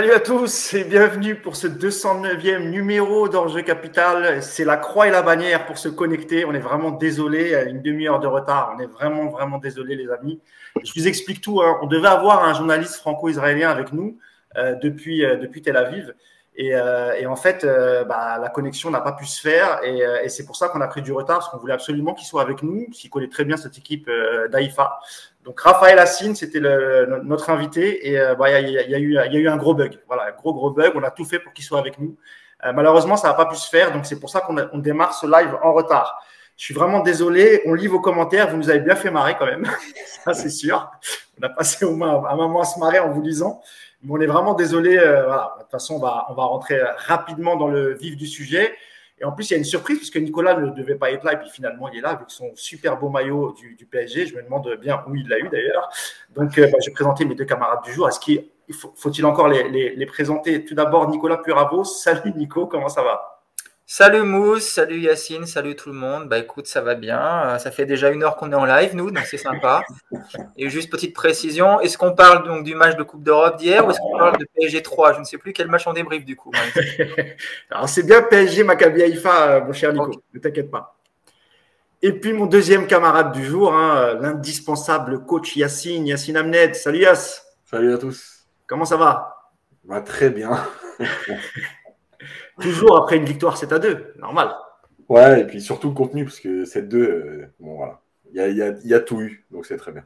Salut à tous et bienvenue pour ce 209e numéro d'Enjeu Capital. C'est la croix et la bannière pour se connecter. On est vraiment désolé, une demi-heure de retard. On est vraiment, vraiment désolé, les amis. Je vous explique tout. Hein. On devait avoir un journaliste franco-israélien avec nous euh, depuis, euh, depuis Tel Aviv. Et, euh, en fait, bah, la connexion n'a pas pu se faire. Et, c'est pour ça qu'on a pris du retard, parce qu'on voulait absolument qu'il soit avec nous, qu'il connaît très bien cette équipe d'Aïfa. Donc Raphaël Assine, c'était notre invité et euh, bah, il y, a, y, eu, y, a eu un gros bug. Voilà, gros gros bug. On a tout fait pour qu'il soit avec nous. Euh, malheureusement, ça n'a pas pu se faire, donc c'est pour ça qu'on on démarre ce live en retard. Je suis vraiment désolé. On lit vos commentaires. Vous nous avez bien fait marrer quand même. ça, c'est sûr. On a passé au moins un moment à se marrer en vous lisant. Mais on est vraiment désolé. Euh, voilà. De toute façon, on va, on va rentrer rapidement dans le vif du sujet. Et en plus, il y a une surprise puisque Nicolas ne devait pas être là et puis finalement il est là avec son super beau maillot du, du PSG. Je me demande bien où il l'a eu d'ailleurs. Donc, euh, bah, je vais présenter mes deux camarades du jour. Est-ce qu'il faut-il encore les, présenter? Tout d'abord, Nicolas Puravo. Salut Nico, comment ça va? Salut Mousse, salut Yacine, salut tout le monde. Bah écoute, ça va bien. Euh, ça fait déjà une heure qu'on est en live, nous, donc c'est sympa. Et juste petite précision, est-ce qu'on parle donc du match de Coupe d'Europe d'hier ou est-ce qu'on parle de PSG 3 Je ne sais plus quel match on débrief du coup. Alors c'est bien PSG Maccabi Haïfa, euh, mon cher Nico, okay. ne t'inquiète pas. Et puis mon deuxième camarade du jour, hein, l'indispensable coach Yacine, Yacine Amned. Salut Yass. Salut à tous. Comment ça va? Bah, Très bien. Toujours après une victoire 7 à 2, normal. Ouais, et puis surtout le contenu, parce que 7-2, euh, bon voilà, il y a, y, a, y a, tout eu, donc c'est très bien.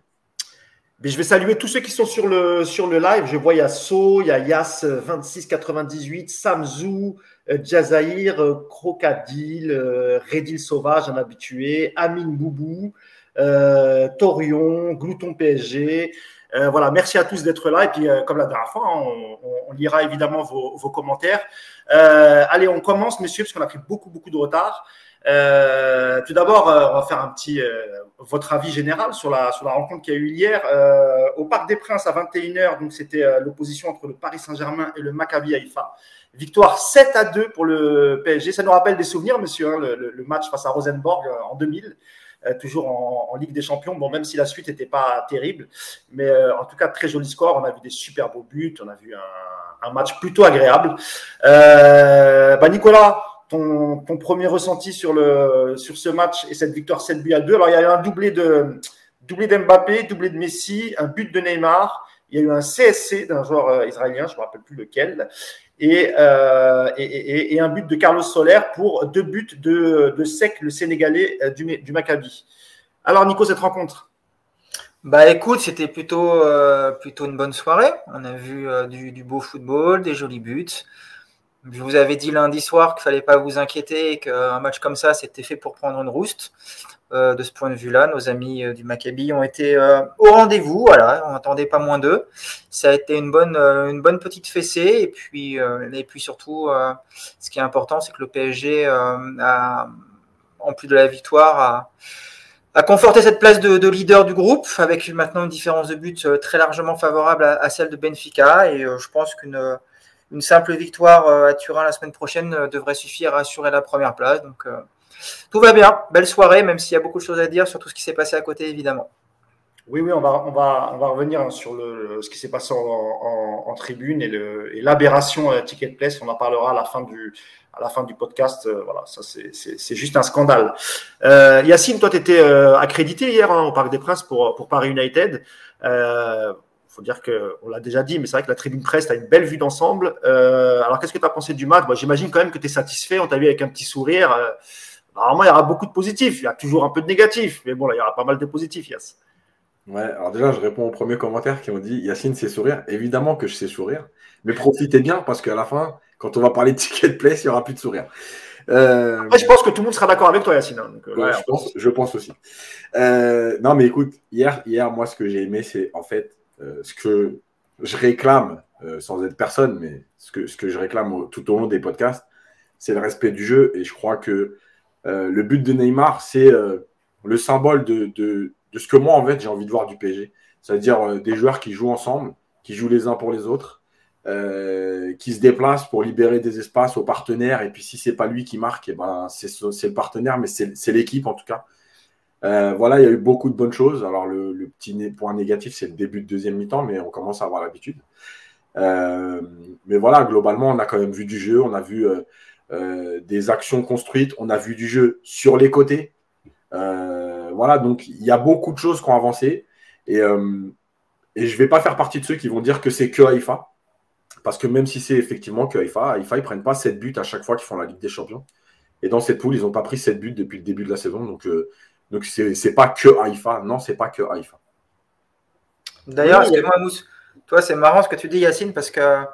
Mais je vais saluer tous ceux qui sont sur le, sur le live. Je vois, il y a So, il y a Yas2698, Samzou, euh, Jazair, euh, Crocadile, euh, Redil Sauvage, un habitué, Amine Boubou, euh, Torion, Glouton PSG. Euh, voilà, merci à tous d'être là. Et puis, euh, comme la dernière fois, hein, on, on, lira évidemment vos, vos commentaires. Euh, allez, on commence, messieurs, parce qu'on a pris beaucoup, beaucoup de retard. tout d'abord, on va faire un petit votre avis général sur la sur la rencontre a eu hier au Parc des Princes à 21h. Donc, c'était l'opposition entre le Paris Saint-Germain et le Maccabi Haïfa. Victoire 7 à 2 pour le PSG. Ça nous rappelle des souvenirs, monsieur, hein, le, match face à Rosenborg en 2000. Euh, toujours en, Ligue des Champions. Même si la suite n'était pas terrible, mais euh, en tout cas, très joli score. On a vu des super beaux buts, on a vu un, match plutôt agréable. Euh, bah Nicolas, ton, premier ressenti sur, le, ce match et cette victoire 7 buts à 2. Alors, il y a eu un doublé de doublé doublé de Messi, un but de Neymar. Il y a eu un CSC d'un joueur israélien, je ne me rappelle plus lequel et, euh, et, un but de Carlos Soler pour deux buts de, Sec, le Sénégalais euh, du, Maccabi. Alors, Nico, cette rencontre? Bah écoute, c'était plutôt, euh, plutôt une bonne soirée. On a vu du, du, beau football, des jolis buts. Je vous avais dit lundi soir qu'il fallait pas vous inquiéter et qu'un match comme ça, c'était fait pour prendre une rouste. Euh, de ce point de vue-là, nos amis euh, du Maccabi ont été euh, au rendez-vous. Voilà, on n'attendait pas moins d'eux. Ça a été une bonne, une bonne petite fessée. Et puis, et puis surtout, ce qui est important, c'est que le PSG a, en plus de la victoire, a, conforté cette place de, de, leader du groupe avec maintenant une différence de but très largement favorable à, celle de Benfica. Et je pense qu'une une simple victoire à Turin la semaine prochaine devrait suffire à assurer la première place. Donc, tout va bien, belle soirée, même s'il y a beaucoup de choses à dire sur tout ce qui s'est passé à côté, évidemment. Oui, oui, on va, on va, on va revenir sur ce qui s'est passé en, tribune et l'aberration et Ticket Place. On en parlera à la fin du, à la fin du podcast. Euh, voilà, ça c'est juste un scandale. Euh, Yacine, toi, tu étais euh, accrédité hier hein, au Parc des Princes pour, pour Paris United. Euh, faut dire que on l'a déjà dit, mais c'est vrai que la tribune presse a une belle vue d'ensemble. Alors, qu'est-ce que tu as pensé du match? J'imagine quand même que tu es satisfait. On t'a vu avec un petit sourire. Normalement, il y aura beaucoup de positifs. Il y a toujours un peu de négatifs. Mais bon, là, il y aura pas mal de positifs, Yass. Ouais, alors déjà, je réponds au premier commentaire qui ont dit Yacine sait sourire. Évidemment que je sais sourire. Mais profitez bien parce qu'à la fin, quand on va parler de ticket place, il n'y aura plus de sourire. Euh... Après, je pense que tout le monde sera d'accord avec toi, Yacine. Hein, donc, euh, ouais, je, pense, je pense aussi. Euh, non, mais écoute, hier, hier moi, ce que j'ai aimé, c'est en fait euh, ce que je réclame, sans être personne, mais ce que, ce que je réclame tout au long des podcasts, c'est le respect du jeu. Et je crois que euh, le but de Neymar, c'est euh, le symbole de, de, ce que moi, en fait, j'ai envie de voir du PSG. C'est-à-dire euh, des joueurs qui jouent ensemble, qui jouent les uns pour les autres, qui se déplacent pour libérer des espaces aux partenaires. Et puis, si c'est pas lui qui marque, eh ben, c'est le partenaire, mais c'est l'équipe en tout cas. Voilà, il y a eu beaucoup de bonnes choses. Alors, le, le petit point négatif, c'est le début de deuxième mi-temps, mais on commence à avoir l'habitude. mais voilà, globalement, on a quand même vu du jeu, on a vu des actions construites, on a vu du jeu sur les côtés. voilà, donc il y a beaucoup de choses qui ont avancé. Et, et je ne vais pas faire partie de ceux qui vont dire que c'est que Haïfa. Parce que même si c'est effectivement que Haïfa, Haïfa, ils ne prennent pas 7 buts à chaque fois qu'ils font la Ligue des Champions. Et dans cette poule, ils n'ont pas pris 7 buts depuis le début de la saison. Donc, euh, donc ce n'est pas que Haïfa. Non, c'est pas que Haïfa. D'ailleurs, excuse-moi, Mousse. Toi, c'est marrant ce que tu dis, Yacine, parce que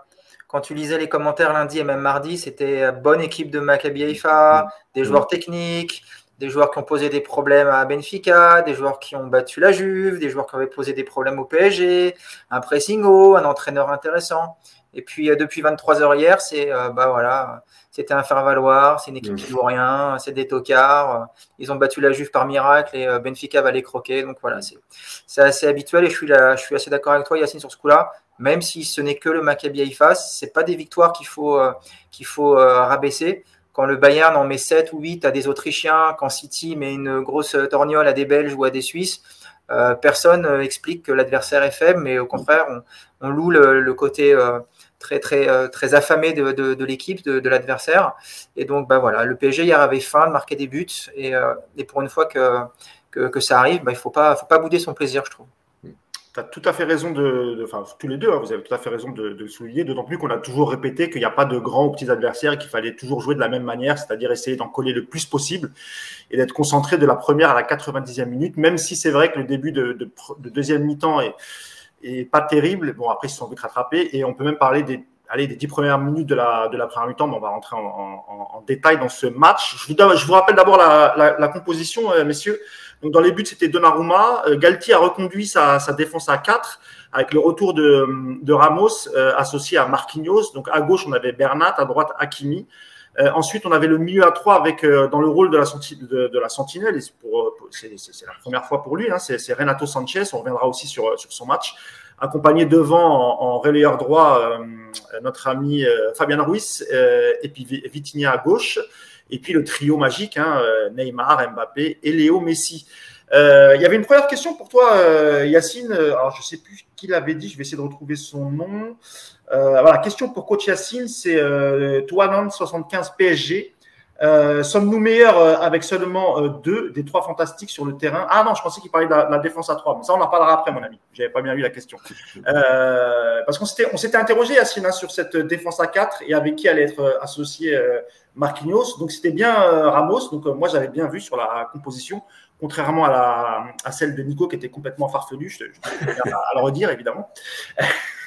quand tu lisais les commentaires lundi et même mardi, c'était bonne équipe de Maccabi Haïfa, des joueurs techniques, des joueurs qui ont posé des problèmes à Benfica, des joueurs qui ont battu la Juve, des joueurs qui avaient posé des problèmes au PSG, un pressing haut, un entraîneur intéressant. Et puis euh, depuis 23 heures hier, c'est euh, bah voilà, c'était un faire valoir, c'est une équipe qui joue rien, c'est des tocards. Ils ont battu la Juve par miracle et euh, Benfica va les croquer. Donc voilà, c'est assez habituel et je suis là, je suis assez d'accord avec toi, Yacine, sur ce coup-là. Même si ce n'est que le Maccabi Haïfa, c'est pas des victoires qu'il faut qu'il faut rabaisser. Quand le Bayern en met 7 ou 8 à des Autrichiens, quand City met une grosse torgnole à des Belges ou à des Suisses, euh, personne euh, explique que l'adversaire est faible, mais au contraire, on, loue le, côté euh, très, très, très affamé de, l'équipe, de, l'adversaire. Et donc, bah, voilà, le PSG hier avait faim de marquer des buts. Et, pour une fois que, que, ça arrive, bah, il faut pas, faut pas bouder son plaisir, je trouve tu as tout à fait raison de, enfin tous les deux, hein, vous avez tout à fait raison de, de souligner, d'autant plus qu'on a toujours répété qu'il n'y a pas de grands ou petits adversaires et qu'il fallait toujours jouer de la même manière, c'est-à-dire essayer d'en coller le plus possible et d'être concentré de la première à la 90e minute, même si c'est vrai que le début de, de deuxième mi-temps est, est, pas terrible. Bon, après, ils se sont vite rattrapés et on peut même parler des, allez, des dix premières minutes de la, de la première mi-temps, mais on va rentrer en, en, en, détail dans ce match. Je vous, je vous rappelle d'abord la, la, la, composition, euh, messieurs. Donc, dans les buts, c'était Donnarumma. Euh, Galtier a reconduit sa, sa, défense à 4 avec le retour de, de Ramos euh, associé à Marquinhos. Donc, à gauche, on avait Bernat, à droite, Hakimi. Euh, ensuite, on avait le milieu à 3 avec dans le rôle de la, de, de la sentinelle. C'est la première fois pour lui. Hein, c'est Renato Sanchez. On reviendra aussi sur, son match. Accompagné devant en, relayeur droit notre ami Fabien Ruiz et puis Vitinha à gauche. Et puis le trio magique, hein, euh, Neymar, Mbappé et Léo Messi. Euh, il y avait une première question pour toi, euh, Yacine. Alors, je ne sais plus qui l'avait dit, je vais essayer de retrouver son nom. voilà, question pour coach Yacine, c'est euh, 75 PSG. Euh, sommes-nous meilleurs euh, avec seulement euh, deux des trois fantastiques sur le terrain? Ah non, je pensais qu'il parlait de la, défense à trois, mais ça on en parlera après, mon ami. J'avais pas bien vu la question. parce qu'on s'était, on s'était interrogé, Yacine, hein, sur cette défense à quatre et avec qui allait être associé Marquinhos. Donc c'était bien Ramos. Donc moi j'avais bien vu sur la composition, contrairement à, la, à celle de Nico qui était complètement farfelue. Je, je, à, à le redire évidemment.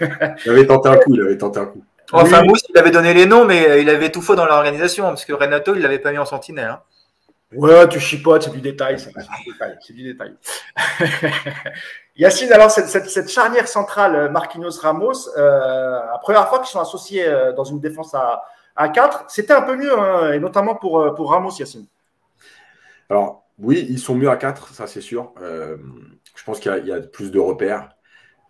il avait tenté un coup. Il avait tenté un coup. Enfin, Mousse, il avait donné les noms, mais il avait tout faux dans l'organisation, parce que Renato, il ne l'avait pas mis en sentinelle. Hein. Ouais, tu chipotes, c'est du détail. C'est du détail. Yacine, alors, cette, charnière centrale euh, Marquinhos-Ramos, euh, la première fois qu'ils sont associés euh, dans une défense à, à 4, c'était un peu mieux, hein, et notamment pour, pour Ramos, Yacine. Alors, oui, ils sont mieux à 4, ça c'est sûr. je pense qu'il y, a plus de repères.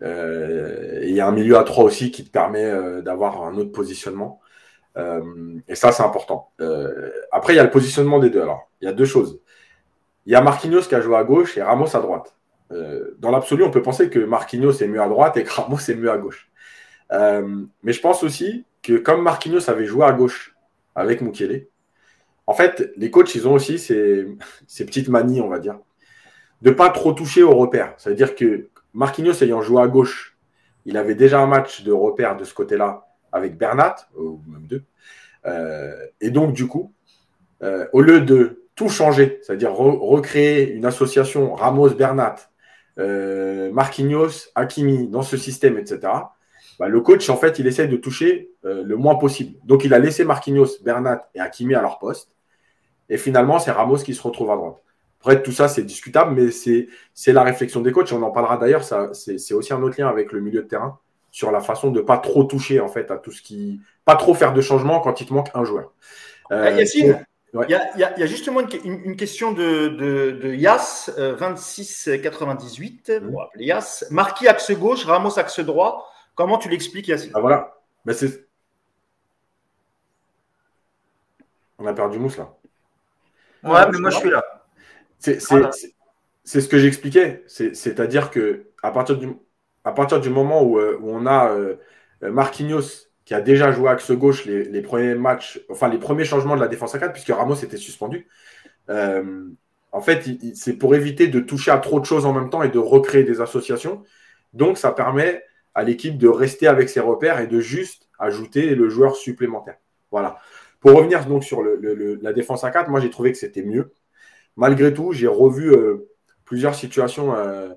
Euh, il y a un milieu à 3 aussi qui te permet euh, d'avoir un autre positionnement. Euh, et ça, c'est important. après, il y a le positionnement des deux. Alors, il y a deux choses. Il y a Marquinhos qui a joué à gauche et Ramos à droite. dans l'absolu, on peut penser que Marquinhos est mieux à droite et que Ramos est mieux à gauche. mais je pense aussi que comme Marquinhos avait joué à gauche avec Mukele, en fait, les coachs, ils ont aussi ces, petites manies, on va dire, de pas trop toucher aux repères. Ça veut dire que Marquinhos ayant joué à gauche, il avait déjà un match de repère de ce côté-là avec Bernat, ou même deux. Euh, et donc, du coup, euh, au lieu de tout changer, c'est-à-dire recréer une association Ramos-Bernat, euh, Marquinhos, Hakimi dans ce système, etc., bah, le coach, en fait, il essaie de toucher le moins possible. Donc, il a laissé Marquinhos, Bernat et Hakimi à leur poste. Et finalement, c'est Ramos qui se retrouve à droite. Après, tout ça, c'est discutable, mais c'est la réflexion des coachs. On en parlera d'ailleurs. C'est aussi un autre lien avec le milieu de terrain sur la façon de ne pas trop toucher en fait à tout ce qui. Pas trop faire de changement quand il te manque un joueur. Euh, Yacine, il y, a, justement une, question de, de, de Yas, 2698, euh, mmh. Yas. Marquis axe gauche, Ramos axe droit. Comment tu l'expliques, Yacine? Ah, Voilà. Ben, On a perdu Mousse là. Ouais, mais moi je suis là. C'est ce que j'expliquais. C'est-à-dire que à partir, du, à partir du moment où, euh, on a euh, Marquinhos, qui a déjà joué axe gauche les, premiers matchs, enfin les premiers changements de la défense à 4, puisque Ramos était suspendu. en fait, c'est pour éviter de toucher à trop de choses en même temps et de recréer des associations. Donc, ça permet à l'équipe de rester avec ses repères et de juste ajouter le joueur supplémentaire. Voilà. Pour revenir donc sur la défense à 4, moi j'ai trouvé que c'était mieux. Malgré tout, j'ai revu euh, plusieurs situations euh,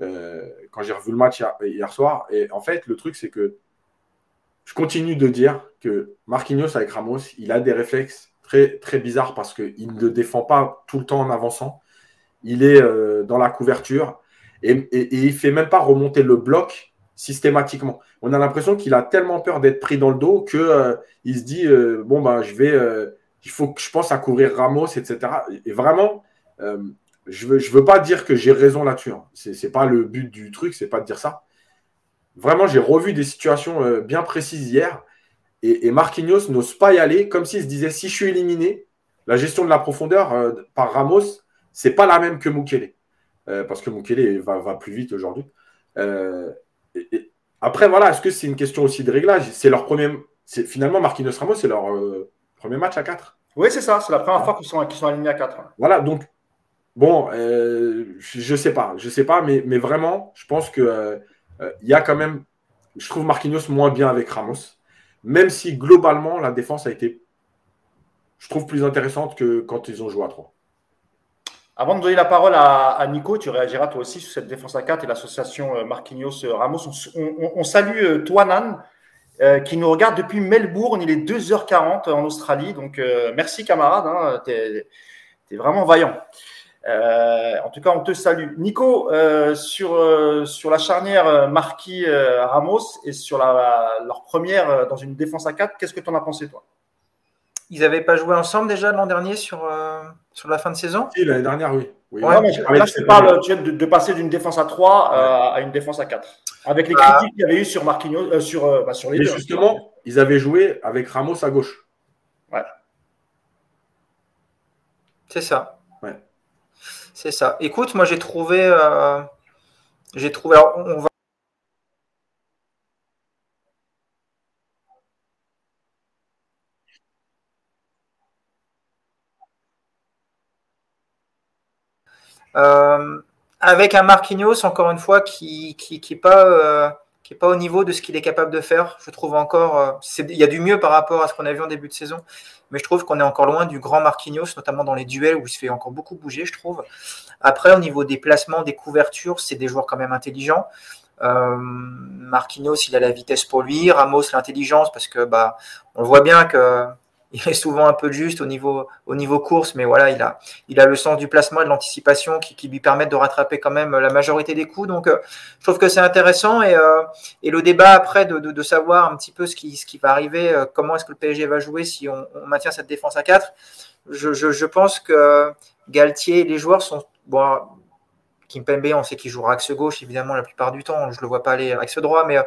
euh, quand j'ai revu le match hier, soir. Et en fait, le truc, c'est que je continue de dire que Marquinhos avec Ramos, il a des réflexes très, très bizarres parce qu'il ne défend pas tout le temps en avançant. Il est dans la couverture et, et il ne fait même pas remonter le bloc systématiquement. On a l'impression qu'il a tellement peur d'être pris dans le dos que euh, il se dit euh, bon ben je vais euh, il faut que je pense à couvrir Ramos etc. Et vraiment je veux veux pas dire que j'ai raison là-dessus. Hein. C'est pas le but du truc, c'est pas de dire ça. Vraiment j'ai revu des situations bien précises hier et, Marquinhos n'ose pas y aller comme s'il se disait si je suis éliminé la gestion de la profondeur par Ramos c'est pas la même que Mukele parce que Mukele va plus vite aujourd'hui après, voilà, est-ce que c'est une question aussi de réglage? C'est leur premier. Finalement, Marquinhos Ramos, c'est leur euh, premier match à 4. Oui, c'est ça. C'est la première fois qu'ils sont, sont, alignés à 4. Voilà, donc, bon, euh, je ne sais pas. Je sais pas, mais, mais vraiment, je pense qu'il euh, il y a quand même. Je trouve Marquinhos moins bien avec Ramos. Même si globalement, la défense a été, je trouve, plus intéressante que quand ils ont joué à 3. Avant de donner la parole à, Nico, tu réagiras toi aussi sur cette défense à 4 et l'association euh, Marquinhos-Ramos. On, salue euh, toi, Nan, euh, qui nous regarde depuis Melbourne. Il est 2h40 en Australie. Donc, merci, camarade. Hein, tu es, vraiment vaillant. en tout cas, on te salue. Nico, sur, sur la charnière Marquis-Ramos et sur leur première dans une défense à 4, qu'est-ce que tu en as pensé, toi? Ils n'avaient pas joué ensemble déjà l'an dernier sur, euh, sur la fin de saison? Oui, l'année dernière, oui. oui là, je parle de, passer d'une défense à 3 euh, à une défense à 4. Avec les bah. critiques qu'il y avait eu sur Marquinhos, euh, sur, bah, sur les Mais justement, ils avaient joué avec Ramos à gauche. Ouais. C'est ça. Ouais. C'est ça. Écoute, moi j'ai trouvé. j'ai trouvé. Alors, on va avec un Marquinhos, encore une fois, qui n'est euh, pas au niveau de ce qu'il est capable de faire. Je trouve encore. Euh, il y a du mieux par rapport à ce qu'on a vu en début de saison, mais je trouve qu'on est encore loin du grand Marquinhos, notamment dans les duels où il se fait encore beaucoup bouger, je trouve. Après, au niveau des placements, des couvertures, c'est des joueurs quand même intelligents. Marquinhos, il a la vitesse pour lui, Ramos l'intelligence parce que bah on voit bien que il est souvent un peu juste au niveau, au niveau course, mais voilà, il a, il a le sens du placement et de l'anticipation qui, lui permettent de rattraper quand même la majorité des coups. Donc, euh, je trouve que c'est intéressant et, euh, et, le débat après de, de, savoir un petit peu ce qui, ce qui va arriver, euh, comment est-ce que le PSG va jouer si on, maintient cette défense à 4. Je, je, je pense que Galtier et les joueurs sont, bon, Kimpembe, on sait qu'il jouera axe gauche, évidemment, la plupart du temps. Je ne le vois pas aller axe droit, mais euh,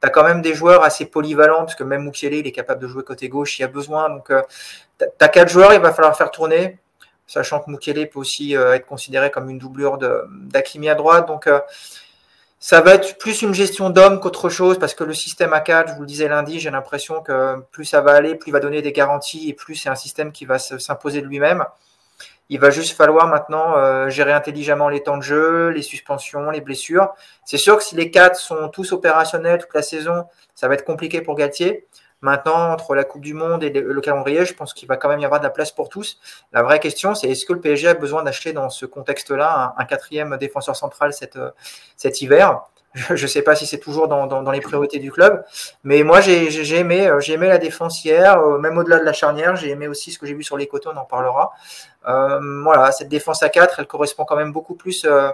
tu as quand même des joueurs assez polyvalents, parce que même Mukiele, il est capable de jouer côté gauche s'il y a besoin. Donc, euh, tu as quatre joueurs, il va falloir faire tourner, sachant que Mukiele peut aussi euh, être considéré comme une doublure d'Akimi à droite. Donc, ça va être plus une gestion d'hommes qu'autre chose, parce que le système A4, je vous le disais lundi, j'ai l'impression que plus ça va aller, plus il va donner des garanties, et plus c'est un système qui va s'imposer de lui-même. Il va juste falloir maintenant euh, gérer intelligemment les temps de jeu, les suspensions, les blessures. C'est sûr que si les quatre sont tous opérationnels toute la saison, ça va être compliqué pour Galtier. Maintenant, entre la Coupe du Monde et le calendrier, je pense qu'il va quand même y avoir de la place pour tous. La vraie question, c'est est-ce que le PSG a besoin d'acheter dans ce contexte-là un, quatrième défenseur central cet, euh, cet hiver? je ne sais pas si c'est toujours dans, les priorités du club, mais moi j'ai aimé, euh, aimé la défense hier, même au-delà de la charnière, j'ai aimé aussi ce que j'ai vu sur les côtés, on en parlera. Euh, voilà, cette défense à 4, elle correspond quand même beaucoup plus euh,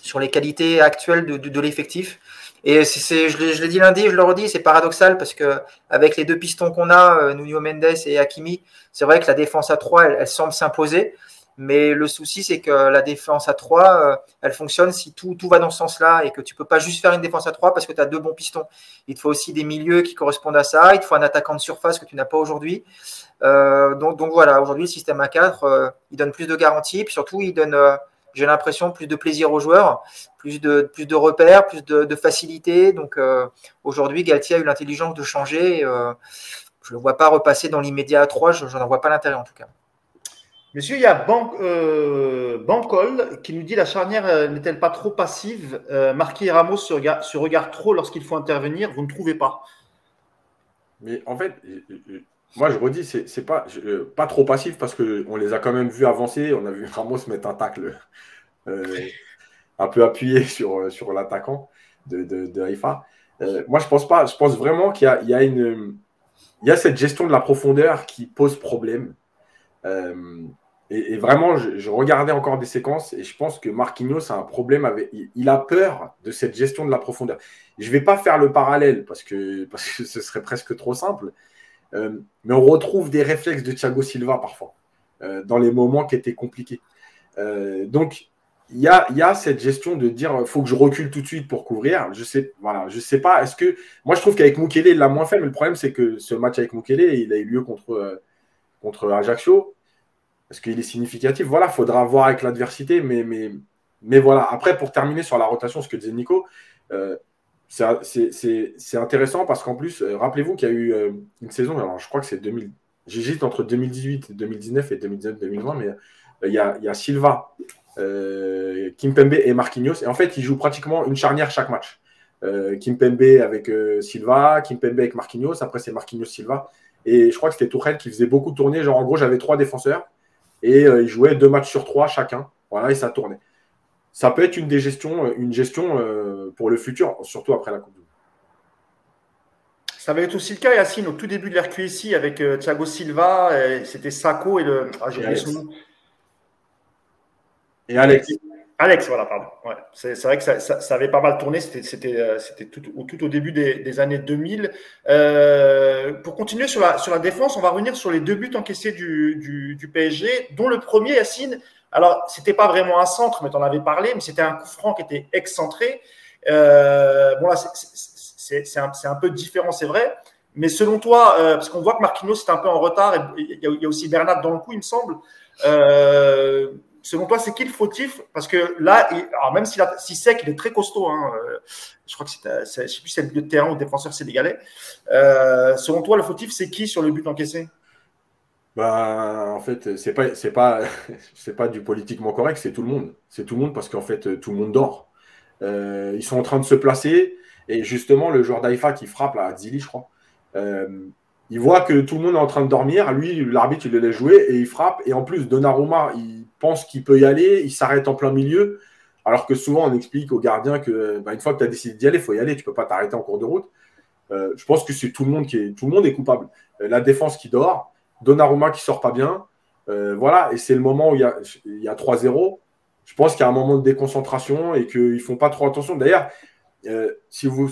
sur les qualités actuelles de, l'effectif. Et je l'ai dit lundi, je le redis, c'est paradoxal parce que avec les deux pistons qu'on a, euh, Nuno Mendes et Hakimi, c'est vrai que la défense à 3, elle, semble s'imposer. Mais le souci, c'est que la défense à 3, elle fonctionne si tout, tout va dans ce sens-là et que tu peux pas juste faire une défense à 3 parce que tu as deux bons pistons. Il te faut aussi des milieux qui correspondent à ça. Il te faut un attaquant de surface que tu n'as pas aujourd'hui. Euh, donc, voilà, aujourd'hui, le système A4, euh, il donne plus de garanties, puis surtout, il donne, euh, j'ai l'impression, plus de plaisir aux joueurs, plus de, plus de repères, plus de, facilité. Donc aujourd'hui, Galtier a eu l'intelligence de changer. je ne le vois pas repasser dans l'immédiat à 3, je n'en vois pas l'intérêt en tout cas. Monsieur, il y a Bancol qui nous dit la charnière n'est-elle pas trop passive Marquis et Ramos se, se regardent trop lorsqu'il faut intervenir, vous ne trouvez pas? Mais en fait, moi, je redis, c'est pas, euh, pas trop passif parce qu'on les a quand même vus avancer. On a vu Ramos mettre un tacle euh, un peu appuyé sur, euh, sur l'attaquant de, de, Haïfa. moi, je pense pas. Je pense vraiment qu'il y, y a cette gestion de la profondeur qui pose problème. Et, vraiment, je, regardais encore des séquences et je pense que Marquinhos a un problème. Il, a peur de cette gestion de la profondeur. Je ne vais pas faire le parallèle parce que, parce que ce serait presque trop simple. Euh, mais on retrouve des réflexes de Thiago Silva parfois, euh, dans les moments qui étaient compliqués. Euh, donc, il y a, cette gestion de dire faut que je recule tout de suite pour couvrir. Je sais, voilà, je sais pas. Est-ce que moi je trouve qu'avec Mukele il l'a moins fait, mais le problème c'est que ce match avec Mukele il a eu lieu contre contre Ajaccio. Est-ce qu'il est significatif. Voilà, faudra voir avec l'adversité, mais mais mais voilà. Après pour terminer sur la rotation, ce que disait Nico, c'est intéressant parce qu'en plus, euh, rappelez-vous qu'il y a eu euh, une saison, alors je crois que c'est 2000, j'hésite entre 2018, 2019 et 2019-2020, mais euh, il y, a, il, y a, Silva, Kimpembe et Marquinhos, et en fait, ils jouent pratiquement une charnière chaque match. Kimpembe avec Silva, Kimpembe avec Marquinhos, après c'est Marquinhos Silva, et je crois que c'était Tourelle qui faisait beaucoup tourner, genre en gros, j'avais trois défenseurs, et ils jouaient deux matchs sur trois chacun, voilà, et ça tournait ça peut être une des gestions, une gestion euh, pour le futur, surtout après la Coupe du Monde. Ça va être aussi le cas, Yacine, au tout début de l'RQSI avec euh, Thiago Silva, c'était Sako et le. Ah, j'ai oublié son nom. Et Alex. Alex, voilà, pardon. C'est vrai que ça, avait pas mal tourné, c'était euh, tout, tout, au début des, années 2000. pour continuer sur la, sur la défense, on va revenir sur les deux buts encaissés du, du, du PSG, dont le premier, Yacine, alors, c'était pas vraiment un centre, mais tu en avais parlé, mais c'était un coup franc qui était excentré. Euh, bon, là, c'est un, peu différent, c'est vrai. Mais selon toi, euh, parce qu'on voit que Marquinhos est un peu en retard, il y, a aussi Bernat dans le coup, il me semble. Euh, selon toi, c'est qui le fautif? Parce que là, alors même s'il si sec, il est très costaud. Hein, je crois que c'est, sais plus c'est le milieu de terrain ou le défenseur sénégalais. selon toi, le fautif, c'est qui sur le but encaissé? Bah, en fait, c'est pas, c'est pas, c'est pas du politiquement correct, c'est tout le monde. C'est tout le monde parce qu'en fait, tout le monde dort. Euh, ils sont en train de se placer et justement, le joueur d'Aïfa qui frappe à Zili, je crois, euh, il voit que tout le monde est en train de dormir. Lui, l'arbitre, il le laisse jouer et il frappe. Et en plus, Donnarumma, il pense qu'il peut y aller, il s'arrête en plein milieu. Alors que souvent, on explique aux gardiens que bah, une fois que tu as décidé d'y aller, il faut y aller. Tu peux pas t'arrêter en cours de route. Euh, je pense que c'est tout le monde qui est, tout le monde coupable. la défense qui dort. Donnarumma qui sort pas bien. Euh, voilà, et c'est le moment où il y a, a 3-0. Je pense qu'il y a un moment de déconcentration et qu'ils ne font pas trop attention. D'ailleurs, euh, si vous,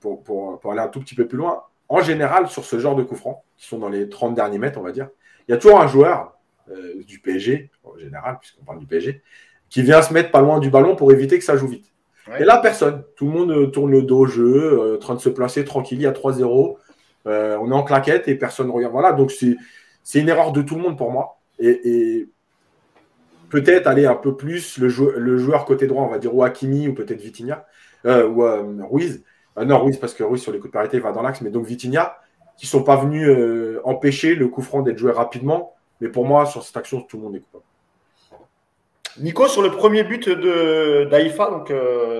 pour, aller un tout petit peu plus loin, en général, sur ce genre de coups francs, qui sont dans les 30 derniers mètres, on va dire, il y a toujours un joueur euh, du PSG, en général, puisqu'on parle du PSG, qui vient se mettre pas loin du ballon pour éviter que ça joue vite. Et là, personne. Tout le monde tourne le dos au jeu, en train de se placer tranquille, a 3-0. Euh, on est en claquette et personne ne regarde. Voilà, donc c'est une erreur de tout le monde pour moi. Et, peut-être aller un peu plus le, joueur, côté droit, on va dire ou Hakimi ou peut-être Vitinha euh, ou euh, Ruiz. non, Ruiz parce que Ruiz sur les coups de parité va dans l'axe, mais donc Vitinha qui sont pas venus empêcher le coup franc d'être joué rapidement. Mais pour moi, sur cette action, tout le monde est coupable. Nico, sur le premier but de d'Aïfa, donc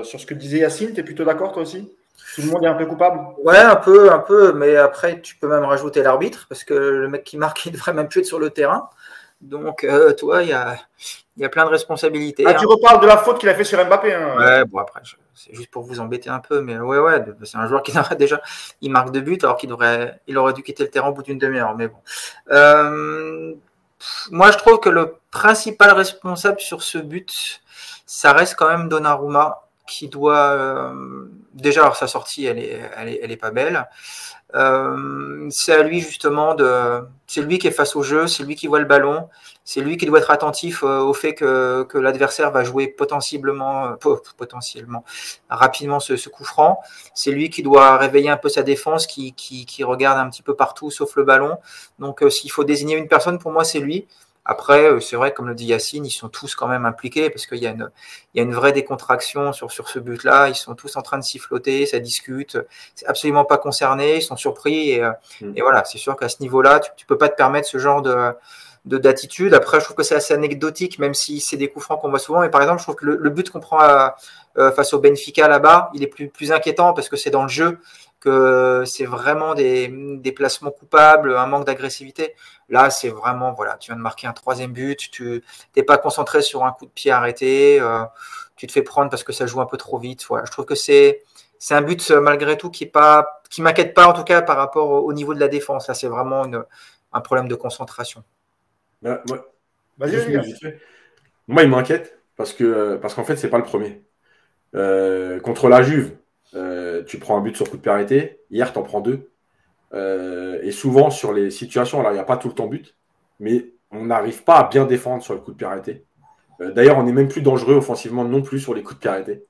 sur ce que disait Yacine, tu es plutôt d'accord toi aussi? Tout le monde est un peu coupable? Ouais, un peu, un peu, mais après, tu peux même rajouter l'arbitre, parce que le mec qui marque, il devrait même plus être sur le terrain. Donc, euh, toi, il y a, y a plein de responsabilités. Ah, tu reparles de la faute qu'il a fait sur Mbappé. Hein. Ouais, bon, après, c'est juste pour vous embêter un peu, mais ouais, ouais, c'est un joueur qui déjà, il marque deux buts, alors qu'il devrait, il aurait dû quitter le terrain au bout d'une demi-heure, mais bon. Euh, moi, je trouve que le principal responsable sur ce but, ça reste quand même Donnarumma qui doit euh, déjà sa sortie elle est pas belle. Euh, c'est à lui justement de c'est lui qui est face au jeu c'est lui qui voit le ballon c'est lui qui doit être attentif euh, au fait que, l'adversaire va jouer potentiellement potentiellement rapidement ce, ce coup franc. C'est lui qui doit réveiller un peu sa défense qui, qui, qui regarde un petit peu partout sauf le ballon. Donc s'il faut désigner une personne pour moi c'est lui Après, euh, c'est vrai, comme le dit Yacine, ils sont tous quand même impliqués parce qu'il y, a une, il y a une vraie décontraction sur, sur ce but-là. Ils sont tous en train de siffloter, ça discute. C'est absolument pas concerné, ils sont surpris. Et, mm. et voilà, c'est sûr qu'à ce niveau-là, tu, tu peux pas te permettre ce genre de d'attitude. Après, je trouve que c'est assez anecdotique, même si c'est des coups francs qu'on voit souvent. Mais par exemple, je trouve que le, but qu'on prend euh, face au Benfica là-bas, il est plus, plus inquiétant parce que c'est dans le jeu que c'est vraiment des, des, placements coupables, un manque d'agressivité. Là, c'est vraiment, voilà, tu viens de marquer un troisième but, tu n'es pas concentré sur un coup de pied arrêté, euh, tu te fais prendre parce que ça joue un peu trop vite. Voilà, je trouve que c'est c'est un but malgré tout qui est pas qui m'inquiète pas en tout cas par rapport au, niveau de la défense. Là, c'est vraiment une, un problème de concentration. moi, moi, il m'inquiète parce que parce qu'en fait, c'est pas le premier. Euh, contre la Juve, euh, tu prends un but sur coup de pied. Hier, tu en prends deux. Euh, et souvent, sur les situations, alors il n'y a pas tout le temps but, mais on n'arrive pas à bien défendre sur le coup de pied. Euh, d'ailleurs, on n'est même plus dangereux offensivement non plus sur les coups de pied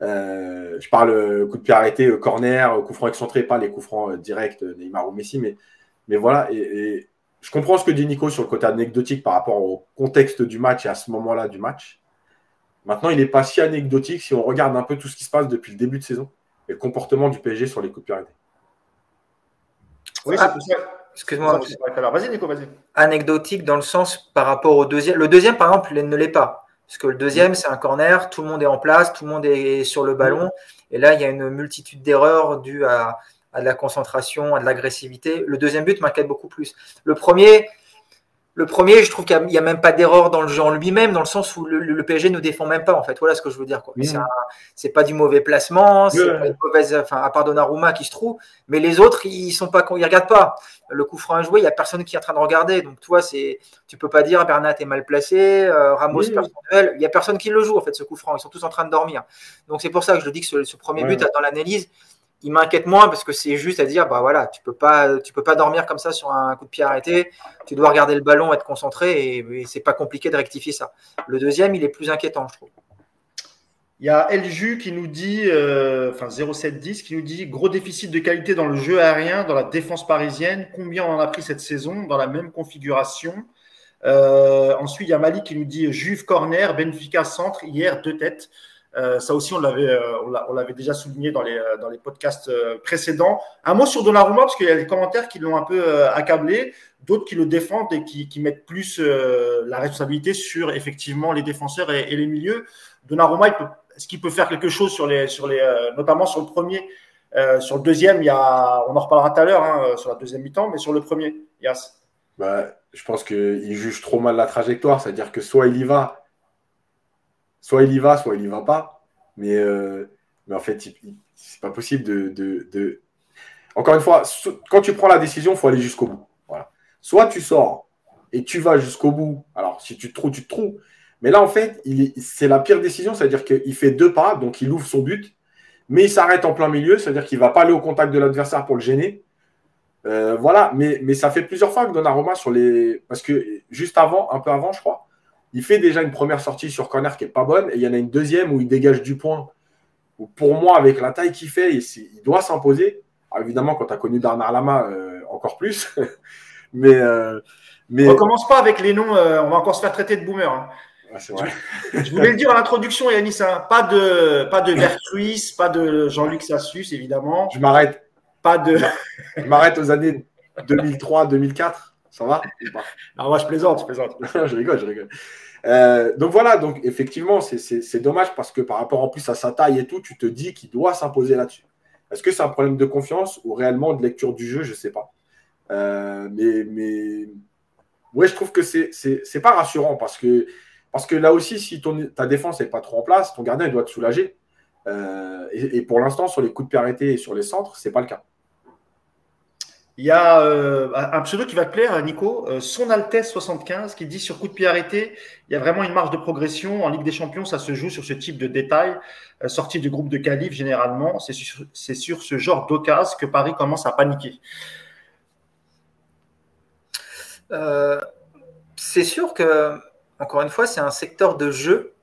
je parle coup de pied arrêté, corner, coup franc excentré, pas les coups francs directs Neymar ou Messi, mais, mais voilà. Et, je comprends ce que dit Nico sur le côté anecdotique par rapport au contexte du match et à ce moment-là du match. Maintenant, il n'est pas si anecdotique si on regarde un peu tout ce qui se passe depuis le début de saison et le comportement du PSG sur les pied arrêtés. Oui, ah, Excuse-moi. Vas-y, Nico, vas-y. Anecdotique dans le sens par rapport au deuxième. Le deuxième, par exemple, il ne l'est pas. Parce que le deuxième, c'est un corner, tout le monde est en place, tout le monde est sur le ballon. Et là, il y a une multitude d'erreurs dues à, à de la concentration, à de l'agressivité. Le deuxième but m'inquiète beaucoup plus. Le premier, le premier, je trouve qu'il n'y a, même pas d'erreur dans le jeu en lui-même, dans le sens où le, PSG ne défend même pas, en fait. Voilà ce que je veux dire. Mmh. C'est pas du mauvais placement, c'est pas une mauvaise, enfin, à part Donnarumma qui se trouve, mais les autres, ils sont pas, ils regardent pas. Le coup franc à jouer, il n'y a personne qui est en train de regarder. Donc, toi, c'est, tu peux pas dire Bernat est mal placé, euh, Ramos personnel. Il n'y a personne qui le joue, en fait, ce coup franc. Ils sont tous en train de dormir. Donc, c'est pour ça que je dis que ce, premier but dans l'analyse, il m'inquiète moins parce que c'est juste à dire bah voilà tu peux pas peux pas dormir comme ça sur un coup de pied arrêté. Tu dois regarder le ballon être concentré et, c'est pas compliqué de rectifier ça. Le deuxième il est plus inquiétant je trouve. Il y a Elju qui nous dit euh, enfin 0710 qui nous dit gros déficit de qualité dans le jeu aérien dans la défense parisienne. Combien on en a pris cette saison dans la même configuration? Euh, ensuite il y a Mali qui nous dit Juve corner Benfica centre hier deux têtes ça aussi, on l'avait, euh, on l'avait déjà souligné dans les, euh, podcasts précédents. Un mot sur Donnarumma, parce qu'il y a des commentaires qui l'ont un peu accablé, d'autres qui le défendent et qui, mettent plus la responsabilité sur effectivement les défenseurs et, les milieux. Donnarumma, est-ce qu'il peut faire quelque chose sur les, sur les, notamment sur le premier? Sur le deuxième, il y a, on en reparlera tout à l'heure hein, sur la deuxième mi-temps, mais sur le premier, Yas. Bah, je pense qu'il juge trop mal la trajectoire, c'est-à-dire que soit il y va soit il y va, soit il y va pas. Mais, euh, en fait, c'est pas possible de, Encore une fois, quand tu prends la décision, il faut aller jusqu'au bout. Voilà. Soit tu sors et tu vas jusqu'au bout. Alors, si tu te trouves, tu te trouves. Mais là, en fait, c'est la pire décision, c'est-à-dire qu'il fait deux pas, donc il ouvre son but, mais il s'arrête en plein milieu, c'est-à-dire qu'il ne va pas aller au contact de l'adversaire pour le gêner. Euh, voilà, mais, mais ça fait plusieurs fois que Donnarumma sur les. Parce que juste avant, un peu avant, je crois, il fait déjà une première sortie sur corner qui n'est pas bonne, et il y en a une deuxième où il dégage du point. pour moi, avec la taille qu'il fait, il, doit s'imposer. évidemment, quand tu as connu Bernard Lama, euh, encore plus. mais, euh, mais... On commence pas avec les noms, euh, on va encore se faire traiter de boomer. Hein. Je, voulais le dire à l'introduction, Yanis, hein. pas de, pas de Vertruis, pas de Jean-Luc Sassus, évidemment. Je m'arrête. Pas de. je m'arrête aux années 2003-2004. Ça va Non, moi je plaisante, je plaisante. je rigole, je rigole. Euh, donc voilà, donc effectivement, c'est dommage parce que par rapport en plus à sa taille et tout, tu te dis qu'il doit s'imposer là-dessus. Est-ce que c'est un problème de confiance ou réellement de lecture du jeu? Je ne sais pas. Euh, mais, mais ouais, je trouve que c'est pas rassurant parce que, parce que là aussi, si ton, ta défense n'est pas trop en place, ton gardien il doit te soulager. Euh, et, et, pour l'instant, sur les coups de pied arrêtés et sur les centres, ce n'est pas le cas. Il y a euh, un pseudo qui va te plaire, Nico, euh, Son Altesse 75, qui dit sur coup de pied arrêté, il y a vraiment une marge de progression. En Ligue des Champions, ça se joue sur ce type de détails. Euh, sortie du groupe de qualif, généralement, c'est sur, ce genre d'occasion que Paris commence à paniquer. c'est sûr que, encore une fois, c'est un secteur de jeu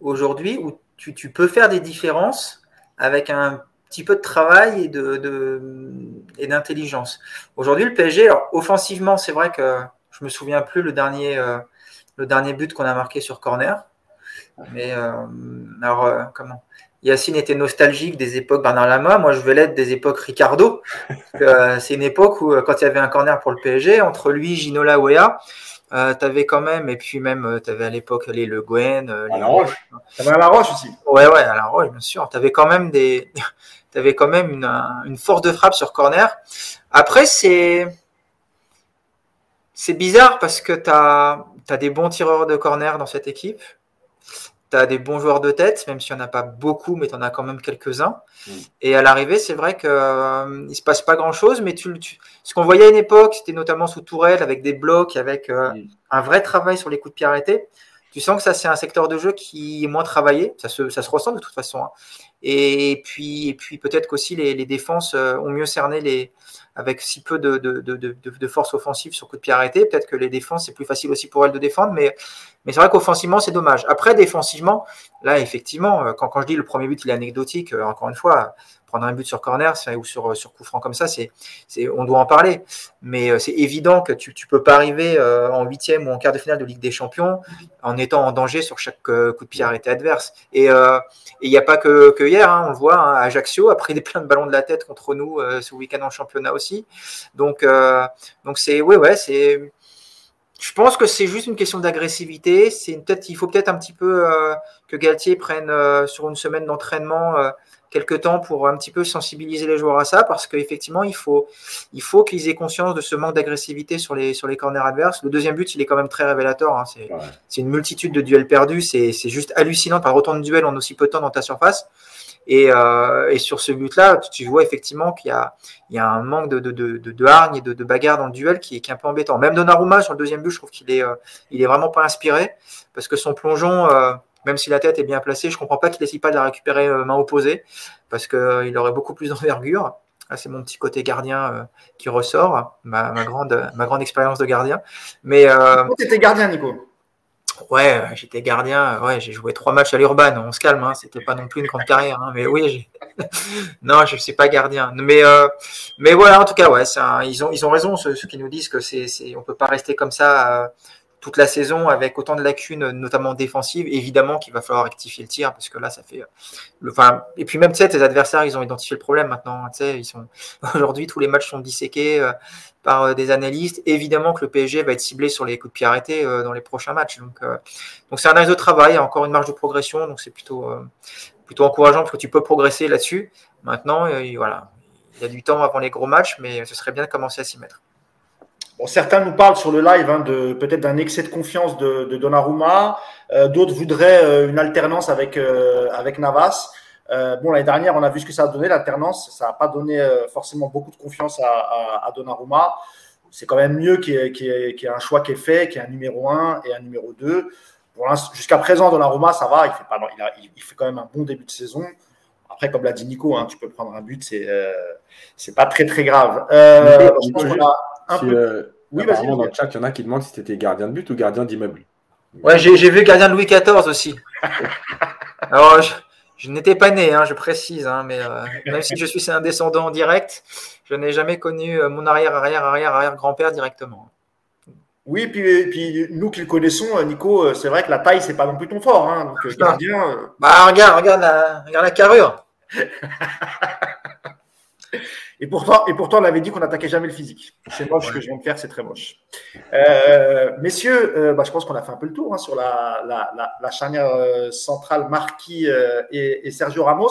aujourd'hui où tu peux faire des différences avec un petit peu de travail et de, d'intelligence. Aujourd'hui, le PSG, alors, offensivement, c'est vrai que je me souviens plus le dernier, le dernier but qu'on a marqué sur corner. Mais alors, comment? Yacine était nostalgique des époques Bernard Lama. Moi, je vais l'être des époques Ricardo. c'est une époque où, quand il y avait un corner pour le PSG, entre lui, Ginola, Wea, euh, tu avais quand même, et puis même, tu avais à l'époque les Le Guen. à la Roche. Tu avais à la Roche aussi. Ouais, ouais, à la Roche, bien sûr. Tu avais quand même des. avais quand même une, une, force de frappe sur corner. Après, c'est. C'est bizarre parce que tu as, as, des bons tireurs de corner dans cette équipe. Tu as des bons joueurs de tête, même s'il n'y en a pas beaucoup, mais tu en as quand même quelques-uns. Mm. Et à l'arrivée, c'est vrai qu'il euh, ne se passe pas grand-chose, mais tu, ce qu'on voyait à une époque, c'était notamment sous Tourelle, avec des blocs, avec euh, mm. un vrai travail sur les coups de pied arrêtés. Tu sens que ça, c'est un secteur de jeu qui est moins travaillé. Ça se, ça se ressent de toute façon. Hein. Et puis, et puis peut-être qu'aussi les, les, défenses euh, ont mieux cerné les, avec si peu de, de, de, de force offensive sur coup de pied arrêté. Peut-être que les défenses, c'est plus facile aussi pour elles de défendre, mais, mais c'est vrai qu'offensivement, c'est dommage. Après, défensivement, là, effectivement, euh, quand, quand je dis le premier but, il est anecdotique, euh, encore une fois, prendre un but sur corner ou sur, sur coup franc comme ça, c'est, on doit en parler. Mais c'est évident que tu ne peux pas arriver en huitième ou en quart de finale de Ligue des Champions en étant en danger sur chaque coup de pied arrêté adverse. Et il n'y a pas que, hier, hein, on le voit, hein, Ajaccio a pris des plein de ballons de la tête contre nous euh, ce week-end en championnat aussi. Donc, euh, donc c'est, ouais, ouais, c'est. Je pense que c'est juste une question d'agressivité. C'est peut-être, il faut peut-être un petit peu euh, que Galtier prenne sur une semaine d'entraînement quelques temps pour un petit peu sensibiliser les joueurs à ça, parce qu'effectivement, il faut, il faut qu'ils aient conscience de ce manque d'agressivité sur les, sur les corners adverses. Le deuxième but, il est quand même très révélateur. Hein. C'est une multitude de duels perdus. C'est juste hallucinant par retour de duel en aussi peu de temps dans ta surface. Et, euh, et sur ce but-là, tu vois effectivement qu'il y a, il y a un manque de, de, de, de hargne et de, de, bagarre dans le duel qui est, qui est un peu embêtant. Même Donnarumma, sur le deuxième but, je trouve qu'il est, euh, il est vraiment pas inspiré parce que son plongeon, euh, même si la tête est bien placée, je ne comprends pas qu'il n'essaye pas de la récupérer euh, main opposée, parce qu'il euh, aurait beaucoup plus d'envergure. c'est mon petit côté gardien euh, qui ressort, ma, grande, ma grande expérience de gardien. Mais tu étais gardien, Nico Ouais, j'étais gardien. Ouais, j'ai joué trois matchs à l'Urban. On se calme, hein, c'était pas non plus une grande carrière. Hein, mais oui, non, je ne suis pas gardien. Mais, mais voilà, en tout cas, ouais, ils, ont, ils ont raison, ceux, qui nous disent que c'est, on peut pas rester comme ça toute la saison avec autant de lacunes, notamment défensives, évidemment qu'il va falloir rectifier le tir parce que là, ça fait. Le, enfin, et puis même, tu sais, tes adversaires, ils ont identifié le problème maintenant. Tu sais, ils sont aujourd'hui, tous les matchs sont disséqués euh, par euh, des analystes. Évidemment que le PSG va être ciblé sur les coups de pied arrêtés euh, dans les prochains matchs. Donc, donc c'est un axe de travail, encore une marge de progression. Donc, c'est plutôt, plutôt encourageant parce que tu peux progresser là-dessus. Maintenant, voilà, il y a du temps avant les gros matchs, mais ce serait bien de commencer à s'y mettre certains nous parlent sur le live hein, de peut-être d'un excès de confiance de, de Donnarumma. Euh, d'autres voudraient euh, une alternance avec, euh, avec Navas. bon, l'année dernière, on a vu ce que ça a donné, l'alternance. Ça n'a pas donné forcément beaucoup de confiance à, à, à Donnarumma. C'est quand même mieux qu'il y, ait un choix qui est fait, qu'il y ait un numéro 1 et un numéro 2. Jusqu'à présent, Donnarumma, ça va. Il fait, pas, il, il, fait quand même un bon début de saison. Après, comme l'a dit Nico, hein, tu peux prendre un but, c'est c'est pas très très grave. Euh, oui, dans le chat, il y en a qui demandent si tu étais gardien de but ou gardien d'immeuble. Ouais, j'ai vu gardien de Louis XIV aussi. Alors, je, n'étais pas né, hein, je précise, hein, mais euh, même si je suis un descendant direct, je n'ai jamais connu euh, mon arrière, arrière, arrière, arrière grand-père directement. Oui, puis, puis nous qui le connaissons, Nico, c'est vrai que la taille, c'est pas non plus ton fort. Hein, donc, gardien. Bah, regarde, regarde la, regarde la carrure. Et pourtant, et pourtant, on avait dit qu'on n'attaquait jamais le physique. C'est moche ce que je viens de faire, c'est très moche. Euh, messieurs, euh, bah, je pense qu'on a fait un peu le tour hein, sur la, la, la, la, charnière euh, centrale Marquis et, et, Sergio Ramos.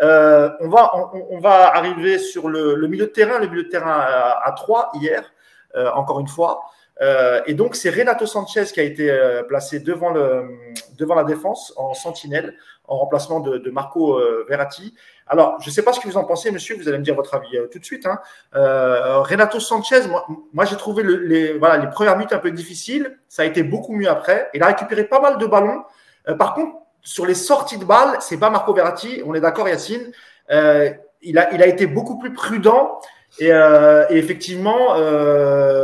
On, va, on, on, va arriver sur le, le, milieu de terrain, le milieu de terrain à, à 3 hier, encore une fois. et donc, c'est Renato Sanchez qui a été placé devant, le, devant la défense en sentinelle, en remplacement de, de Marco Verratti. Alors, je ne sais pas ce que vous en pensez, monsieur, vous allez me dire votre avis euh, tout de suite. Hein. Euh, Renato Sanchez, moi, j'ai trouvé les, premières minutes un peu difficiles. Ça a été beaucoup mieux après. Il a récupéré pas mal de ballons. Euh, par contre, sur les sorties de balles, c'est pas Marco Verratti, on est d'accord, Yacine. il, a, il a été beaucoup plus prudent. Et, effectivement,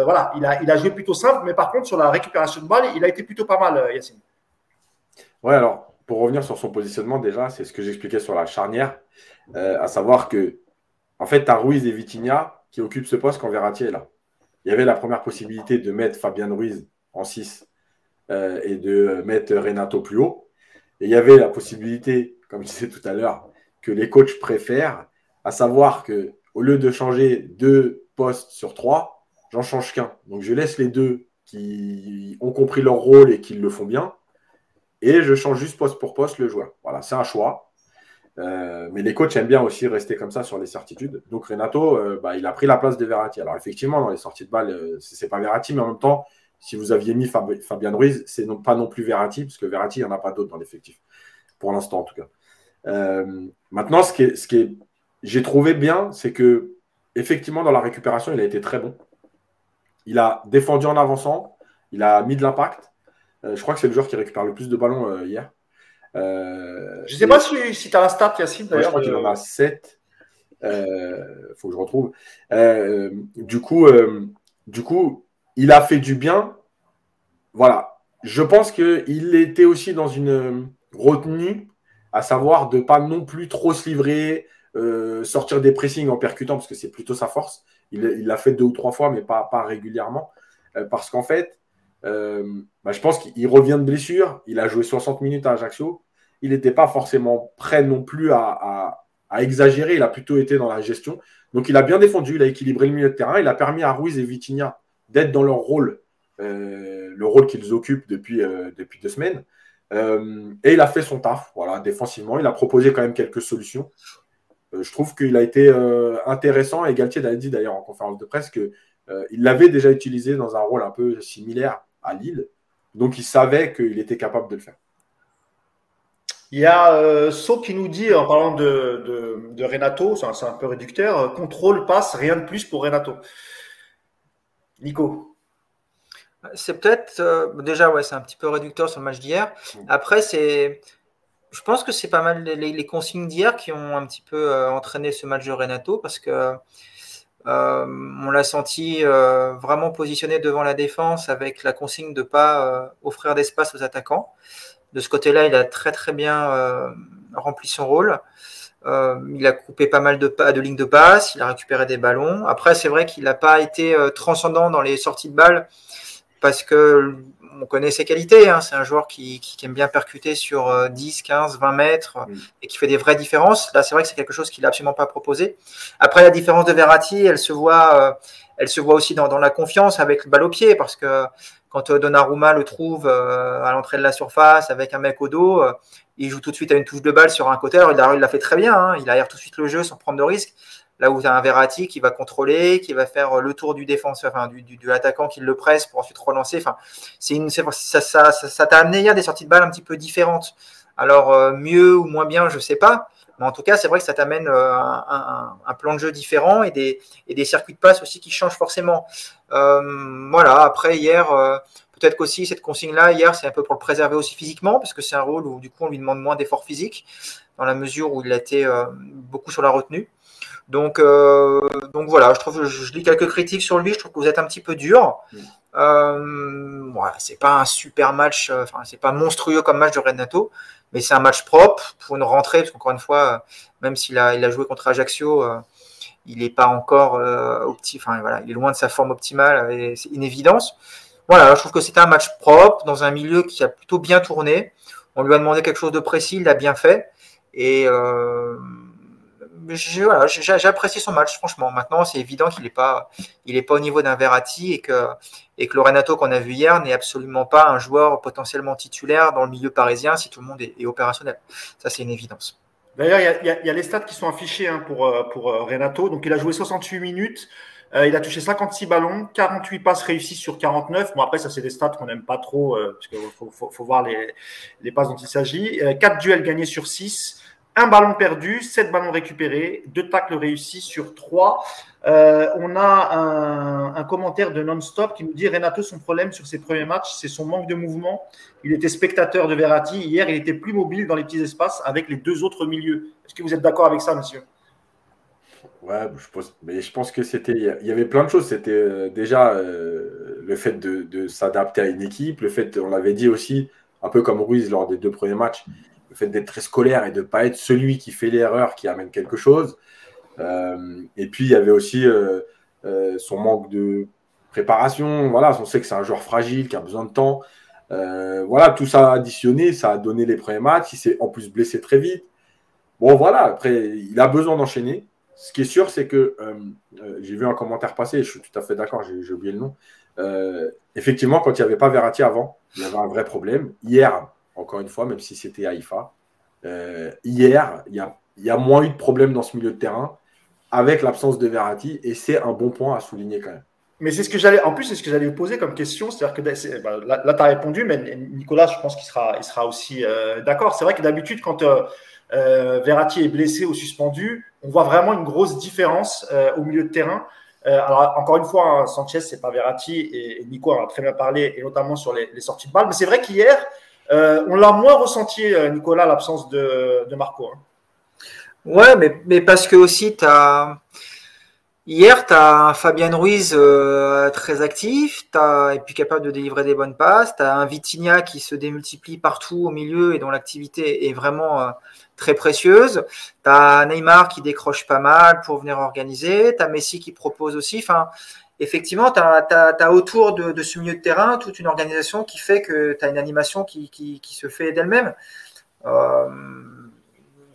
voilà, il a, joué plutôt simple, mais par contre, sur la récupération de balles, il a été plutôt pas mal, Yacine. Ouais, alors, pour revenir sur son positionnement, déjà, c'est ce que j'expliquais sur la charnière. Euh, à savoir que, en fait, tu as Ruiz et Vitinha qui occupent ce poste quand Verratti est là. il y avait la première possibilité de mettre Fabien Ruiz en 6 euh, et de mettre Renato plus haut. Et il y avait la possibilité, comme je disais tout à l'heure, que les coachs préfèrent, à savoir que au lieu de changer deux postes sur trois, j'en change qu'un. Donc je laisse les deux qui ont compris leur rôle et qui le font bien, et je change juste poste pour poste le joueur. Voilà, c'est un choix. Euh, mais les coachs aiment bien aussi rester comme ça sur les certitudes. Donc Renato, euh, bah, il a pris la place de Verratti. Alors effectivement, dans les sorties de balle, euh, ce n'est pas Verratti, mais en même temps, si vous aviez mis Fabien Ruiz, c'est non, pas non plus Verratti, parce que Verratti, il n'y en a pas d'autres dans l'effectif. Pour l'instant, en tout cas. maintenant, ce qui ce qui est, j'ai trouvé bien, c'est que effectivement, dans la récupération, il a été très bon. Il a défendu en avançant, il a mis de l'impact. Je crois que c'est le joueur qui récupère le plus de ballons hier. Euh, je ne sais pas si, si tu as la stat, Yacine, d'ailleurs. je crois qu'il en a 7. Il euh, faut que je retrouve. Euh, du, coup, du coup, il a fait du bien. Voilà. Je pense qu'il était aussi dans une retenue, à savoir de ne pas non plus trop se livrer, sortir des pressings en percutant, parce que c'est plutôt sa force. Il l'a fait deux ou trois fois, mais pas, pas régulièrement. parce qu'en fait, bah, je pense qu'il revient de blessure. Il a joué 60 minutes à Ajaccio il n'était pas forcément prêt non plus à, exagérer. Il a plutôt été dans la gestion. Donc, il a bien défendu, il a équilibré le milieu de terrain. Il a permis à Ruiz et Vitinha d'être dans leur rôle, euh, le rôle qu'ils occupent depuis, euh, depuis deux semaines. Euh, et il a fait son taf, voilà, défensivement. Il a proposé quand même quelques solutions. je trouve qu'il a été intéressant. Et Galtier l'a dit d'ailleurs en conférence de presse qu'il l'avait déjà utilisé dans un rôle un peu similaire à Lille. Donc, il savait qu'il était capable de le faire. Il y a euh, So qui nous dit, en parlant de, de, Renato, c'est un, peu réducteur, euh, contrôle, passe, rien de plus pour Renato. Nico C'est peut-être, euh, déjà, ouais, c'est un petit peu réducteur sur le match d'hier. Après, c'est, je pense que c'est pas mal les, consignes d'hier qui ont un petit peu entraîné ce match de Renato parce que on l'a senti vraiment positionné devant la défense avec la consigne de ne pas offrir d'espace aux attaquants de ce côté-là, il a très très bien euh, rempli son rôle. Euh, il a coupé pas mal de, de lignes de passe, il a récupéré des ballons. Après, c'est vrai qu'il n'a pas été euh, transcendant dans les sorties de balles parce que on connaît ses qualités. Hein. C'est un joueur qui, aime bien percuter sur 10, 15, 20 mètres et qui fait des vraies différences. Là, c'est vrai que c'est quelque chose qu'il n'a absolument pas proposé. Après, la différence de Verratti, elle se voit, elle se voit aussi dans, dans, la confiance avec le balle au pied parce que quand euh, Donnarumma le trouve euh, à l'entrée de la surface avec un mec au dos, euh, il joue tout de suite à une touche de balle sur un côté. Alors, il l'a fait très bien, hein. il aère tout de suite le jeu sans prendre de risque. Là où tu as un Verratti qui va contrôler, qui va faire le tour du défenseur, enfin, du, du, attaquant qui le presse pour ensuite relancer. Enfin, c'est une, ça, ça, ça, t'a amené hier des sorties de balle un petit peu différentes. Alors, mieux ou moins bien, je sais pas. Mais en tout cas, c'est vrai que ça t'amène un, un, plan de jeu différent et des, et des circuits de passe aussi qui changent forcément. Euh, voilà, après hier, euh, peut-être qu'aussi cette consigne-là, hier, c'est un peu pour le préserver aussi physiquement, parce que c'est un rôle où du coup on lui demande moins d'efforts physiques, dans la mesure où il a été euh, beaucoup sur la retenue. Donc, donc voilà, je trouve, je, lis quelques critiques sur lui. Je trouve que vous êtes un petit peu dur. Euh, voilà, c'est pas un super match, enfin c'est pas monstrueux comme match de Renato, mais c'est un match propre pour une rentrée, parce qu'encore une fois, même s'il a, il a joué contre Ajaccio, il n'est pas encore euh, enfin voilà, il est loin de sa forme optimale, et c'est une évidence. Voilà, je trouve que c'était un match propre dans un milieu qui a plutôt bien tourné. On lui a demandé quelque chose de précis, il l'a bien fait. Et euh, j'ai voilà, son match, franchement. Maintenant, c'est évident qu'il n'est pas, il est pas au niveau d'un Verratti et que, et que le Renato qu'on a vu hier n'est absolument pas un joueur potentiellement titulaire dans le milieu parisien si tout le monde est opérationnel. Ça, c'est une évidence. D'ailleurs, il y, a les stats qui sont affichés hein, pour, euh, pour euh, Renato. Donc, il a joué 68 minutes. Euh, il a touché 56 ballons, 48 passes réussies sur 49. Bon, après, ça, c'est des stats qu'on n'aime pas trop, parce qu'il faut, voir les, les passes dont il s'agit. 4 duels gagnés sur 6 un ballon perdu, sept ballons récupérés, deux tacles réussis sur trois. Euh, on a un, commentaire de Non-Stop qui nous dit Renato, son problème sur ses premiers matchs, c'est son manque de mouvement. Il était spectateur de Verratti. Hier, il était plus mobile dans les petits espaces avec les deux autres milieux. Est-ce que vous êtes d'accord avec ça, monsieur? Ouais, je pense, mais je pense que c'était. Il y avait plein de choses. C'était euh, déjà euh, le fait de, de s'adapter à une équipe, le fait, on l'avait dit aussi, un peu comme Ruiz lors des deux premiers matchs, le fait d'être très scolaire et de ne pas être celui qui fait l'erreur qui amène quelque chose. Euh, et puis, il y avait aussi euh, euh, son manque de préparation, voilà, on sait que c'est un joueur fragile, qui a besoin de temps. Voilà, tout ça additionné, ça a donné les premiers matchs. Il s'est en plus blessé très vite. Bon, voilà, après, il a besoin d'enchaîner. Ce qui est sûr, c'est que j'ai vu un commentaire passer, je suis tout à fait d'accord, j'ai oublié le nom. effectivement, quand il n'y avait pas Verratti avant, il y avait un vrai problème. Hier, encore une fois, même si c'était Haïfa, hier, il y, a, moins eu de problèmes dans ce milieu de terrain avec l'absence de Verratti, et c'est un bon point à souligner quand même. Mais c'est ce que j'allais, en plus, c'est ce que j'allais vous poser comme question. C'est-à-dire que bah, là, tu as répondu, mais Nicolas, je pense qu'il sera, il sera aussi euh, d'accord. C'est vrai que d'habitude, quand euh, euh, Verratti est blessé ou suspendu, on voit vraiment une grosse différence au milieu de terrain. alors, encore une fois, hein, Sanchez, c'est pas Verratti, et, Nico en a très bien parlé, et notamment sur les, sorties de balles. Mais c'est vrai qu'hier, on l'a moins ressenti, Nicolas, l'absence de, Marco. Hein. Ouais, mais, parce que aussi, Hier, tu as un Fabien Ruiz euh, très actif, as, et puis capable de délivrer des bonnes passes. Tu as un Vitinha qui se démultiplie partout au milieu et dont l'activité est vraiment euh, très précieuse. Tu as Neymar qui décroche pas mal pour venir organiser. Tu as Messi qui propose aussi. Enfin, effectivement, tu as, autour de, ce milieu de terrain toute une organisation qui fait que tu as une animation qui, se fait d'elle-même. Euh,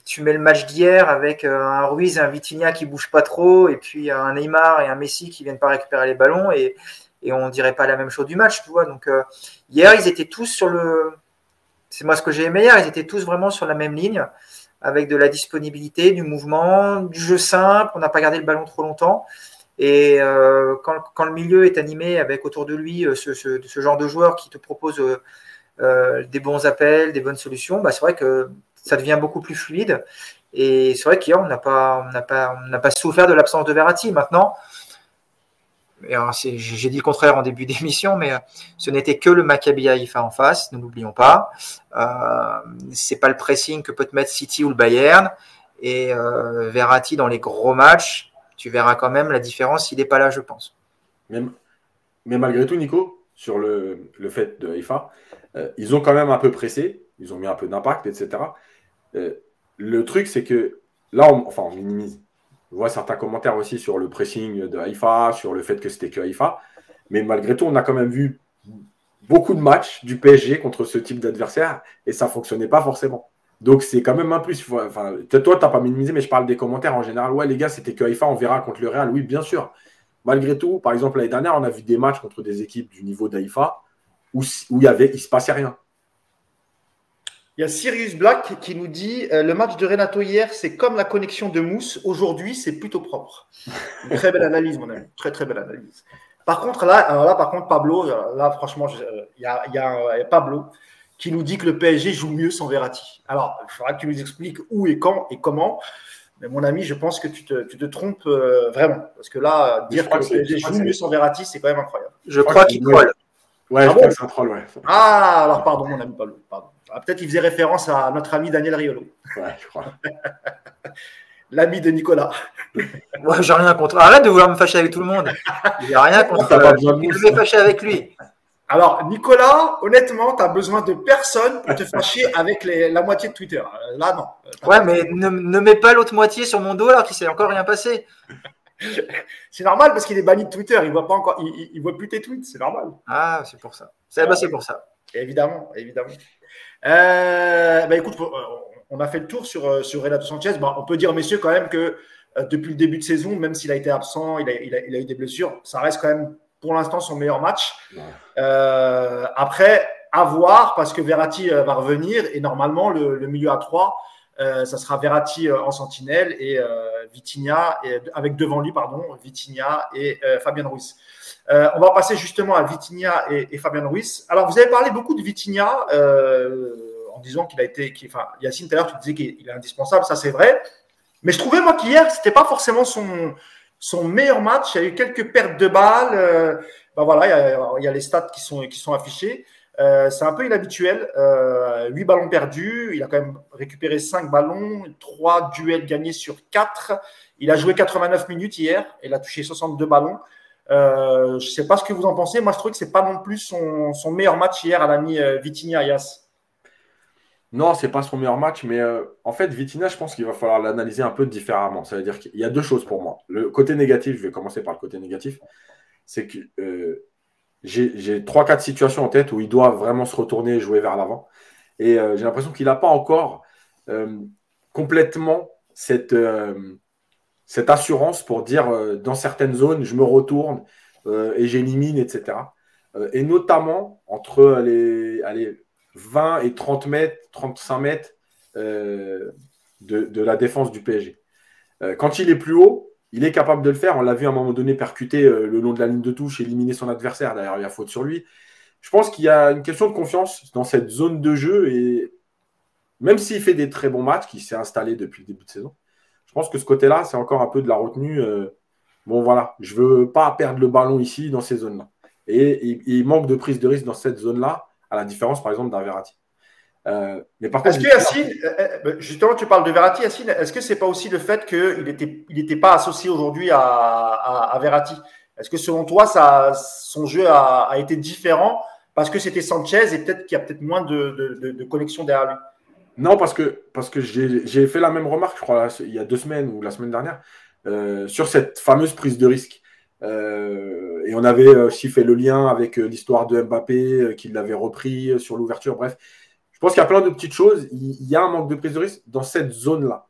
tu mets le match d'hier avec euh, un Ruiz et un Vitinha qui bouge pas trop, et puis un Neymar et un Messi qui viennent pas récupérer les ballons, et, et on dirait pas la même chose du match, tu vois. Donc euh, hier, ils étaient tous sur le. C'est moi ce que j'ai aimé hier, ils étaient tous vraiment sur la même ligne, avec de la disponibilité, du mouvement, du jeu simple, on n'a pas gardé le ballon trop longtemps. Et euh, quand, le milieu est animé avec autour de lui ce, ce, genre de joueur qui te propose des bons appels, des bonnes solutions, bah, c'est vrai que ça devient beaucoup plus fluide. Et c'est vrai qu'hier, on n'a pas, souffert de l'absence de Verratti. Maintenant, j'ai dit le contraire en début d'émission, mais euh, ce n'était que le Maccabi Haïfa en face, ne l'oublions pas. Euh, c'est pas le pressing que peut te mettre City ou le Bayern. Et euh, Verratti dans les gros matchs, tu verras quand même la différence, il n'est pas là, je pense. Mais, malgré tout, Nico, sur le, le fait de Haïfa, euh, ils ont quand même un peu pressé, ils ont mis un peu d'impact, etc. Euh, le truc, c'est que là, on, enfin, on minimise. Je vois certains commentaires aussi sur le pressing de Haïfa, sur le fait que c'était que Haïfa. Mais malgré tout, on a quand même vu beaucoup de matchs du PSG contre ce type d'adversaire et ça ne fonctionnait pas forcément. Donc c'est quand même un plus. Enfin, toi, tu n'as pas minimisé, mais je parle des commentaires en général. Ouais, les gars, c'était que Haïfa, on verra contre le Real. Oui, bien sûr. Malgré tout, par exemple, l'année dernière, on a vu des matchs contre des équipes du niveau d'Haïfa où, où il ne il se passait rien. Il y a Sirius Black qui nous dit euh, le match de Renato hier, c'est comme la connexion de Mousse. Aujourd'hui, c'est plutôt propre. très belle analyse, mon ami. Très, très belle analyse. Par contre, là, là par contre, Pablo, là, franchement, euh, il y, y, a, Pablo qui nous dit que le PSG joue mieux sans Verratti. Alors, il faudra que tu nous expliques où et quand et comment. Mais mon ami, je pense que tu te, tu te trompes vraiment. Parce que là, dire que, le PSG joue mieux sans Verratti, c'est quand même incroyable. Je, crois qu'il troll. Ouais, je ah crois que c'est un troll, ouais. Ah, alors pardon, mon ami Pablo. Pardon. Ah, peut-être qu'il faisait référence à notre ami Daniel Riolo. Ouais, je crois. L'ami de Nicolas. Ouais, j'ai rien contre. Arrête de vouloir me fâcher avec tout le monde. J'ai rien contre. Besoin de me fâcher avec lui. Alors, Nicolas, honnêtement, tu n'as besoin de personne pour te fâcher avec la moitié de Twitter. Là, non. Ouais, mais ne, mets pas l'autre moitié sur mon dos alors qu'il s'est encore rien passé. c'est normal parce qu'il est banni de Twitter. Il voit pas encore, il, voit plus tes tweets. C'est normal. Ah, c'est pour ça. C'est bah, pour ça. Évidemment, évidemment. Euh, bah, écoute, euh, on a fait le tour sur, euh, sur Renato Sanchez. Bah, on peut dire, messieurs, quand même que depuis le début de saison, même s'il a été absent, il a, il, a, il a, eu des blessures, ça reste quand même pour l'instant son meilleur match. Euh, après, à voir, parce que Verratti va revenir et normalement, le, le milieu à 3, euh, ça sera Verratti en sentinelle et euh, Vitinha, et, avec devant lui, pardon, Vitinha et Fabien Ruiz. Euh, on va passer justement à Vitinha et, Fabien Ruiz. Alors, vous avez parlé beaucoup de Vitinha euh, en disant qu'il a été. enfin, Yacine, tout à l'heure, tu disais qu'il est indispensable, ça c'est vrai. Mais je trouvais, moi, qu'hier, c'était pas forcément son, son meilleur match. Il y a eu quelques pertes de balles. Euh, ben voilà, il y, a, les stats qui sont, qui sont affichés. c'est un peu inhabituel. Euh, 8 ballons perdus. Il a quand même récupéré 5 ballons, 3 duels gagnés sur 4. Il a joué 89 minutes hier. Il a touché 62 ballons. Euh, je ne sais pas ce que vous en pensez. Moi, je trouve que ce n'est pas non plus son, meilleur match hier à l'ami euh, Vitinha Ayas. Non, c'est pas son meilleur match, mais euh, en fait, Vitinha, je pense qu'il va falloir l'analyser un peu différemment. Ça veut dire qu'il y a deux choses pour moi. Le côté négatif, je vais commencer par le côté négatif, c'est que euh, j'ai trois, quatre situations en tête où il doit vraiment se retourner et jouer vers l'avant. Et j'ai l'impression qu'il n'a pas encore complètement cette, assurance pour dire dans certaines zones, je me retourne et j'élimine, etc. et notamment entre les, 20 et 30 mètres, 35 mètres de, de, la défense du PSG. quand il est plus haut, il est capable de le faire. On l'a vu à un moment donné percuter euh, le long de la ligne de touche, éliminer son adversaire. D'ailleurs, il y a faute sur lui. Je pense qu'il y a une question de confiance dans cette zone de jeu. Et même s'il fait des très bons matchs, qui s'est installé depuis le début de saison, je pense que ce côté-là, c'est encore un peu de la retenue. Euh, bon, voilà, je ne veux pas perdre le ballon ici, dans ces zones-là. Et, il manque de prise de risque dans cette zone-là, à la différence, par exemple, d'un Verratti. Euh, mais par est-ce que Yacine, euh, euh, justement, tu parles de Verratti, Yacine, est-ce que c'est pas aussi le fait qu'il n'était il était pas associé aujourd'hui à, à, Verratti? Est-ce que selon toi, ça, son jeu a, a été différent parce que c'était Sanchez et peut-être qu'il y a peut-être moins de, de, de, connexion derrière lui? Non, parce que, parce que j'ai fait la même remarque, je crois, il y a deux semaines ou la semaine dernière, euh, sur cette fameuse prise de risque. Euh, et on avait aussi fait le lien avec l'histoire de Mbappé, qu'il l'avait repris sur l'ouverture. Bref, je pense qu'il y a plein de petites choses. Il y a un manque de prise de risque dans cette zone-là.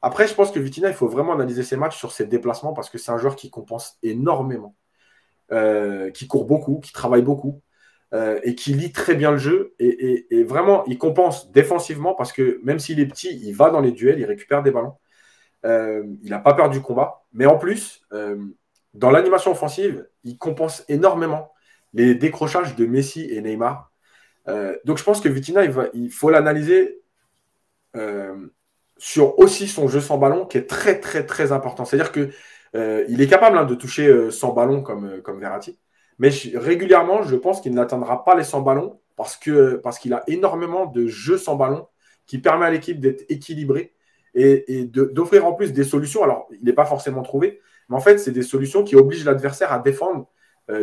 Après, je pense que Vitina, il faut vraiment analyser ses matchs sur ses déplacements parce que c'est un joueur qui compense énormément, euh, qui court beaucoup, qui travaille beaucoup euh, et qui lit très bien le jeu. Et, vraiment, il compense défensivement parce que même s'il est petit, il va dans les duels, il récupère des ballons. Euh, il n'a pas peur du combat. Mais en plus, dans l'animation offensive, il compense énormément les décrochages de Messi et Neymar. Euh, donc je pense que Vitina, il, faut l'analyser euh, sur aussi son jeu sans ballon qui est très très très important. C'est-à-dire qu'il euh, est capable hein, de toucher sans ballon comme, comme Verratti, mais régulièrement, je pense qu'il n'atteindra pas les 100 ballons parce qu'il parce qu'il a énormément de jeux sans ballon qui permet à l'équipe d'être équilibrée et, et d'offrir en plus des solutions. Alors, il n'est pas forcément trouvé, mais en fait, c'est des solutions qui obligent l'adversaire à défendre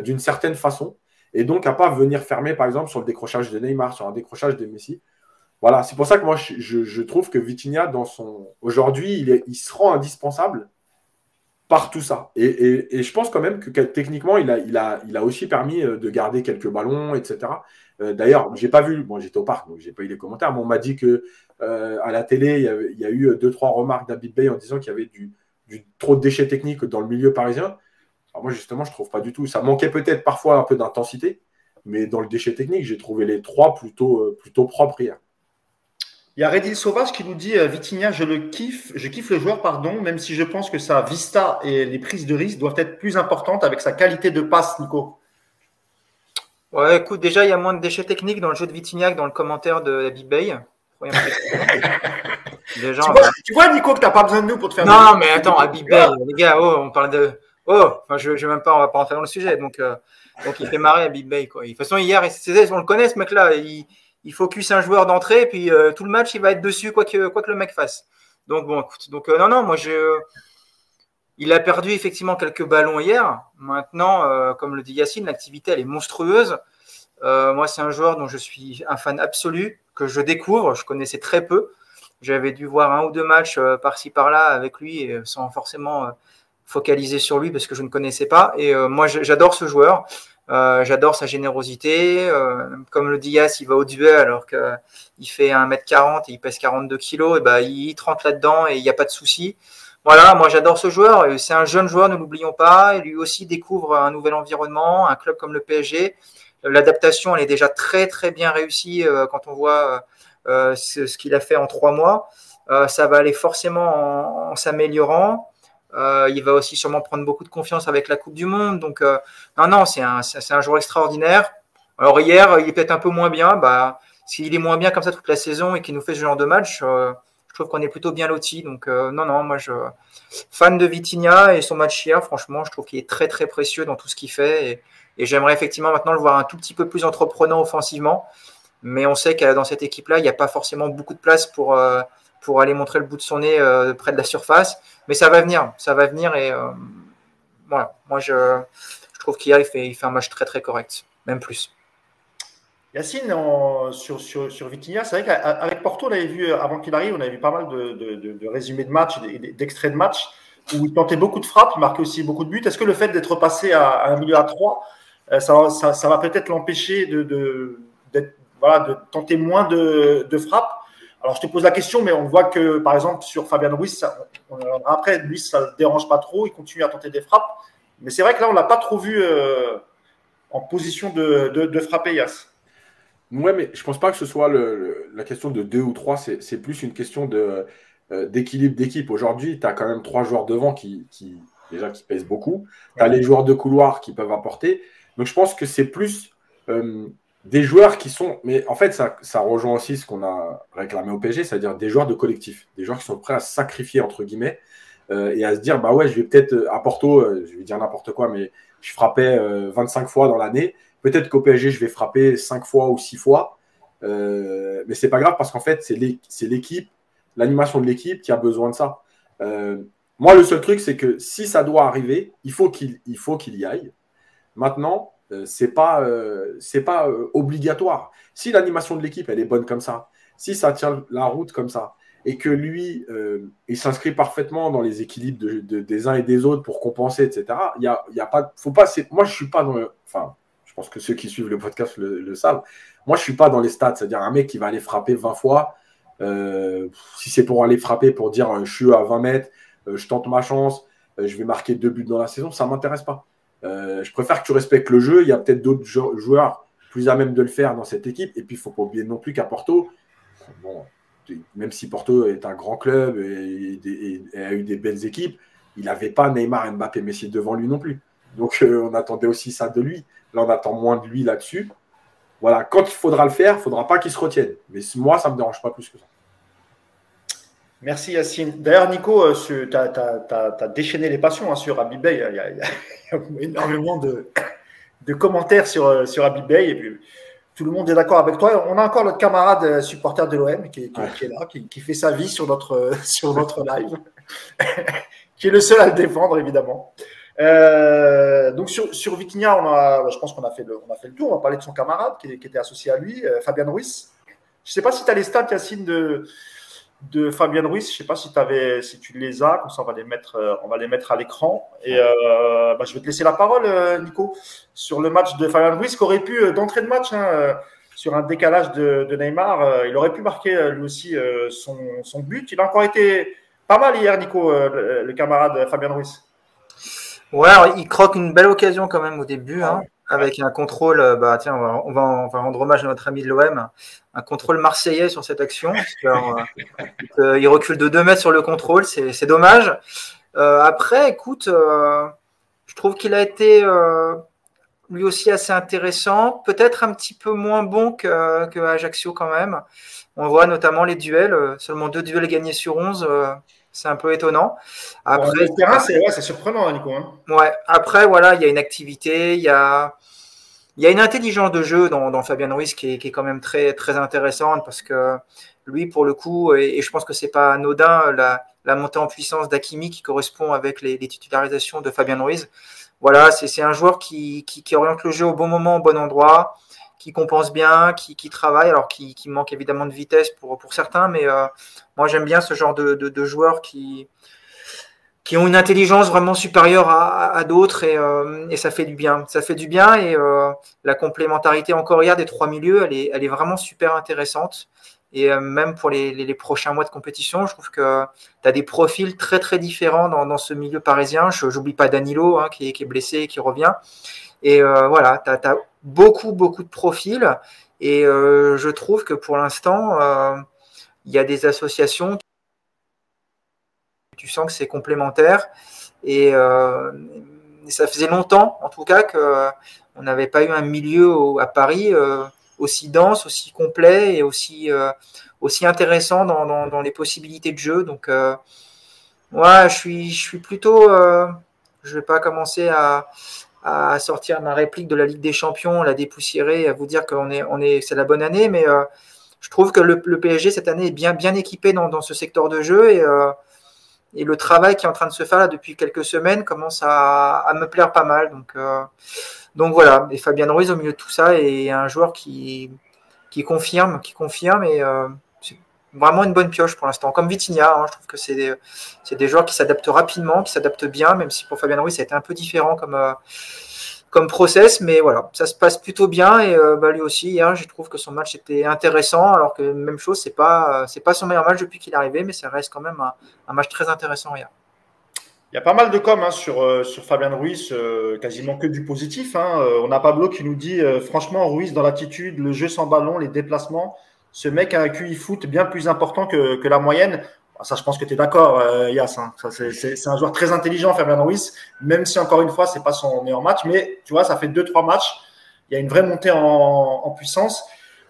d'une certaine façon et donc à pas venir fermer, par exemple, sur le décrochage de Neymar, sur un décrochage de Messi. Voilà, c'est pour ça que moi, je, trouve que Vitinha, dans son aujourd'hui, il, il se rend indispensable par tout ça. Et, je pense quand même que techniquement, il a, il a, il a aussi permis euh, de garder quelques ballons, etc. Euh, d'ailleurs, j'ai pas vu, bon, j'étais au parc, donc j'ai pas eu les commentaires, mais on m'a dit que euh, à la télé, il y, a eu deux, trois remarques d'Abid Bey en disant qu'il y avait du, du, trop de déchets techniques dans le milieu parisien moi, justement, je ne trouve pas du tout. Ça manquait peut-être parfois un peu d'intensité, mais dans le déchet technique, j'ai trouvé les trois plutôt, euh, plutôt propres hier. Il y a Redil Sauvage qui nous dit euh, Vitinha, je le kiffe, je kiffe le joueur, pardon, même si je pense que sa vista et les prises de risque doivent être plus importantes avec sa qualité de passe, Nico. Ouais, écoute, déjà, il y a moins de déchets techniques dans le jeu de Vitinha que dans le commentaire de la Big Bay. Tu, vois, Nico, que tu n'as pas besoin de nous pour te faire. Non, mais attends, Abib Bay, les gars, oh, on parle de. Oh, enfin, je, je vais même pas, on va pas rentrer dans le sujet. Donc, euh, donc il fait marrer Big Bay. Quoi. De toute façon, hier, on le connaît, ce mec-là. Il, il focus un joueur d'entrée, et puis euh, tout le match, il va être dessus, quoi que, quoi que le mec fasse. Donc, bon, écoute. Donc, euh, non, non, moi, je. Il a perdu effectivement quelques ballons hier. Maintenant, comme le dit Yacine, l'activité, elle est monstrueuse. moi, c'est un joueur dont je suis un fan absolu, que je découvre. Je connaissais très peu. J'avais dû voir un ou deux matchs par-ci par-là avec lui, sans forcément focalisé sur lui parce que je ne connaissais pas. Et euh, moi, j'adore ce joueur. Euh, j'adore sa générosité. Euh, comme le Diaz, il va au duel alors qu'il fait 1m40 et il pèse 42 kg. Et ben, il rentre là-dedans et il n'y a pas de souci. Voilà, moi j'adore ce joueur. C'est un jeune joueur, ne l'oublions pas. Et lui aussi découvre un nouvel environnement, un club comme le PSG. L'adaptation, elle est déjà très très bien réussie quand on voit ce, qu'il a fait en trois mois. ça va aller forcément en s'améliorant. Euh, il va aussi sûrement prendre beaucoup de confiance avec la Coupe du Monde. Donc, euh, non, non, c'est un, un, joueur extraordinaire. Alors, hier, il est peut-être un peu moins bien. Bah, S'il est moins bien comme ça toute la saison et qu'il nous fait ce genre de match, euh, je trouve qu'on est plutôt bien loti. Donc, non, non, moi, je fan de Vitinha et son match hier, franchement, je trouve qu'il est très, très précieux dans tout ce qu'il fait. Et j'aimerais effectivement maintenant le voir un tout petit peu plus entreprenant offensivement. Mais on sait que dans cette équipe-là, il n'y a pas forcément beaucoup de place pour pour aller montrer le bout de son nez euh, près de la surface. Mais ça va venir, ça va venir. Et euh, voilà, moi je, je trouve qu'hier il fait, il fait un match très très correct, même plus. Yacine, sur, sur, sur Vitinha, c'est vrai qu'avec Porto, on avait vu, avant qu'il arrive, on avait vu pas mal de, de, de, résumés de match, d'extraits de match. où il tentait beaucoup de frappes, il marquait aussi beaucoup de buts. Est-ce que le fait d'être passé à, un milieu à 3, ça, ça, va peut-être l'empêcher de, de, voilà, de tenter moins de, de frappes alors, je te pose la question, mais on voit que, par exemple, sur Fabien Ruiz, après, lui, ça ne le dérange pas trop, il continue à tenter des frappes. Mais c'est vrai que là, on ne l'a pas trop vu euh, en position de, de, frapper Yass. Ouais, mais je ne pense pas que ce soit la question de deux ou trois, c'est plus une question euh, d'équilibre d'équipe. Aujourd'hui, tu as quand même trois joueurs devant qui, déjà, qui pèsent beaucoup. Tu as les joueurs de couloir qui peuvent apporter. Donc, je pense que c'est plus. Euh, des joueurs qui sont. Mais en fait, ça, ça rejoint aussi ce qu'on a réclamé au PSG, c'est-à-dire des joueurs de collectif, des joueurs qui sont prêts à sacrifier, entre guillemets, euh, et à se dire bah ouais, je vais peut-être euh, à Porto, euh, je vais dire n'importe quoi, mais je frappais 25 fois dans l'année. Peut-être qu'au PSG, je vais frapper 5 fois ou 6 fois. mais c'est pas grave parce qu'en fait, c'est l'équipe, l'animation de l'équipe qui a besoin de ça. moi, le seul truc, c'est que si ça doit arriver, il faut qu'il y aille. Maintenant, c'est pas, euh, pas euh, obligatoire. Si l'animation de l'équipe elle est bonne comme ça, si ça tient la route comme ça, et que lui il s'inscrit parfaitement dans les équilibres des uns et des autres pour compenser, etc. Il y a, pas. Moi je suis pas dans enfin, je pense que ceux qui suivent le podcast le, savent. Moi je suis pas dans les stats, c'est-à-dire un mec qui va aller frapper 20 fois. si c'est pour aller frapper pour dire je suis à 20 mètres, je tente ma chance, je vais marquer deux buts dans la saison, ça m'intéresse pas. Euh, je préfère que tu respectes le jeu. Il y a peut-être d'autres joueurs plus à même de le faire dans cette équipe. Et puis, il ne faut pas oublier non plus qu'à Porto, même si Porto est un grand club et, a eu des belles équipes, il n'avait pas Neymar, Mbappé, Messi devant lui non plus. Donc, euh, on attendait aussi ça de lui. Là, on attend moins de lui là-dessus. Voilà, quand il faudra le faire, il ne faudra pas qu'il se retienne. Mais moi, ça ne me dérange pas plus que ça. Merci Yacine. D'ailleurs, Nico, euh, tu as, déchaîné les passions hein, sur Abibay. Il, y a, énormément de, commentaires sur, euh, sur Abibay. Et puis, tout le monde est d'accord avec toi. On a encore notre camarade euh, supporter de l'OM qui, est là, qui, fait sa vie sur notre, sur notre live, qui est le seul à le défendre, évidemment. donc sur, sur Vitinha, on a, je pense qu'on a, fait le, on a fait le tour. On va parler de son camarade qui, était associé à lui, Fabien Ruiz. Je ne sais pas si tu as les stats, Yacine, de, de Fabien Ruiz. Je ne sais pas si, avais, si tu les as, comme ça on va les mettre, euh, on va les mettre à l'écran. Et euh, bah, je vais te laisser la parole, euh, Nico, sur le match de Fabien Ruiz, qui aurait pu, d'entrée de match, hein, sur un décalage de, Neymar, il aurait pu marquer lui aussi son, but. Il a encore été pas mal hier, Nico, le, camarade Fabien Ruiz. Ouais, il croque une belle occasion quand même au début. Hein avec un contrôle, euh, bah tiens, on va, rendre hommage à notre ami de l'OM, un contrôle marseillais sur cette action. Euh, il recule de 2 mètres sur le contrôle, c'est dommage. Euh, après, écoute, je trouve qu'il a été lui aussi assez intéressant, peut-être un petit peu moins bon que, que, Ajaccio quand même. On voit notamment les duels, seulement deux duels gagnés sur 11 c'est un peu étonnant. Après, c'est surprenant, Nico. Hein. Ouais. Après, voilà, il y a une activité, il y a, il y a une intelligence de jeu dans, dans Fabien Ruiz qui est, qui est, quand même très, très intéressante parce que lui, pour le coup, et, je pense que c'est pas anodin, la, la montée en puissance d'Akimi qui correspond avec les, les, titularisations de Fabien Ruiz. Voilà, c'est un joueur qui, qui, qui, oriente le jeu au bon moment, au bon endroit qui compense bien, qui, qui travaille, alors qui, qui, manque évidemment de vitesse pour, pour certains, mais euh, moi j'aime bien ce genre de, de, joueurs qui, qui ont une intelligence vraiment supérieure à, à d'autres et, euh, et, ça fait du bien. Ça fait du bien et euh, la complémentarité encore hier des trois milieux, elle est, elle est vraiment super intéressante. Et même pour les, les, prochains mois de compétition, je trouve que tu as des profils très très différents dans, dans ce milieu parisien. Je n'oublie pas Danilo hein, qui, qui, est, blessé et qui revient. Et voilà, tu as, beaucoup, beaucoup de profils. Et euh, je trouve que pour l'instant, euh, il y a des associations tu sens que c'est complémentaire. Et euh, ça faisait longtemps, en tout cas, qu'on n'avait pas eu un milieu à Paris aussi dense, aussi complet et aussi, aussi intéressant dans, les possibilités de jeu. Donc, ouais, je suis, je suis plutôt. je ne vais pas commencer à, à sortir ma réplique de la Ligue des Champions, la dépoussiérer, à vous dire qu'on est, on est, c'est la bonne année, mais euh, je trouve que le, PSG cette année est bien, bien équipé dans, ce secteur de jeu et, euh, et, le travail qui est en train de se faire là depuis quelques semaines commence à, à me plaire pas mal. Donc, euh, donc voilà. Et Fabien Ruiz au milieu de tout ça est un joueur qui, qui confirme, qui confirme et vraiment une bonne pioche pour l'instant. Comme Vitinha, hein, je trouve que c'est des, des, joueurs qui s'adaptent rapidement, qui s'adaptent bien, même si pour Fabien Ruiz, ça a été un peu différent comme, euh, comme process, mais voilà, ça se passe plutôt bien. Et euh, bah, lui aussi, hier, je trouve que son match était intéressant, alors que même chose, c'est pas, pas son meilleur match depuis qu'il est arrivé, mais ça reste quand même un, match très intéressant. Il y a pas mal de com hein, sur, sur Fabien Ruiz, quasiment que du positif. Hein. on a Pablo qui nous dit franchement, Ruiz dans l'attitude, le jeu sans ballon, les déplacements, ce mec a un QI foot bien plus important que, la moyenne. Ça, je pense que tu es d'accord, euh, Yass. Hein. C'est un joueur très intelligent, Fabien Ruiz, même si, encore une fois, c'est pas son meilleur match. Mais tu vois, ça fait deux, trois matchs. Il y a une vraie montée en, puissance.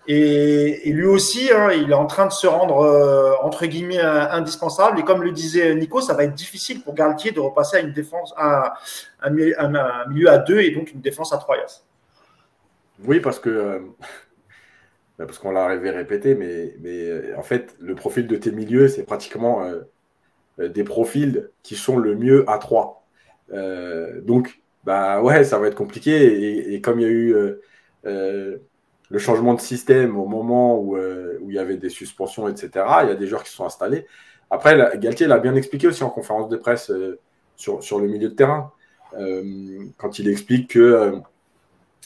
Et, lui aussi, hein, il est en train de se rendre, euh, entre guillemets, indispensable. Et comme le disait Nico, ça va être difficile pour Galtier de repasser à une défense, à un, milieu, à deux et donc une défense à trois, Yass. Oui, parce que euh, parce qu'on l'a répété, mais, euh, en fait, le profil de tes milieux, c'est pratiquement euh, euh, des profils qui sont le mieux à 3. donc, bah ouais, ça va être compliqué. Et, comme il y a eu le changement de système au moment où, il y avait des suspensions, etc., il y a des joueurs qui sont installés. Après, Galtier l'a bien expliqué aussi en conférence de presse sur, le milieu de terrain, quand il explique que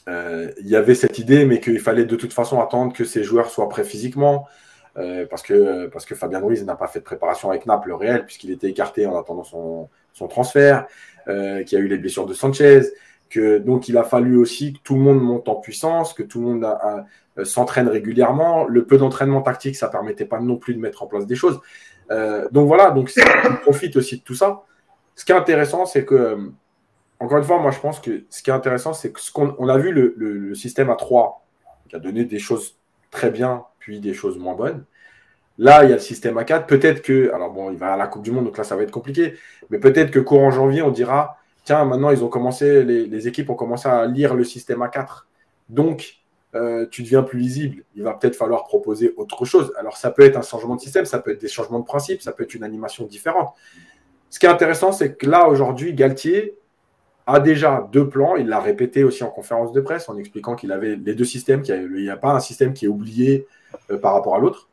euh, il y avait cette idée, mais qu'il fallait de toute façon attendre que ces joueurs soient prêts physiquement, euh, parce, que, parce que Fabien Ruiz n'a pas fait de préparation avec Naples réel, puisqu'il était écarté en attendant son, son transfert, euh, qu'il y a eu les blessures de Sanchez, que donc il a fallu aussi que tout le monde monte en puissance, que tout le monde s'entraîne régulièrement. Le peu d'entraînement tactique, ça permettait pas non plus de mettre en place des choses. donc voilà, donc on profite aussi de tout ça. Ce qui est intéressant, c'est que encore une fois, moi je pense que ce qui est intéressant, c'est que ce qu'on on a vu le, système à 3 qui a donné des choses très bien, puis des choses moins bonnes. Là, il y a le système à 4. Peut-être que, alors bon, il va à la Coupe du Monde, donc là, ça va être compliqué. Mais peut-être que courant janvier, on dira, tiens, maintenant, ils ont commencé, les, équipes ont commencé à lire le système à 4. Donc, euh, tu deviens plus lisible. Il va peut-être falloir proposer autre chose. Alors, ça peut être un changement de système, ça peut être des changements de principe, ça peut être une animation différente. Ce qui est intéressant, c'est que là, aujourd'hui, Galtier, a déjà deux plans. Il l'a répété aussi en conférence de presse en expliquant qu'il avait les deux systèmes, qu'il n'y a, pas un système qui est oublié euh, par rapport à l'autre.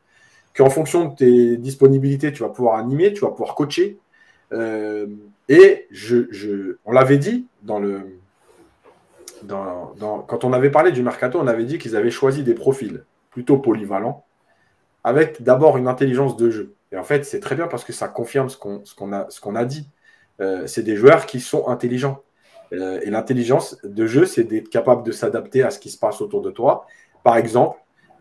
Qu'en fonction de tes disponibilités, tu vas pouvoir animer, tu vas pouvoir coacher. Euh, et je, on l'avait dit dans le, dans, quand on avait parlé du mercato, on avait dit qu'ils avaient choisi des profils plutôt polyvalents, avec d'abord une intelligence de jeu. Et en fait, c'est très bien parce que ça confirme ce qu'on a, a dit. Euh, c'est des joueurs qui sont intelligents. Euh, et l'intelligence de jeu, c'est d'être capable de s'adapter à ce qui se passe autour de toi. Par exemple,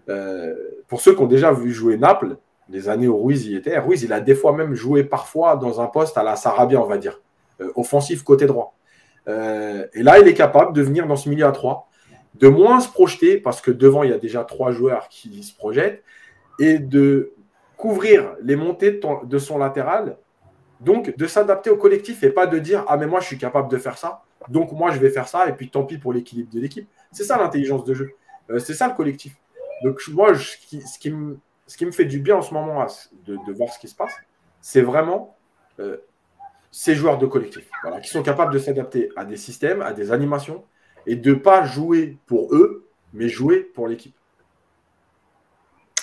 euh, pour ceux qui ont déjà vu jouer Naples, les années où Ruiz y était, Ruiz, il a des fois même joué parfois dans un poste à la Sarabia, on va dire, euh, offensif côté droit. et là, il est capable de venir dans ce milieu à trois, de moins se projeter, parce que devant, il y a déjà trois joueurs qui se projettent, et de couvrir les montées de son latéral donc, de s'adapter au collectif et pas de dire Ah, mais moi, je suis capable de faire ça. Donc, moi, je vais faire ça. Et puis, tant pis pour l'équilibre de l'équipe. C'est ça l'intelligence de jeu. Euh, c'est ça le collectif. Donc, moi, ce, qui, me, fait du bien en ce moment de, voir ce qui se passe, c'est vraiment euh, ces joueurs de collectif qui sont capables de s'adapter à des systèmes, à des animations et de ne pas jouer pour eux, mais jouer pour l'équipe.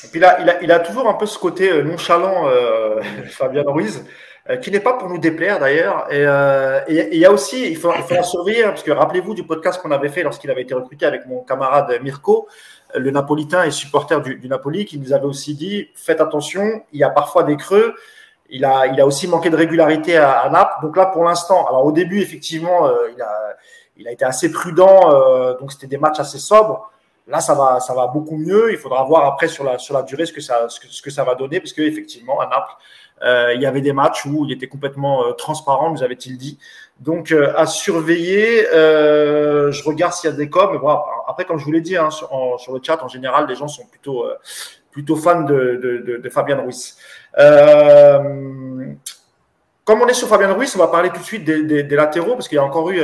Et puis là, il a, il a, toujours un peu ce côté euh, nonchalant, Fabien Ruiz. Euh, qui n'est pas pour nous déplaire d'ailleurs. Et euh, il y a aussi, il faut, il surveiller, hein, parce que rappelez-vous du podcast qu'on avait fait lorsqu'il avait été recruté avec mon camarade Mirko, le Napolitain et supporter du, Napoli, qui nous avait aussi dit faites attention, il y a parfois des creux. Il a, il a aussi manqué de régularité à, Naples. Donc là, pour l'instant, alors au début, effectivement, euh, il, a, il a été assez prudent, euh, donc c'était des matchs assez sobres. Là, ça va, ça va beaucoup mieux. Il faudra voir après sur la, sur la durée ce que ça, ce que, ce que ça va donner, parce qu'effectivement, à Naples, euh, il y avait des matchs où il était complètement euh, transparent, nous avait-il dit. Donc euh, à surveiller. je regarde s'il y a des coms. Après, comme je vous l'ai dit hein, sur, le chat, en général, les gens sont plutôt plutôt fans de, de, Fabien Ruiz. comme on est sur Fabien Ruiz, on va parler tout de suite des, latéraux parce qu'il y a encore eu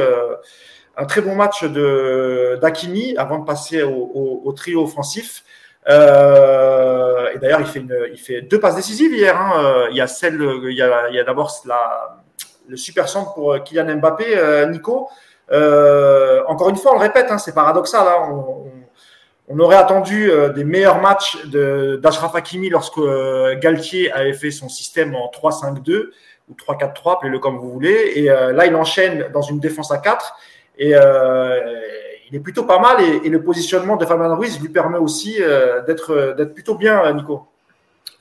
un très bon match de d'Akimi avant de passer au trio offensif. Euh, et d'ailleurs, il fait, il fait deux passes décisives hier. Hein. Euh, il y a d'abord le super centre pour euh, Kylian Mbappé, Nico. encore une fois, on le répète, hein, c'est paradoxal. Hein. On, on aurait attendu des meilleurs matchs d'Ashraf Hakimi lorsque Galtier avait fait son système en 3-5-2 ou 3-4-3, appelez-le comme vous voulez. Et là, il enchaîne dans une défense à 4. Et il est plutôt pas mal. Et, le positionnement de Fabien Ruiz lui permet aussi d'être plutôt bien, Nico.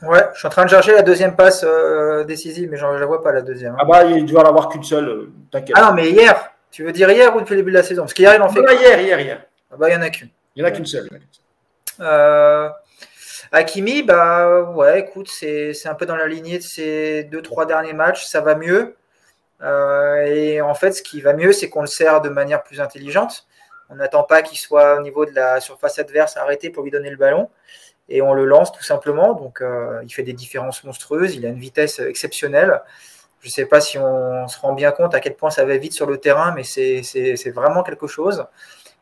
Ouais, je suis en train de chercher la deuxième passe euh, décisive, mais je ne la vois pas la deuxième. Ah bah, il doit en avoir qu'une seule, euh, t'inquiète. Ah non, mais hier, tu veux dire hier ou depuis le début de la saison? Parce qu'hier, il en fait. Ah, hier, hier, hier. Ah bah, il n'y en a qu'une. Il n'y en a qu'une seule. Euh, Hakimi, bah ouais, écoute, c'est un peu dans la lignée de ces deux, trois derniers matchs, ça va mieux. et en fait, ce qui va mieux, c'est qu'on le sert de manière plus intelligente. On n'attend pas qu'il soit au niveau de la surface adverse arrêté pour lui donner le ballon et on le lance tout simplement. Donc, euh, il fait des différences monstrueuses. Il a une vitesse exceptionnelle. Je ne sais pas si on se rend bien compte à quel point ça va vite sur le terrain, mais c'est vraiment quelque chose.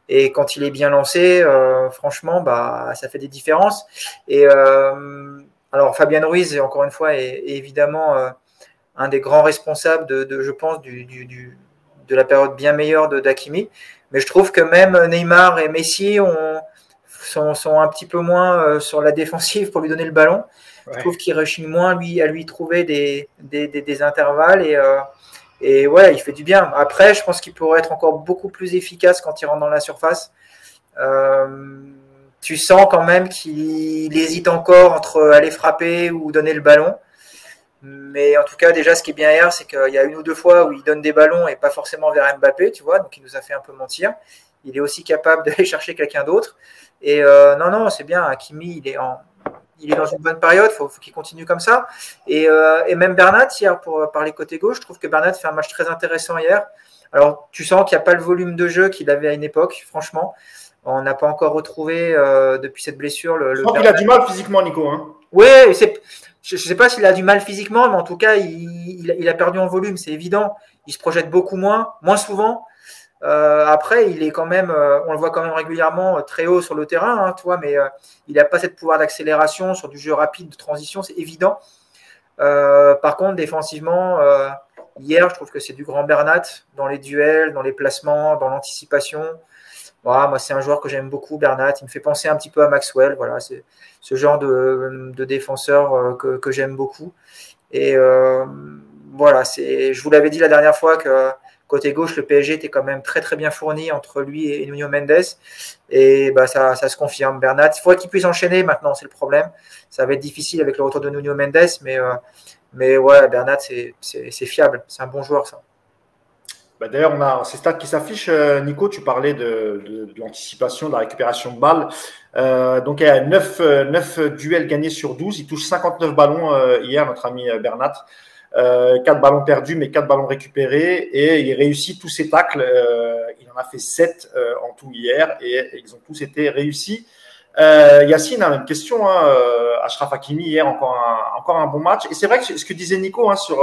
Et quand il est bien lancé, euh, franchement, bah, ça fait des différences. Et euh, alors, Fabien Ruiz, encore une fois, est, évidemment un des grands responsables de, je pense, de la période bien meilleure d'Akimi. Mais je trouve que même Neymar et Messi ont, sont, un petit peu moins euh, sur la défensive pour lui donner le ballon. Je trouve qu'il rechigne moins lui, à lui trouver des, des, intervalles et, euh, et ouais, il fait du bien. Après, je pense qu'il pourrait être encore beaucoup plus efficace quand il rentre dans la surface. Euh, tu sens quand même qu'il hésite encore entre aller frapper ou donner le ballon. Mais en tout cas, déjà, ce qui est bien hier, c'est qu'il y a une ou deux fois où il donne des ballons et pas forcément vers Mbappé, tu vois, donc il nous a fait un peu mentir. Il est aussi capable d'aller chercher quelqu'un d'autre. Et euh, non, non, c'est bien. Hakimi, il est, en, il est dans une bonne période. Il faut, qu'il continue comme ça. Et, euh, et, même Bernat, hier, pour parler côté gauche, je trouve que Bernat fait un match très intéressant hier. Alors, tu sens qu'il n'y a pas le volume de jeu qu'il avait à une époque, franchement. On n'a pas encore retrouvé euh, depuis cette blessure. Le, je qu'il a du mal physiquement, Nico. Hein. Oui, je ne sais pas s'il a du mal physiquement, mais en tout cas, il, a perdu en volume, c'est évident. Il se projette beaucoup moins, moins souvent. Euh, après, il est quand même, euh, on le voit quand même régulièrement euh, très haut sur le terrain, hein, toi, mais il n'a pas cette pouvoir d'accélération sur du jeu rapide de transition, c'est évident. par contre, défensivement, hier, je trouve que c'est du grand Bernat dans les duels, dans les placements, dans l'anticipation. Moi, c'est un joueur que j'aime beaucoup, Bernat. Il me fait penser un petit peu à Maxwell. Voilà, c'est ce genre de, défenseur que, que j'aime beaucoup. Et voilà, c'est, je vous l'avais dit la dernière fois que Côté gauche, le PSG était quand même très très bien fourni entre lui et Nuno Mendes. Et bah, ça, se confirme. Bernat, il faudrait qu'il puisse enchaîner maintenant, c'est le problème. Ça va être difficile avec le retour de Nuno Mendes, mais, euh, mais ouais, Bernat, c'est fiable. C'est un bon joueur, ça. Bah, d'ailleurs, on a ces stats qui s'affichent. Euh, Nico, tu parlais de, l'anticipation, de la récupération de balles. Euh, donc, il y a 9, 9, duels gagnés sur 12. Il touche 59 ballons hier, notre ami Bernat. Euh, quatre ballons perdus, mais quatre ballons récupérés. Et il réussit tous ses tacles. Euh, il en a fait sept euh, en tout hier et, ils ont tous été réussis. Yacine a une question. Hein, Ashraf Hakimi hier encore un, encore un bon match. Et c'est vrai que ce que disait Nico hein, sur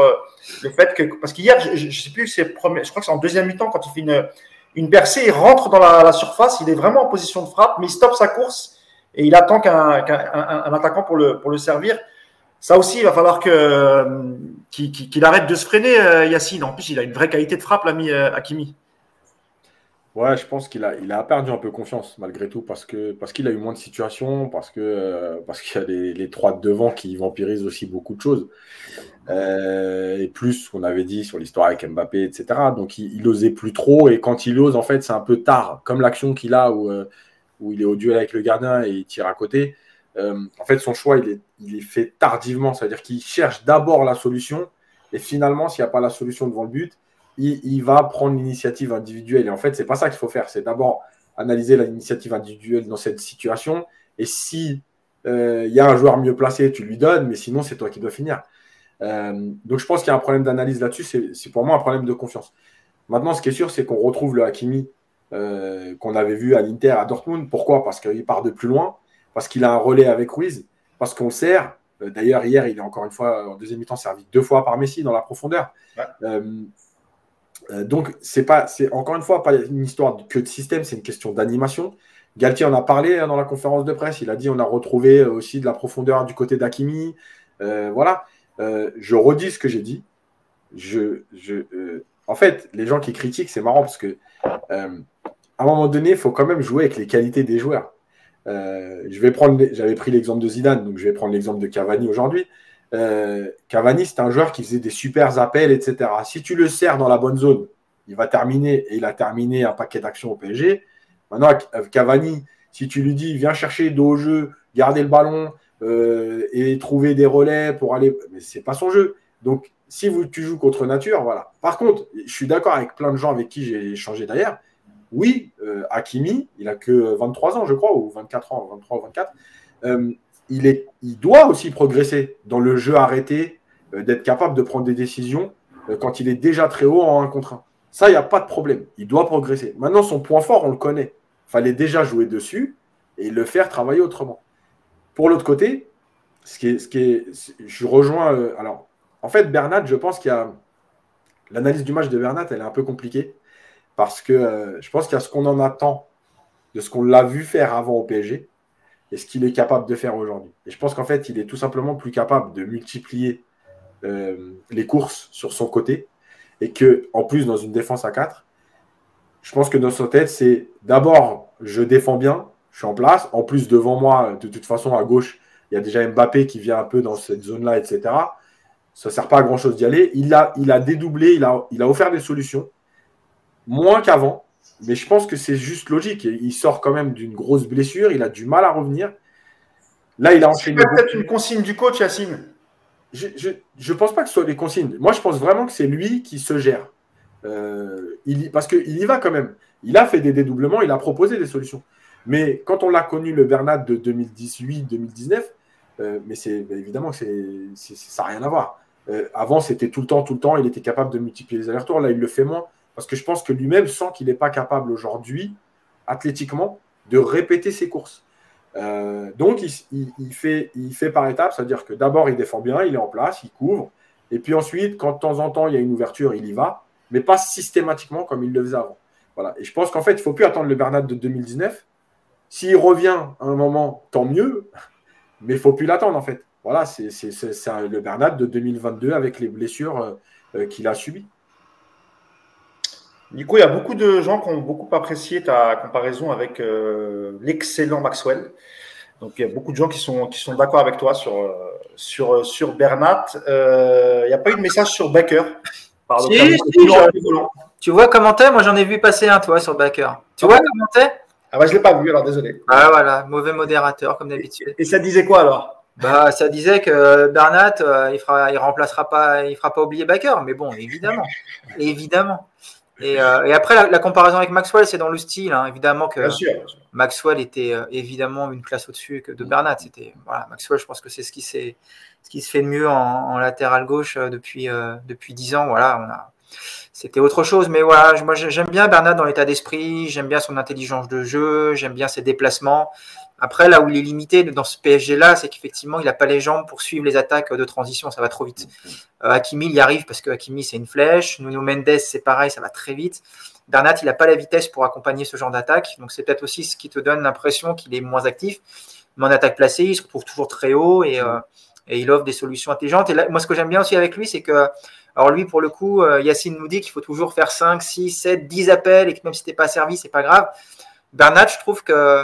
le fait que parce qu'hier, je, ne sais plus, c'est je crois que c'est en deuxième mi-temps quand il fait une une percée, il rentre dans la, surface, il est vraiment en position de frappe, mais il stoppe sa course et il attend qu'un un attaquant pour le, pour le servir. Ça aussi, il va falloir que euh, qu'il arrête de se freiner, euh, Yacine. En plus, il a une vraie qualité de frappe, l'ami euh, Hakimi. Ouais, je pense qu'il a, il a perdu un peu confiance malgré tout parce que parce qu'il a eu moins de situations, parce que parce qu'il y a les, trois de devant qui vampirisent aussi beaucoup de choses. et plus qu'on avait dit sur l'histoire avec Mbappé, etc. Donc il, il, osait plus trop et quand il ose, en fait, c'est un peu tard, comme l'action qu'il a où, où il est au duel avec le gardien et il tire à côté. Euh, en fait, son choix, il est, il est fait tardivement. C'est-à-dire qu'il cherche d'abord la solution et finalement, s'il n'y a pas la solution devant le but, il, va prendre l'initiative individuelle. Et en fait, c'est pas ça qu'il faut faire. C'est d'abord analyser l'initiative individuelle dans cette situation. Et si euh, il y a un joueur mieux placé, tu lui donnes, mais sinon, c'est toi qui dois finir. Euh, donc, je pense qu'il y a un problème d'analyse là-dessus. C'est pour moi un problème de confiance. Maintenant, ce qui est sûr, c'est qu'on retrouve le Hakimi qu'on avait vu à l'Inter à Dortmund. Pourquoi? Parce qu'il part de plus loin parce qu'il a un relais avec Ruiz, parce qu'on sert. Euh, d'ailleurs, hier, il est encore une fois, en deuxième mi-temps, servi deux fois par Messi dans la profondeur. Euh, euh, donc, c'est pas, c'est encore une fois pas une histoire que de système, c'est une question d'animation. Galtier en a parlé hein, dans la conférence de presse. Il a dit on a retrouvé aussi de la profondeur du côté d'Akimi. voilà. je redis ce que j'ai dit. Je, je, en fait, les gens qui critiquent, c'est marrant parce que à un moment donné, il faut quand même jouer avec les qualités des joueurs. Euh, je vais prendre, j'avais pris l'exemple de Zidane, donc je vais prendre l'exemple de Cavani aujourd'hui. Euh, Cavani, c'est un joueur qui faisait des super appels, etc. Si tu le sers dans la bonne zone, il va terminer et il a terminé un paquet d'actions au PSG. Maintenant, Cavani, si tu lui dis viens chercher dos au jeu, garder le ballon euh, et trouver des relais pour aller, mais c'est pas son jeu. Donc, si tu joues contre nature, voilà. Par contre, je suis d'accord avec plein de gens avec qui j'ai échangé d'ailleurs. Oui, euh, Hakimi, il a que 23 ans, je crois, ou 24 ans, 23 ou 24. Euh, il, doit aussi progresser dans le jeu arrêté, euh, d'être capable de prendre des décisions quand il est déjà très haut en 1 contre 1. Ça, il n'y a pas de problème. Il doit progresser. Maintenant, son point fort, on le connaît. Il fallait déjà jouer dessus et le faire travailler autrement. Pour l'autre côté, ce qui est, je rejoins. alors, en fait, Bernat, je pense qu'il y a. L'analyse du match de Bernat, elle est un peu compliquée parce que euh, je pense qu'il y a ce qu'on en attend de ce qu'on l'a vu faire avant au PSG et ce qu'il est capable de faire aujourd'hui. Et je pense qu'en fait, il est tout simplement plus capable de multiplier euh, les courses sur son côté et que, en plus, dans une défense à 4, je pense que dans sa tête, c'est d'abord, je défends bien, je suis en place. En plus, devant moi, de toute façon, à gauche, il y a déjà Mbappé qui vient un peu dans cette zone-là, etc. Ça ne sert pas à grand-chose d'y aller. Il a, il a dédoublé, il a, il a offert des solutions moins qu'avant. Mais je pense que c'est juste logique. Il sort quand même d'une grosse blessure, il a du mal à revenir. Là, il a enchaîné. C'est peut-être une consigne du coach, Yacine. Je ne pense pas que ce soit des consignes. Moi, je pense vraiment que c'est lui qui se gère. Euh, il, parce qu'il y va quand même. Il a fait des dédoublements, il a proposé des solutions. Mais quand on l'a connu, le Bernat de 2018-2019, euh, mais c'est bah, évidemment ça n'a rien à voir. Euh, avant, c'était tout le temps, tout le temps, il était capable de multiplier les allers-retours. Là, il le fait moins. Parce que je pense que lui-même sent qu'il n'est pas capable aujourd'hui, athlétiquement, de répéter ses courses. Euh, donc, il, fait, par étapes, c'est-à-dire que d'abord, il défend bien, il est en place, il couvre. Et puis ensuite, quand de temps en temps, il y a une ouverture, il y va, mais pas systématiquement comme il le faisait avant. Voilà. Et je pense qu'en fait, il ne faut plus attendre le Bernat de 2019. S'il revient à un moment, tant mieux, mais il ne faut plus l'attendre, en fait. Voilà, c'est le Bernat de 2022 avec les blessures euh, euh, qu'il a subies. Nico, il y a beaucoup de gens qui ont beaucoup apprécié ta comparaison avec euh, l'excellent Maxwell. Donc, il y a beaucoup de gens qui sont, qui sont d'accord avec toi sur, euh, sur, euh, sur Bernat. il n'y a pas eu de message sur Baker? tu vois comment t'es? Moi, j'en ai vu passer un, toi, sur Baker. Tu vois comment t'es? Ah, bah, je ne l'ai pas vu, alors désolé. Ah, voilà, mauvais modérateur, comme d'habitude. Et ça disait quoi alors? Bah, ça disait que Bernat, il fera, il remplacera pas, il fera pas oublier Baker, mais bon, évidemment, évidemment. Euh, et, après, la, comparaison avec Maxwell, c'est dans le style. Hein. évidemment que Maxwell était euh, évidemment une classe au-dessus que de Bernat. C'était voilà, Maxwell, je pense que c'est ce qui ce qui se fait de mieux en, latéral gauche euh, depuis depuis dix ans. Voilà, on a c'était autre chose. Mais voilà, moi j'aime bien Bernat dans l'état d'esprit, j'aime bien son intelligence de jeu, j'aime bien ses déplacements. Après, là où il est limité dans ce PSG-là, c'est qu'effectivement, il n'a pas les jambes pour suivre les attaques de transition. Ça va trop vite. Euh, Hakimi, il y arrive parce que Hakimi, c'est une flèche. Nuno Mendes, c'est pareil, ça va très vite. Bernat, il n'a pas la vitesse pour accompagner ce genre d'attaque. Donc, c'est peut-être aussi ce qui te donne l'impression qu'il est moins actif. Mais en attaque placée, il se retrouve toujours très haut et, euh, et il offre des solutions intelligentes. Et là, moi, ce que j'aime bien aussi avec lui, c'est que, alors lui, pour le coup, euh, Yacine nous dit qu'il faut toujours faire 5, 6, 7, 10 appels et que même si t'es pas servi, c'est pas grave. Bernat, je trouve que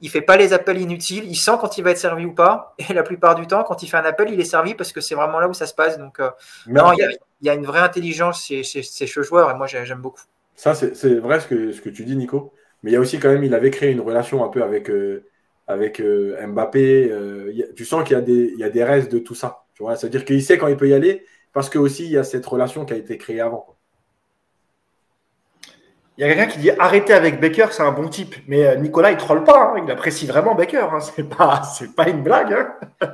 il fait pas les appels inutiles, il sent quand il va être servi ou pas, et la plupart du temps, quand il fait un appel, il est servi parce que c'est vraiment là où ça se passe. Donc, euh, non, il y, a, une vraie intelligence chez, ce joueur, et moi j'aime beaucoup. Ça, c'est vrai ce que, ce que tu dis, Nico. Mais il y a aussi quand même, il avait créé une relation un peu avec, euh, avec euh, Mbappé. tu sens qu'il y, a des, il y a des restes de tout ça. C'est-à-dire qu'il sait quand il peut y aller, parce que aussi il y a cette relation qui a été créée avant. Il y a quelqu'un qui dit arrêtez avec Baker, c'est un bon type. Mais euh, Nicolas, il troll pas, hein. il apprécie vraiment Baker. Hein. C'est pas, c'est pas une blague. Hein.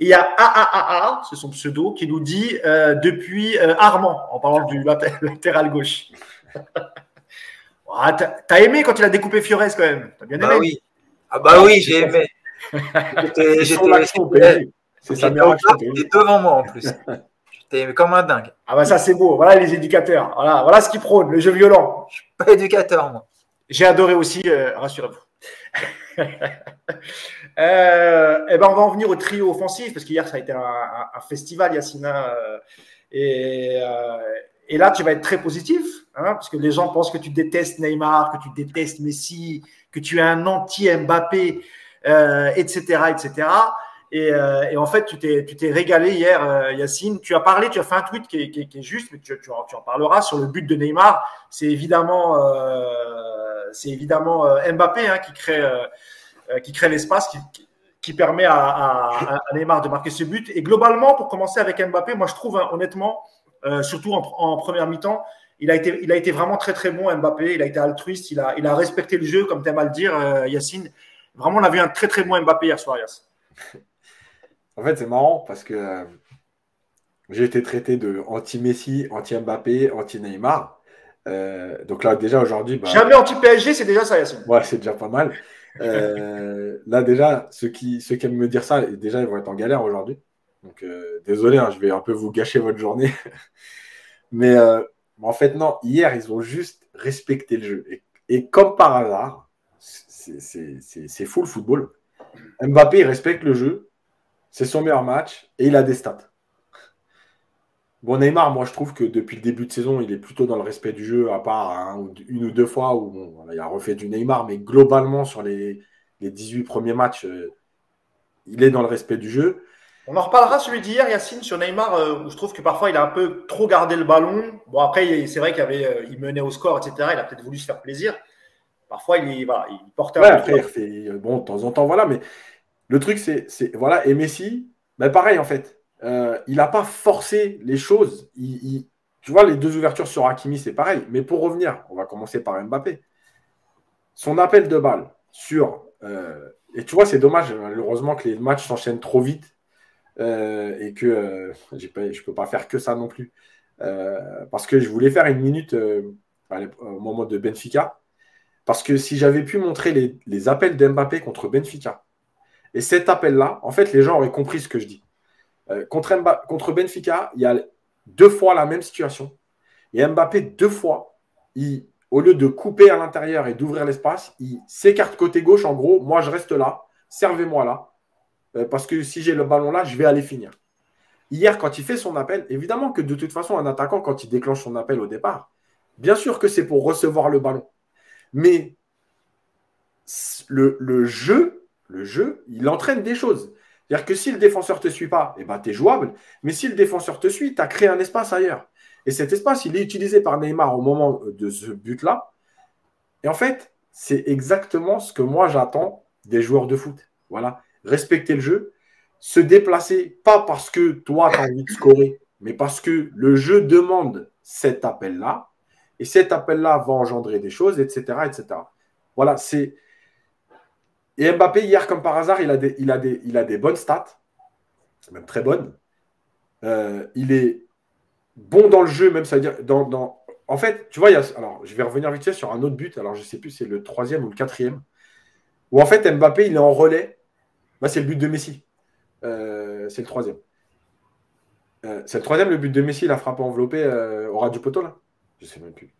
il y a AAAA, c'est son pseudo, qui nous dit euh, depuis euh, Armand, en parlant du latéral gauche. ah, t'as, aimé quand il a découpé Fiores quand même T'as bien bah aimé oui. Ah bah oui, j'ai aimé. j'étais, j'étais, devant moi en plus. T'es comme un dingue. Ah bah ça c'est beau. Voilà les éducateurs. Voilà, voilà ce qu'ils prônent, le jeu violent. Je suis pas éducateur moi. J'ai adoré aussi, euh, rassurez-vous. euh, eh ben on va en venir au trio offensif parce qu'hier ça a été un, festival Yacina euh, et, euh, et, là tu vas être très positif hein, parce que les gens pensent que tu détestes Neymar, que tu détestes Messi, que tu es un anti-Mbappé, etc., etc. Et, et, en fait, tu t'es régalé hier, Yacine. Tu as parlé, tu as fait un tweet qui est, juste, mais tu, en, parleras sur le but de Neymar. C'est évidemment, c'est évidemment Mbappé hein, qui crée, qui crée l'espace, qui, permet à, Neymar de marquer ce but. Et globalement, pour commencer avec Mbappé, moi je trouve hein, honnêtement, euh, surtout en, première mi-temps, il a, été, il a été vraiment très très bon Mbappé, il a été altruiste, il a, il a respecté le jeu, comme tu aimes à le dire, euh, Yacine. Vraiment, on a vu un très très bon Mbappé hier soir, Yass. En fait, c'est marrant parce que euh, j'ai été traité de anti-Messi, anti-Mbappé, anti-Neymar. Euh, donc là, déjà aujourd'hui. Bah, Jamais anti-PSG, c'est déjà ça, Yacine. Ouais, c'est déjà pas mal. Euh, là, déjà, ceux qui, ceux qui aiment me dire ça, déjà, ils vont être en galère aujourd'hui. Donc, désolé, hein, je vais un peu vous gâcher votre journée. Mais en fait, non, hier, ils ont juste respecté le jeu. Et, et comme par hasard, c'est fou le football. Mbappé, il respecte le jeu. C'est son meilleur match et il a des stats. Bon, Neymar, moi, je trouve que depuis le début de saison, il est plutôt dans le respect du jeu, à part une ou deux fois où bon, il a refait du Neymar, mais globalement, sur les, les 18 premiers matchs, euh, il est dans le respect du jeu. On en reparlera celui d'hier, Yacine, sur Neymar, euh, où je trouve que parfois il a un peu trop gardé le ballon. Bon, après, c'est vrai qu'il avait, euh, il menait au score, etc. Il a peut-être voulu se faire plaisir. Parfois, il, voilà, il portait ouais, un après, il fait, bon, de temps en temps, voilà, mais le truc, c'est, voilà, et Messi, ben pareil, en fait. Euh, il n'a pas forcé les choses. Tu vois, les deux ouvertures sur Hakimi, c'est pareil. Mais pour revenir, on va commencer par Mbappé. Son appel de balle sur. Euh, et tu vois, c'est dommage, malheureusement, que les matchs s'enchaînent trop vite euh, et que je ne peux pas faire que ça non plus. parce que je voulais faire une minute au moment de Benfica. Parce que si j'avais pu montrer les, les appels d'Mbappé contre Benfica, et cet appel-là, en fait, les gens auraient compris ce que je dis. Euh, contre, contre Benfica, il y a deux fois la même situation. Et Mbappé, deux fois, il, au lieu de couper à l'intérieur et d'ouvrir l'espace, il s'écarte côté gauche. En gros, moi, je reste là, servez-moi là. Euh, parce que si j'ai le ballon là, je vais aller finir. Hier, quand il fait son appel, évidemment que de toute façon, un attaquant, quand il déclenche son appel au départ, bien sûr que c'est pour recevoir le ballon. Mais le, le, jeu, le jeu, il entraîne des choses. C'est-à-dire que si le défenseur ne te suit pas, eh ben, tu es jouable. Mais si le défenseur te suit, tu as créé un espace ailleurs. Et cet espace, il est utilisé par Neymar au moment de ce but-là. Et en fait, c'est exactement ce que moi j'attends des joueurs de foot. Voilà. Respecter le jeu, se déplacer, pas parce que toi, tu as envie de scorer, mais parce que le jeu demande cet appel-là. Et cet appel-là va engendrer des choses, etc. etc. Voilà, c'est et Mbappé, hier, comme par hasard, il a des, il a des, il a des bonnes stats, même très bonnes. Euh, il est bon dans le jeu, même ça veut dire dans, dans... En fait, tu vois, il y a... alors je vais revenir vite fait sur un autre but. Alors je ne sais plus, c'est le troisième ou le quatrième. Où en fait Mbappé, il est en relais. Bah, c'est le but de Messi. Euh, c'est le troisième. Euh, c'est le troisième, le but de Messi, la frappe enveloppée au ras du poteau là. Je ne sais même plus.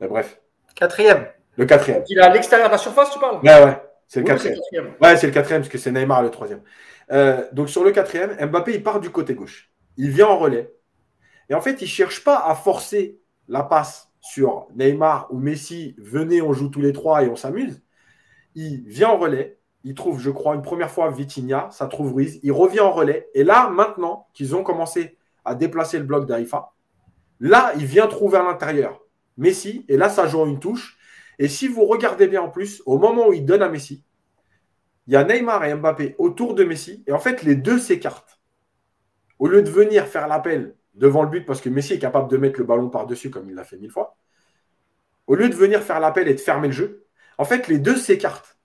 Mais bref. Quatrième. Le quatrième. Il est à l'extérieur de la surface, tu parles? Ouais, ouais. C'est le quatrième. Ouais, c'est le quatrième, parce que c'est Neymar le troisième. Euh, donc sur le quatrième, Mbappé, il part du côté gauche. Il vient en relais. Et en fait, il ne cherche pas à forcer la passe sur Neymar ou Messi. Venez, on joue tous les trois et on s'amuse. Il vient en relais. Il trouve, je crois, une première fois Vitinha. Ça trouve Ruiz. Il revient en relais. Et là, maintenant qu'ils ont commencé à déplacer le bloc d'Aïfa, là, il vient trouver à l'intérieur Messi. Et là, ça joue une touche. Et si vous regardez bien en plus, au moment où il donne à Messi, il y a Neymar et Mbappé autour de Messi. Et en fait, les deux s'écartent. Au lieu de venir faire l'appel devant le but, parce que Messi est capable de mettre le ballon par-dessus, comme il l'a fait mille fois, au lieu de venir faire l'appel et de fermer le jeu, en fait, les deux s'écartent.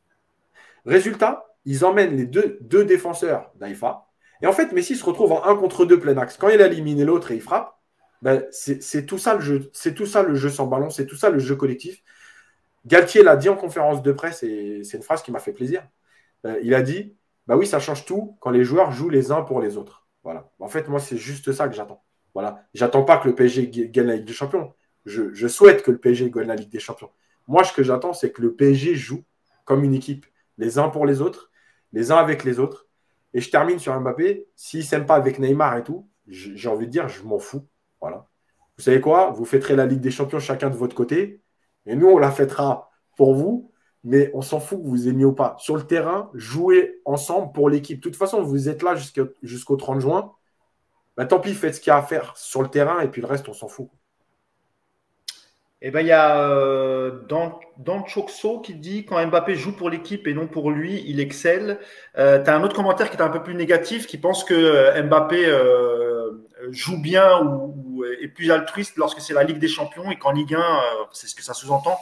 Résultat, ils emmènent les deux, deux défenseurs d'Aïfa. Et en fait, Messi se retrouve en un contre deux plein axe. Quand il a éliminé l'autre et il frappe, ben, c'est tout ça le jeu. C'est tout ça le jeu sans ballon. C'est tout ça le jeu collectif. Galtier l'a dit en conférence de presse et c'est une phrase qui m'a fait plaisir. Euh, il a dit Bah oui, ça change tout quand les joueurs jouent les uns pour les autres. Voilà. En fait, moi, c'est juste ça que j'attends. Voilà. J'attends pas que le PSG gagne la Ligue des Champions. Je, souhaite que le PSG gagne la Ligue des Champions. Moi, ce que j'attends, c'est que le PSG joue comme une équipe, les uns pour les autres, les uns avec les autres. Et je termine sur Mbappé. S'il ne s'aime pas avec Neymar et tout, j'ai envie de dire, je m'en fous. Voilà. Vous savez quoi? Vous fêterez la Ligue des Champions chacun de votre côté. Et nous, on la fêtera pour vous. mais on s'en fout que vous aimiez ou pas. Sur le terrain, jouez ensemble pour l'équipe. De toute façon, vous êtes là jusqu'au 30 juin. Bah, tant pis, faites ce qu'il y a à faire sur le terrain et puis le reste, on s'en fout. Eh ben, il y a euh, Dan, Chokso qui dit quand Mbappé joue pour l'équipe et non pour lui, il excelle. Euh, tu as un autre commentaire qui est un peu plus négatif qui pense que euh, Mbappé euh, joue bien ou, est plus altruiste lorsque c'est la Ligue des Champions et qu'en Ligue 1, c'est ce que ça sous-entend.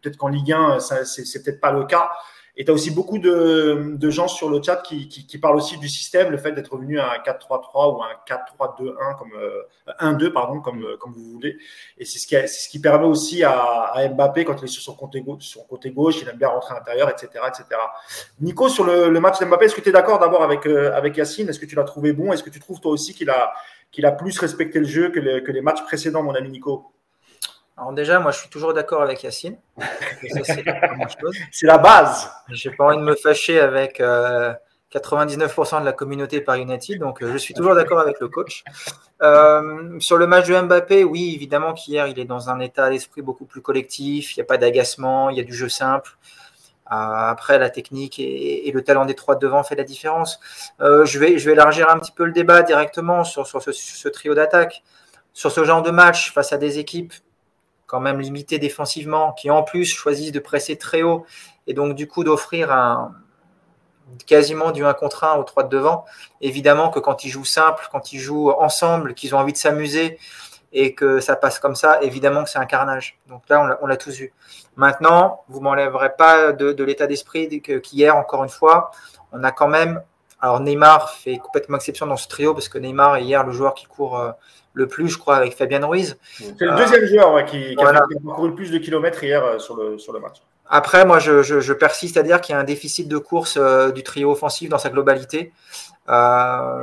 Peut-être qu'en Ligue 1, c'est peut-être pas le cas. Et tu as aussi beaucoup de, de, gens sur le chat qui, qui, parlent aussi du système, le fait d'être revenu à un 4-3-3 ou un 4-3-2-1, comme euh, 1-2, pardon, comme, euh, comme vous voulez. Et c'est ce, qui, ce qui permet aussi à, Mbappé, quand il est sur son côté, gauche, il aime bien rentrer à l'intérieur, etc., etc. Nico, sur le, le match d'Mbappé, est-ce que tu es d'accord d'abord avec, euh, avec Yacine? Est-ce que tu l'as trouvé bon? Est-ce que tu trouves toi aussi qu'il a, qu'il a plus respecté le jeu que, que les matchs précédents, mon ami Nico alors déjà, moi, je suis toujours d'accord avec Yacine. c'est la base. J'ai pas envie de me fâcher avec 99% euh, de la communauté par United, donc euh, je suis toujours d'accord avec le coach. Euh, sur le match de Mbappé, oui, évidemment qu'hier, il est dans un état d'esprit beaucoup plus collectif. Il n'y a pas d'agacement, il y a du jeu simple. Après, la technique et, le talent des trois devant fait la différence. je, vais, je vais élargir un petit peu le débat directement sur, ce trio d'attaque. Sur ce genre de match, face à des équipes quand même limité défensivement, qui en plus choisissent de presser très haut et donc du coup d'offrir un quasiment du 1 contre 1 aux trois de devant. Évidemment que quand ils jouent simple, quand ils jouent ensemble, qu'ils ont envie de s'amuser et que ça passe comme ça, évidemment que c'est un carnage. Donc là, on l'a tous vu. Maintenant, vous m'enlèverez pas de, l'état d'esprit qu'hier, encore une fois, on a quand même. Alors Neymar fait complètement exception dans ce trio parce que Neymar est hier le joueur qui court euh, le plus, je crois, avec Fabien Ruiz. C'est le deuxième joueur qui, a, couru le plus de kilomètres hier euh, sur, le, sur le match. Après, moi, je, persiste à dire qu'il y a un déficit de course euh, du trio offensif dans sa globalité.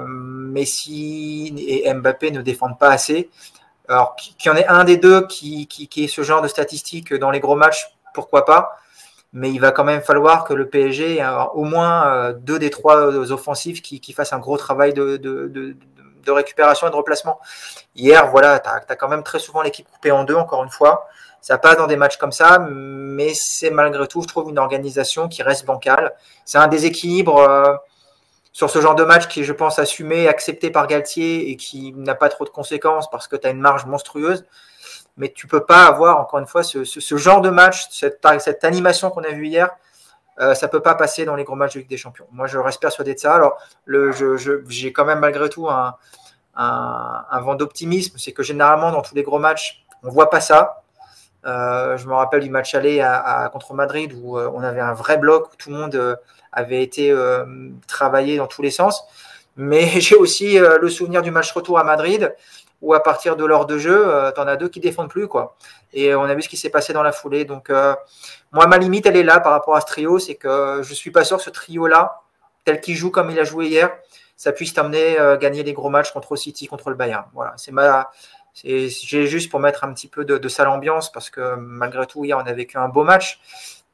Messi et Mbappé ne défendent pas assez. Alors, qu'il y en ait un des deux qui, qui, ait ce genre de statistiques dans les gros matchs, pourquoi pas mais il va quand même falloir que le PSG ait au moins deux des trois offensifs qui, fassent un gros travail de récupération et de replacement. Hier, voilà, tu as, quand même très souvent l'équipe coupée en deux, encore une fois. Ça passe dans des matchs comme ça, mais c'est malgré tout, je trouve, une organisation qui reste bancale. C'est un déséquilibre euh, sur ce genre de match qui est, je pense, assumé, accepté par Galtier et qui n'a pas trop de conséquences parce que tu as une marge monstrueuse. Mais tu peux pas avoir, encore une fois, ce, genre de match, cette, animation qu'on a vue hier, euh, ça peut pas passer dans les gros matchs de Ligue des Champions. Moi, je reste persuadé de ça. Alors, j'ai quand même malgré tout un, vent d'optimisme. C'est que généralement, dans tous les gros matchs, on voit pas ça. Euh, je me rappelle du match aller contre Madrid où euh, on avait un vrai bloc où tout le monde euh, avait été travaillé dans tous les sens. Mais j'ai aussi le souvenir du match retour à Madrid où à partir de l'heure de jeu, tu en as deux qui défendent plus. quoi. Et on a vu ce qui s'est passé dans la foulée. Donc, moi, ma limite, elle est là par rapport à ce trio. C'est que je suis pas sûr que ce trio-là, tel qu'il joue comme il a joué hier, ça puisse t'amener euh, gagner les gros matchs contre City, contre le Bayern. Voilà, c'est ma, j'ai juste pour mettre un petit peu de, de sale ambiance parce que malgré tout hier on a vécu un beau match,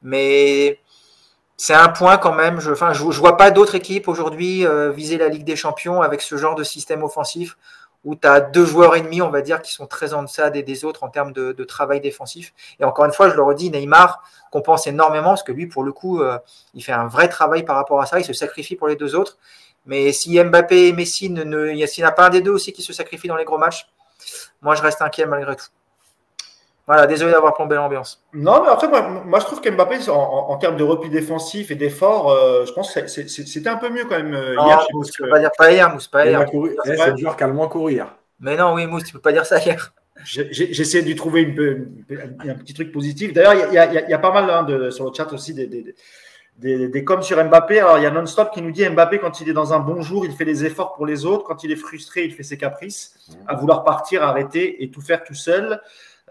mais c'est un point quand même. Je, enfin, je, vois pas d'autres équipes aujourd'hui euh, viser la Ligue des Champions avec ce genre de système offensif où tu as deux joueurs ennemis, on va dire, qui sont très en deçà des, autres en termes de, travail défensif. Et encore une fois, je le redis, Neymar compense énormément parce que lui, pour le coup, euh, il fait un vrai travail par rapport à ça. Il se sacrifie pour les deux autres. Mais si Mbappé et Messi, ne, ne, s'il n'y a pas un des deux aussi qui se sacrifie dans les gros matchs, moi je reste inquiet malgré tout. Voilà, désolé d'avoir plombé l'ambiance. Non, mais après, moi, je trouve qu'Mbappé, en, en, termes de repli défensif et d'effort, euh, je pense que c'était un peu mieux quand même euh, non, hier. Mousse, tu peux pas dire pas hier, Mousse, pas hier. Eh, c'est le joueur qui a le moins couru hier. Mais non, oui, Mousse, tu peux pas dire ça hier. J'essaie de trouver une, un petit truc positif. D'ailleurs, il y, y, y, a pas mal hein, de, sur le chat aussi des, des, des, des coms sur Mbappé. Alors, il y a Non-Stop qui nous dit Mbappé, quand il est dans un bon jour, il fait des efforts pour les autres. Quand il est frustré, il fait ses caprices, à vouloir partir, arrêter et tout faire tout seul.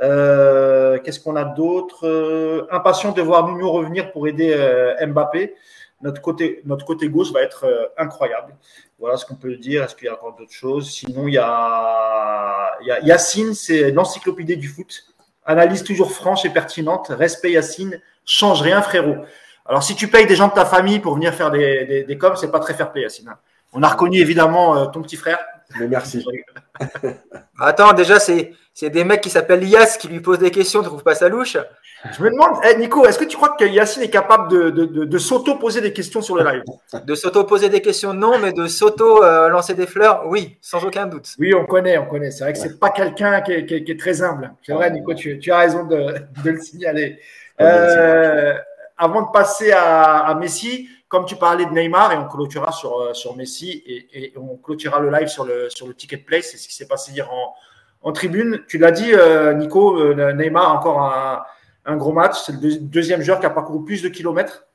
Euh, Qu'est-ce qu'on a d'autre? Euh, Impatient de voir Nuno revenir pour aider euh, Mbappé. Notre côté, notre côté gauche va être incroyable. Voilà ce qu'on peut dire. Est-ce qu'il y a encore d'autres choses? Sinon, il y a, Yacine, c'est l'encyclopédie du foot. Analyse toujours franche et pertinente. Respect Yacine. Change rien, frérot. Alors, si tu payes des gens de ta famille pour venir faire des, des, des coms, c'est pas très fair play, Yacine. On a reconnu évidemment ton petit frère. Mais merci. Attends, déjà, c'est des mecs qui s'appellent Yas qui lui posent des questions, tu trouves pas ça louche? Je me demande, eh, Nico, est-ce que tu crois que Yacine est capable de, de, de, s'auto-poser des questions sur le live? De s'auto-poser des questions, non, mais de s'auto-lancer des fleurs, oui, sans aucun doute. Oui, on connaît, on connaît. C'est vrai que c'est pas quelqu'un qui, est très humble. C'est vrai, Nico, tu, tu, as raison de, le signaler. Euh, avant de passer à, à Messi, comme tu parlais de Neymar, et on clôturera sur, euh, sur Messi, et, on clôturera le live sur le, sur le ticket play, c'est ce qui s'est passé hier en, en tribune. Tu l'as dit, euh, Nico, euh, Neymar a encore un, un gros match. C'est le deuxième joueur qui a parcouru plus de kilomètres.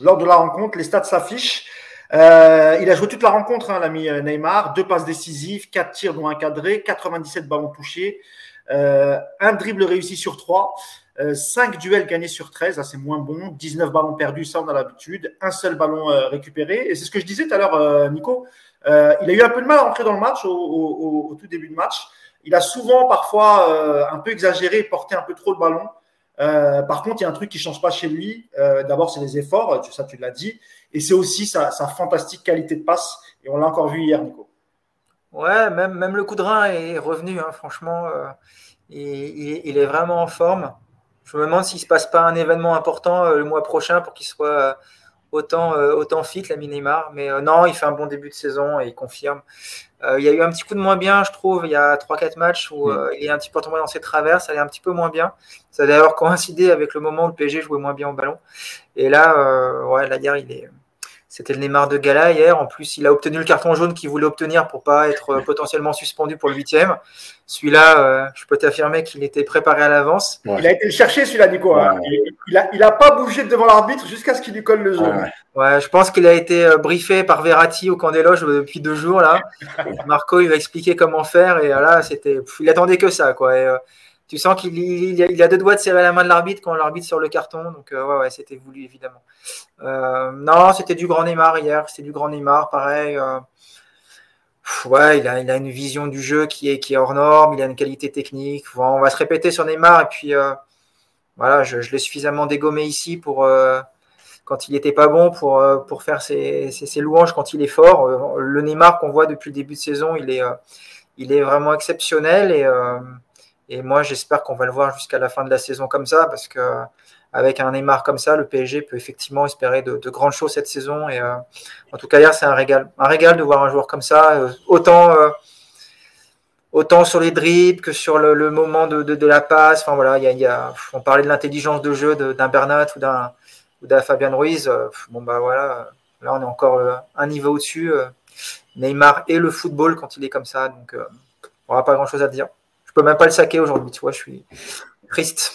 Lors de la rencontre, les stats s'affichent. Euh, il a joué toute la rencontre, hein, l'ami Neymar. Deux passes décisives, quatre tirs dont un cadré, 97 ballons touchés, un dribble réussi sur trois. 5 euh, duels gagnés sur 13, c'est moins bon. 19 ballons perdus, ça on a l'habitude. Un seul ballon euh, récupéré. Et c'est ce que je disais tout à l'heure, euh, Nico. il a eu un peu de mal à rentrer dans le match au, tout début de match. Il a souvent, parfois, un peu exagéré porté un peu trop le ballon. par contre, il y a un truc qui ne change pas chez lui. D'abord, c'est les efforts, ça tu l'as dit. Et c'est aussi sa, fantastique qualité de passe. Et on l'a encore vu hier, Nico. Ouais, même, même le coup de rein est revenu, hein, franchement. il, est vraiment en forme. Je me demande s'il ne se passe pas un événement important euh, le mois prochain pour qu'il soit euh, autant, euh, autant fit, la Neymar. Mais non, il fait un bon début de saison et il confirme. il y a eu un petit coup de moins bien, je trouve, il y a 3-4 matchs où mm. il est un petit peu tombé dans ses traverses, ça est un petit peu moins bien. Ça a d'ailleurs coïncidé avec le moment où le PSG jouait moins bien au ballon. Et là, ouais, la guerre, il est c'était le Neymar de Gala hier. En plus, il a obtenu le carton jaune qu'il voulait obtenir pour pas être euh, potentiellement suspendu pour le huitième. Celui-là, euh, je peux t'affirmer qu'il était préparé à l'avance. Il a été le chercher, celui-là, Nico. Hein. Il, a, il a pas bougé devant l'arbitre jusqu'à ce qu'il lui colle le jaune. Ouais. je pense qu'il a été euh, briefé par Verratti au camp des loges depuis deux jours là. Marco, il va expliquer comment faire et là, c'était, il attendait que ça quoi. Tu sens qu'il il, a deux doigts de serrer la main de l'arbitre quand l'arbitre sur le carton. Donc ouais, ouais, c'était voulu évidemment. Euh, non, c'était du grand Neymar hier. C'était du grand Neymar, pareil. Euh, ouais, il a, il a, une vision du jeu qui est, qui est hors norme. Il a une qualité technique. on va se répéter sur Neymar. Et puis, euh, voilà, je, l'ai suffisamment dégommé ici pour quand il n'était pas bon pour, pour faire ses, ses, louanges quand il est fort. Le Neymar qu'on voit depuis le début de saison, il est, il est vraiment exceptionnel et, et moi j'espère qu'on va le voir jusqu'à la fin de la saison comme ça parce que avec un Neymar comme ça, le PSG peut effectivement espérer de, grandes choses cette saison. Et euh, en tout cas, hier, c'est un régal. Un régal de voir un joueur comme ça, euh, autant, euh, autant sur les dribbles que sur le, moment de, la passe. Enfin voilà, il y a, on parlait de l'intelligence de jeu d'un Bernat ou d'un d'un Fabian Ruiz. bon bah voilà, là on est encore un niveau au-dessus. Neymar et le football quand il est comme ça, donc on n'a pas grand-chose à dire. Je peux même pas le saquer aujourd'hui, tu vois, je suis triste.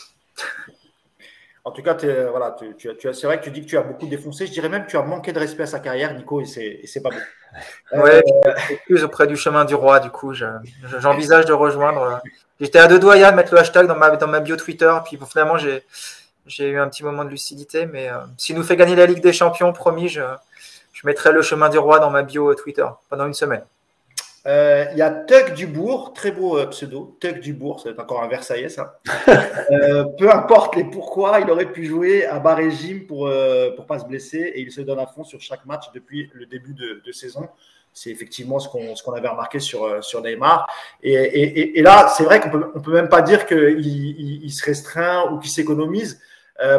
En tout cas, voilà, tu, tu, c'est vrai que tu dis que tu as beaucoup défoncé. Je dirais même que tu as manqué de respect à sa carrière, Nico, et c'est pas bon. Ouais, euh, plus auprès du chemin du roi, du coup, j'envisage de rejoindre. J'étais à deux doigts, de mettre le hashtag dans ma, dans ma bio Twitter, puis finalement, j'ai eu un petit moment de lucidité. Mais euh, s'il nous fait gagner la Ligue des Champions, promis, je, je mettrai le chemin du roi dans ma bio Twitter pendant une semaine. Euh, il y a Tuck Dubourg, très beau euh, pseudo. Tuck Dubourg, c'est encore un Versaillais, ça. Euh, peu importe les pourquoi, il aurait pu jouer à bas régime pour ne pas se blesser et il se donne à fond sur chaque match depuis le début de, saison. C'est effectivement ce qu'on avait remarqué sur, sur Neymar. Et, là, c'est vrai qu'on peut, on peut même pas dire qu'il il, se restreint ou qu'il s'économise.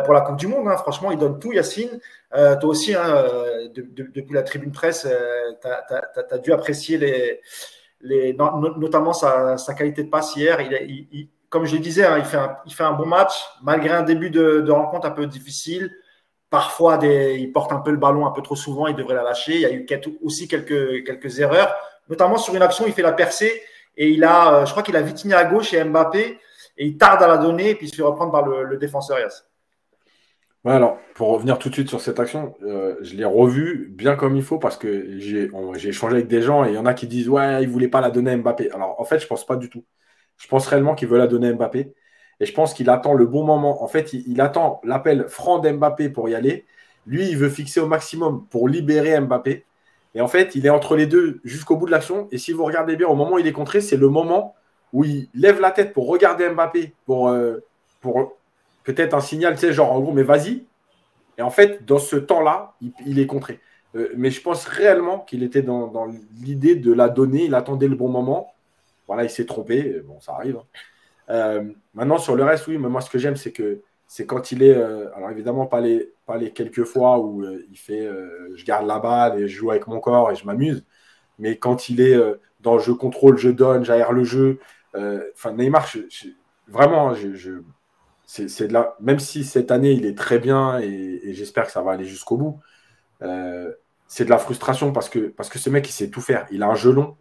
pour la Coupe du Monde. Hein. Franchement, il donne tout, Yacine. Toi aussi, hein, depuis la tribune presse, tu as, dû apprécier les, notamment sa, qualité de passe hier. Comme je le disais, hein, il, fait un, bon match, malgré un début de, rencontre un peu difficile. Parfois, il porte un peu le ballon un peu trop souvent, il devrait la lâcher. Il y a eu aussi quelques, quelques erreurs, notamment sur une action, il fait la percée et il a, euh, je crois qu'il a Vitinha à gauche et Mbappé et il tarde à la donner et puis il se fait reprendre par le, le défenseur Yass alors, pour revenir tout de suite sur cette action, euh, je l'ai revu bien comme il faut parce que j'ai échangé avec des gens et il y en a qui disent Ouais, il ne voulait pas la donner à Mbappé. Alors, en fait, je ne pense pas du tout. Je pense réellement qu'il veut la donner à Mbappé et je pense qu'il attend le bon moment. En fait, il, attend l'appel franc d'Mbappé pour y aller. Lui, il veut fixer au maximum pour libérer Mbappé. Et en fait, il est entre les deux jusqu'au bout de l'action. Et si vous regardez bien, au moment où il est contré, c'est le moment où il lève la tête pour regarder Mbappé, pour, euh, pour peut-être un signal, tu sais, genre en gros, mais vas-y. Et en fait, dans ce temps-là, il, est contré. mais je pense réellement qu'il était dans, l'idée de la donner. Il attendait le bon moment. Voilà, il s'est trompé. Bon, ça arrive. Hein. maintenant, sur le reste, oui, mais moi, ce que j'aime, c'est que c'est quand il est. alors, évidemment, pas les, pas les quelques fois où il fait je garde la balle et je joue avec mon corps et je m'amuse. Mais quand il est dans je contrôle, je donne, j'aère le jeu. Enfin, Neymar, vraiment, je c'est la... même si cette année il est très bien et, j'espère que ça va aller jusqu'au bout, euh, c'est de la frustration parce que, parce que ce mec il sait tout faire. Il a un jeu long,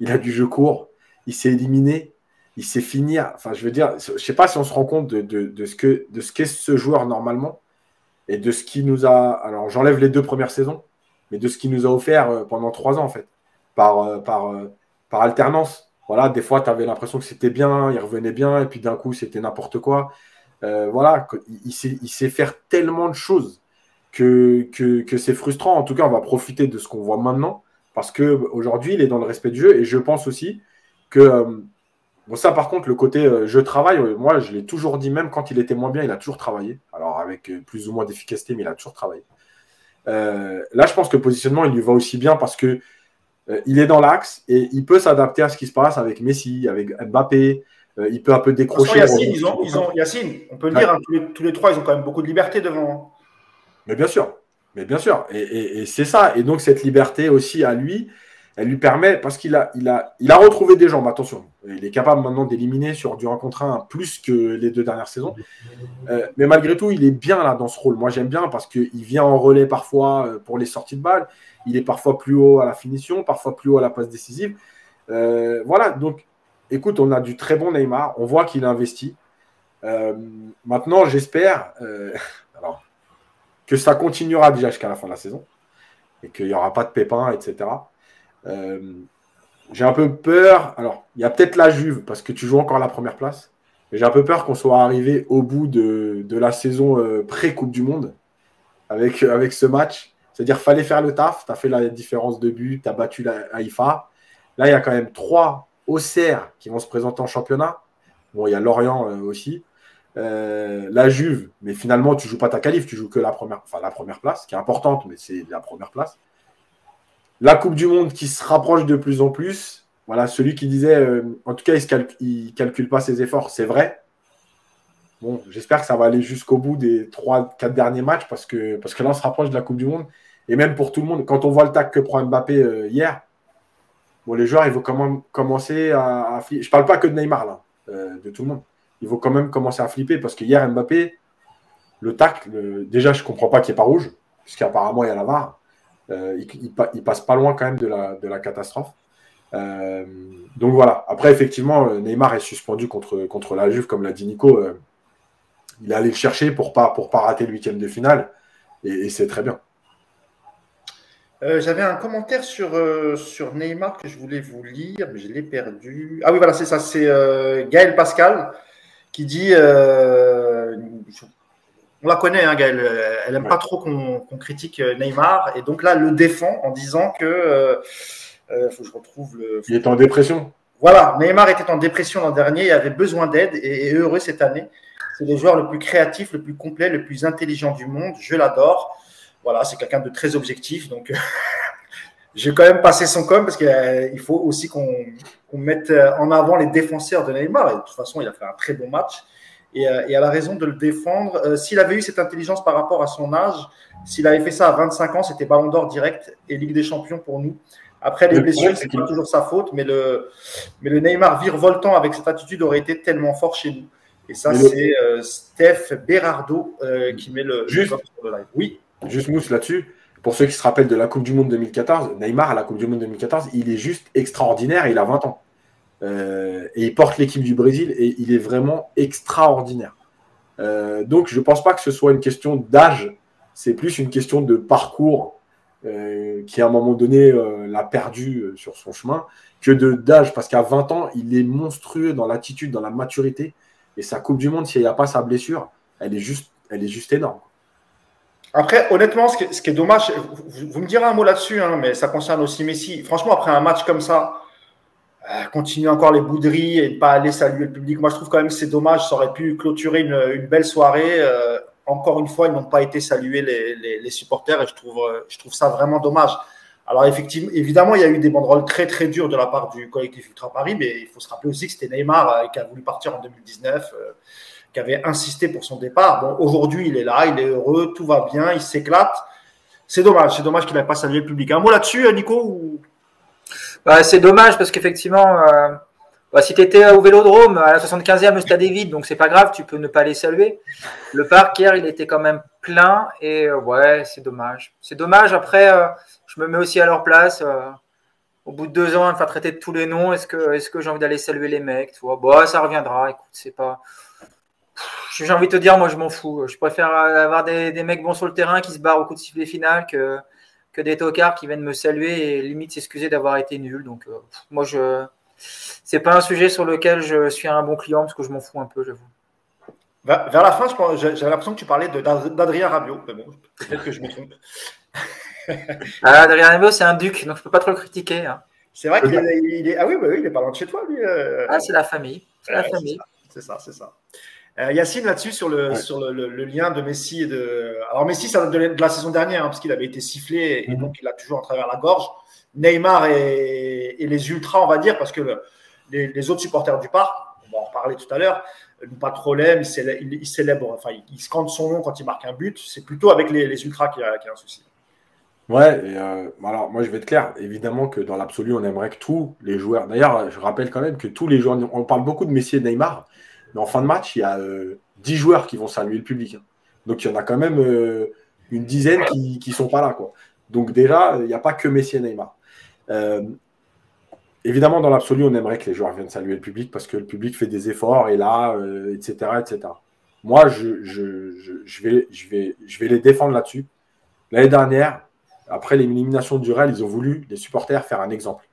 il a du jeu court, il sait éliminer, il sait finir. Enfin, je veux dire, je sais pas si on se rend compte de, ce qu'est ce joueur normalement et de ce qui nous a. Alors, j'enlève les deux premières saisons, mais de ce qu'il nous a offert euh, pendant trois ans en fait, par, euh, par alternance. Voilà, des fois, tu avais l'impression que c'était bien, il revenait bien, et puis d'un coup, c'était n'importe quoi. Euh, voilà, il sait, faire tellement de choses que, que, c'est frustrant. En tout cas, on va profiter de ce qu'on voit maintenant parce qu'aujourd'hui, il est dans le respect du jeu et je pense aussi que. Euh, bon, ça, par contre, le côté euh, je travaille, moi, je l'ai toujours dit, même quand il était moins bien, il a toujours travaillé. Alors, avec plus ou moins d'efficacité, mais il a toujours travaillé. là, je pense que le positionnement, il lui va aussi bien parce que il est dans l'axe et il peut s'adapter à ce qui se passe avec Messi, avec Mbappé, il peut un peu décrocher. Yacine, ils ont, ils ont, Yacine, on peut le dire, hein, tous, les, trois, ils ont quand même beaucoup de liberté devant. Hein. Mais bien sûr, mais bien sûr. Et, c'est ça. Et donc, cette liberté aussi à lui, elle lui permet, parce qu'il a, il a, il a retrouvé des jambes, attention. Il est capable maintenant d'éliminer sur du 1 contre 1 plus que les deux dernières saisons. Euh, mais malgré tout, il est bien là dans ce rôle. Moi, j'aime bien parce qu'il vient en relais parfois euh, pour les sorties de balles. Il est parfois plus haut à la finition, parfois plus haut à la passe décisive. voilà, donc écoute, on a du très bon Neymar. On voit qu'il investit. Euh, maintenant, j'espère euh, que ça continuera déjà jusqu'à la fin de la saison et qu'il n'y aura pas de pépins, etc. Euh, j'ai un peu peur. Alors, il y a peut-être la Juve parce que tu joues encore la première place. Mais j'ai un peu peur qu'on soit arrivé au bout de, la saison pré-Coupe du Monde avec, ce match. C'est-à-dire fallait faire le taf. Tu as fait la différence de but, tu as battu la Haïfa. Là, il y a quand même trois Auxerre qui vont se présenter en championnat. Bon, il y a Lorient euh, aussi. Euh, la Juve, mais finalement, tu joues pas ta qualif, tu joues que la première, enfin, la place, qui est importante, mais c'est la première place. La Coupe du Monde qui se rapproche de plus en plus. Voilà, celui qui disait, euh, en tout cas, il ne calcule pas ses efforts, c'est vrai. Bon, j'espère que ça va aller jusqu'au bout des 3-4 derniers matchs parce que, parce que là, on se rapproche de la Coupe du Monde. Et même pour tout le monde, quand on voit le tac que prend Mbappé hier, bon, les joueurs, ils vont quand même commencer à, flipper. Je parle pas que de Neymar, là, euh, de tout le monde. Il faut quand même commencer à flipper parce que hier, Mbappé, le tacle, déjà, je ne comprends pas qu'il n'y ait pas rouge, puisqu'apparemment, il y a la VAR. Euh, il, il, passe pas loin quand même de la, catastrophe. Euh, donc voilà. Après, effectivement, Neymar est suspendu contre, la Juve, comme l'a dit Nico. il est allé le chercher pour ne pas, pas rater le huitième de finale. et c'est très bien. Euh, j'avais un commentaire sur, euh, sur Neymar que je voulais vous lire, mais je l'ai perdu. Ah oui, voilà, c'est ça. C'est euh, Gaël Pascal qui dit. on la connaît, hein, Gaël. Elle n'aime pas trop qu'on critique Neymar. Et donc là, elle le défend en disant que. Il faut que je retrouve le. Il est en dépression. Voilà, Neymar était en dépression l'an dernier, il avait besoin d'aide et est heureux cette année. C'est le joueur le plus créatif, le plus complet, le plus intelligent du monde. Je l'adore. Voilà, c'est quelqu'un de très objectif. Donc, j'ai quand même passé son com parce qu'il euh, faut aussi qu'on mette euh, en avant les défenseurs de Neymar. Et de toute façon, il a fait un très bon match. Et, euh, et a la raison de le défendre. s'il avait eu cette intelligence par rapport à son âge, s'il avait fait ça à 25 ans, c'était Ballon d'Or direct et Ligue des Champions pour nous. Après, les blessures, c'est pas toujours sa faute, mais le, mais le Neymar virevoltant avec cette attitude aurait été tellement fort chez nous. Et ça, c'est Steph Berardo qui met le, Juste, sur le live. Oui. Juste mousse là-dessus. Pour ceux qui se rappellent de la Coupe du Monde 2014, Neymar à la Coupe du Monde 2014, il est juste extraordinaire. Il a 20 ans. Euh, et il porte l'équipe du Brésil et il est vraiment extraordinaire. Euh, donc je ne pense pas que ce soit une question d'âge, c'est plus une question de parcours euh, qui à un moment donné l'a perdu sur son chemin que de d'âge, parce qu'à 20 ans, il est monstrueux dans l'attitude, dans la maturité. Et sa Coupe du Monde, s'il n'y a pas sa blessure, elle est juste, elle est juste énorme. Après, honnêtement, ce qui, est, dommage, vous, me direz un mot là-dessus, hein, mais ça concerne aussi Messi. Franchement, après un match comme ça, euh, continuer encore les bouderies et ne pas aller saluer le public, moi je trouve quand même que c'est dommage. Ça aurait pu clôturer une, belle soirée. Euh, encore une fois, ils n'ont pas été salués les, supporters et je trouve, je trouve ça vraiment dommage. Alors effectivement, évidemment, il y a eu des banderoles très très dures de la part du collectif Ultra Paris, mais il faut se rappeler aussi que c'était Neymar qui a voulu partir en 2019, qui avait insisté pour son départ. Bon, aujourd'hui, il est là, il est heureux, tout va bien, il s'éclate. C'est dommage, c'est dommage qu'il n'ait pas salué le public. Un mot là-dessus, Nico bah, C'est dommage parce qu'effectivement, bah, si tu étais au Vélodrome à la 75e, le stade est vide, donc c'est pas grave, tu peux ne pas les saluer. Le parc hier, il était quand même plein et euh, ouais, c'est dommage. C'est dommage. Après, euh, je me mets aussi à leur place. Euh, au bout de deux ans, me faire traiter de tous les noms, est-ce que, que j'ai envie d'aller saluer les mecs tu bon, Ça reviendra. Écoute, c'est pas. J'ai envie de te dire, moi, je m'en fous. Je préfère avoir des, des, mecs bons sur le terrain qui se barrent au coup de sifflet final que, que des tocards qui viennent me saluer et limite s'excuser d'avoir été nul. Donc, moi, je c'est pas un sujet sur lequel je suis un bon client parce que je m'en fous un peu, j'avoue. Vers la fin, j'avais l'impression que tu parlais d'Adrien Rabiot. Mais bon, peut-être que je me trompe. ah, Adrien Rabiot, c'est un duc, donc je peux pas trop le critiquer. Hein. C'est vrai qu'il est, Ah oui, bah oui, il est pas loin de chez toi, lui. Euh. Ah, c'est la famille. C'est la famille. C'est ça, c'est ça. Euh, Yacine, là-dessus, sur, le, sur le, lien de Messi et de. Alors, Messi, ça date de la saison dernière, hein, parce qu'il avait été sifflé et mhm. donc il a toujours en travers la gorge. Neymar et, les Ultras, on va dire, parce que les, autres supporters du parc, on va en reparler tout à l'heure, n'ont pas de problème, ils célèbrent, enfin, ils scandent son nom quand il marque un but. C'est plutôt avec les, Ultras qu'il y, a un souci. Ouais, et euh, alors moi je vais être clair, évidemment que dans l'absolu, on aimerait que tous les joueurs, d'ailleurs, je rappelle quand même que tous les joueurs, on parle beaucoup de Messi et Neymar, mais en fin de match, il y a 10 euh, joueurs qui vont saluer le public. Donc il y en a quand même euh, une dizaine qui ne sont pas là. Quoi. Donc déjà, il n'y a pas que Messi et Neymar. Évidemment, dans l'absolu, on aimerait que les joueurs viennent saluer le public parce que le public fait des efforts et là, etc., euh, etc. Moi, je vais les défendre là-dessus. L'année dernière, après l'élimination du Real, ils ont voulu, les supporters, faire un exemple.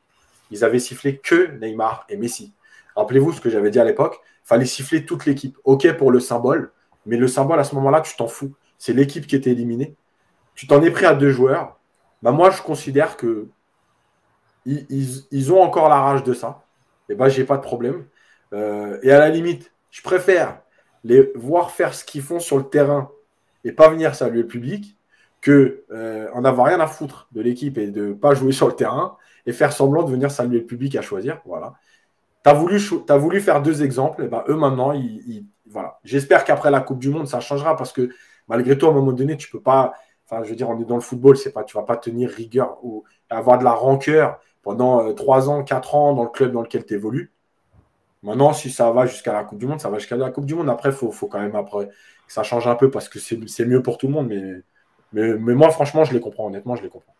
Ils avaient sifflé que Neymar et Messi. Rappelez-vous ce que j'avais dit à l'époque. Fallait siffler toute l'équipe. OK pour le symbole, mais le symbole, à ce moment-là, tu t'en fous. C'est l'équipe qui était éliminée. Tu t'en es pris à deux joueurs. Bah, moi, je considère que ils, ont encore la rage de ça. Et ben, j'ai pas de problème. Euh, et à la limite, je préfère les voir faire ce qu'ils font sur le terrain et pas venir saluer le public que euh, en avoir rien à foutre de l'équipe et de pas jouer sur le terrain et faire semblant de venir saluer le public à choisir. Voilà. Tu as voulu, faire deux exemples, et eh ben, eux maintenant, ils, voilà. J'espère qu'après la Coupe du Monde, ça changera parce que malgré tout, à un moment donné, tu peux pas. Enfin, je veux dire, on est dans le football, c'est pas, tu vas pas tenir rigueur ou avoir de la rancœur pendant 3 euh, ans, 4 ans dans le club dans lequel tu évolues. Maintenant, si ça va jusqu'à la Coupe du Monde, ça va jusqu'à la Coupe du Monde. Après, il faut, quand même après, que ça change un peu parce que c'est mieux pour tout le monde. Mais, mais, moi, franchement, je les comprends. Honnêtement, je les comprends.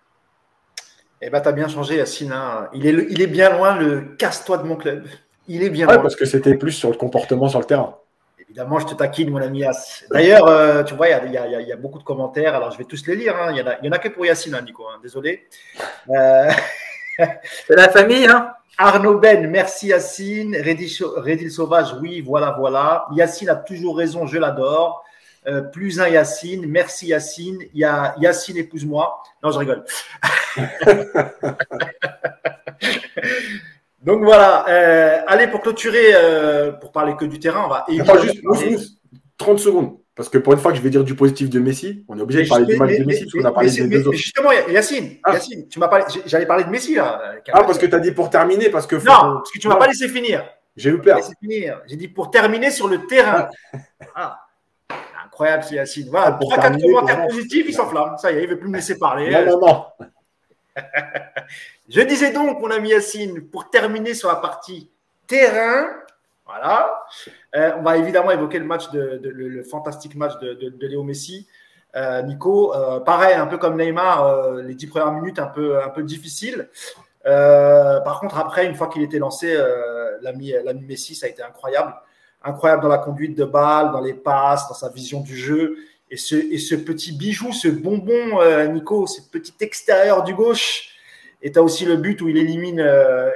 Eh ben, tu as bien changé, Yacine. Hein. Il, est il est bien loin le casse-toi de mon club. Il est bien loin. parce que c'était plus sur le comportement sur le terrain. Évidemment, je te taquine, mon ami Yass. D'ailleurs, euh, tu vois, il y, y, a beaucoup de commentaires. Alors, je vais tous les lire. Hein. Il n'y en, a que pour Yacine, hein, Nico. Désolé. Euh... C'est la famille, hein Arnaud Ben, merci Yacine. Redil Sauvage, oui, voilà, voilà. Yacine a toujours raison, je l'adore. Euh, plus un Yacine, merci Yacine. Il y a Yacine, épouse-moi. Non, je rigole. Donc voilà. Euh, allez, pour clôturer, euh, pour parler que du terrain, on va. juste, 30 secondes. Parce que pour une fois que je vais dire du positif de Messi, on est obligé de parler du match de Messi parce qu'on a parlé des deux autres. Justement, Yacine, ah. Yacine tu m'as parlé, j'allais parler de Messi là. Ah, parce que tu as dit pour terminer, parce que. Non, parce que tu m'as pas laissé finir. J'ai eu peur. J'ai dit pour terminer sur le terrain. Ah. Ah. Incroyable, ce Yacine. Voilà, pour 3-4 commentaires positifs, il s'enflamme. Ça y est, il ne veut plus me laisser parler. Non, non, non. je disais donc, mon ami Yacine, pour terminer sur la partie terrain, voilà. Euh, on va évidemment évoquer le match de, le, fantastique match de, Léo Messi. Euh, Nico, euh, pareil, un peu comme Neymar, les dix premières minutes un peu, un peu difficiles. par contre, après, une fois qu'il était lancé, l'ami Messi, ça a été incroyable. Incroyable dans la conduite de balle, dans les passes, dans sa vision du jeu. Et ce, et ce petit bijou, ce bonbon, Nico, ce petit extérieur du gauche. Et tu as aussi le but où il élimine,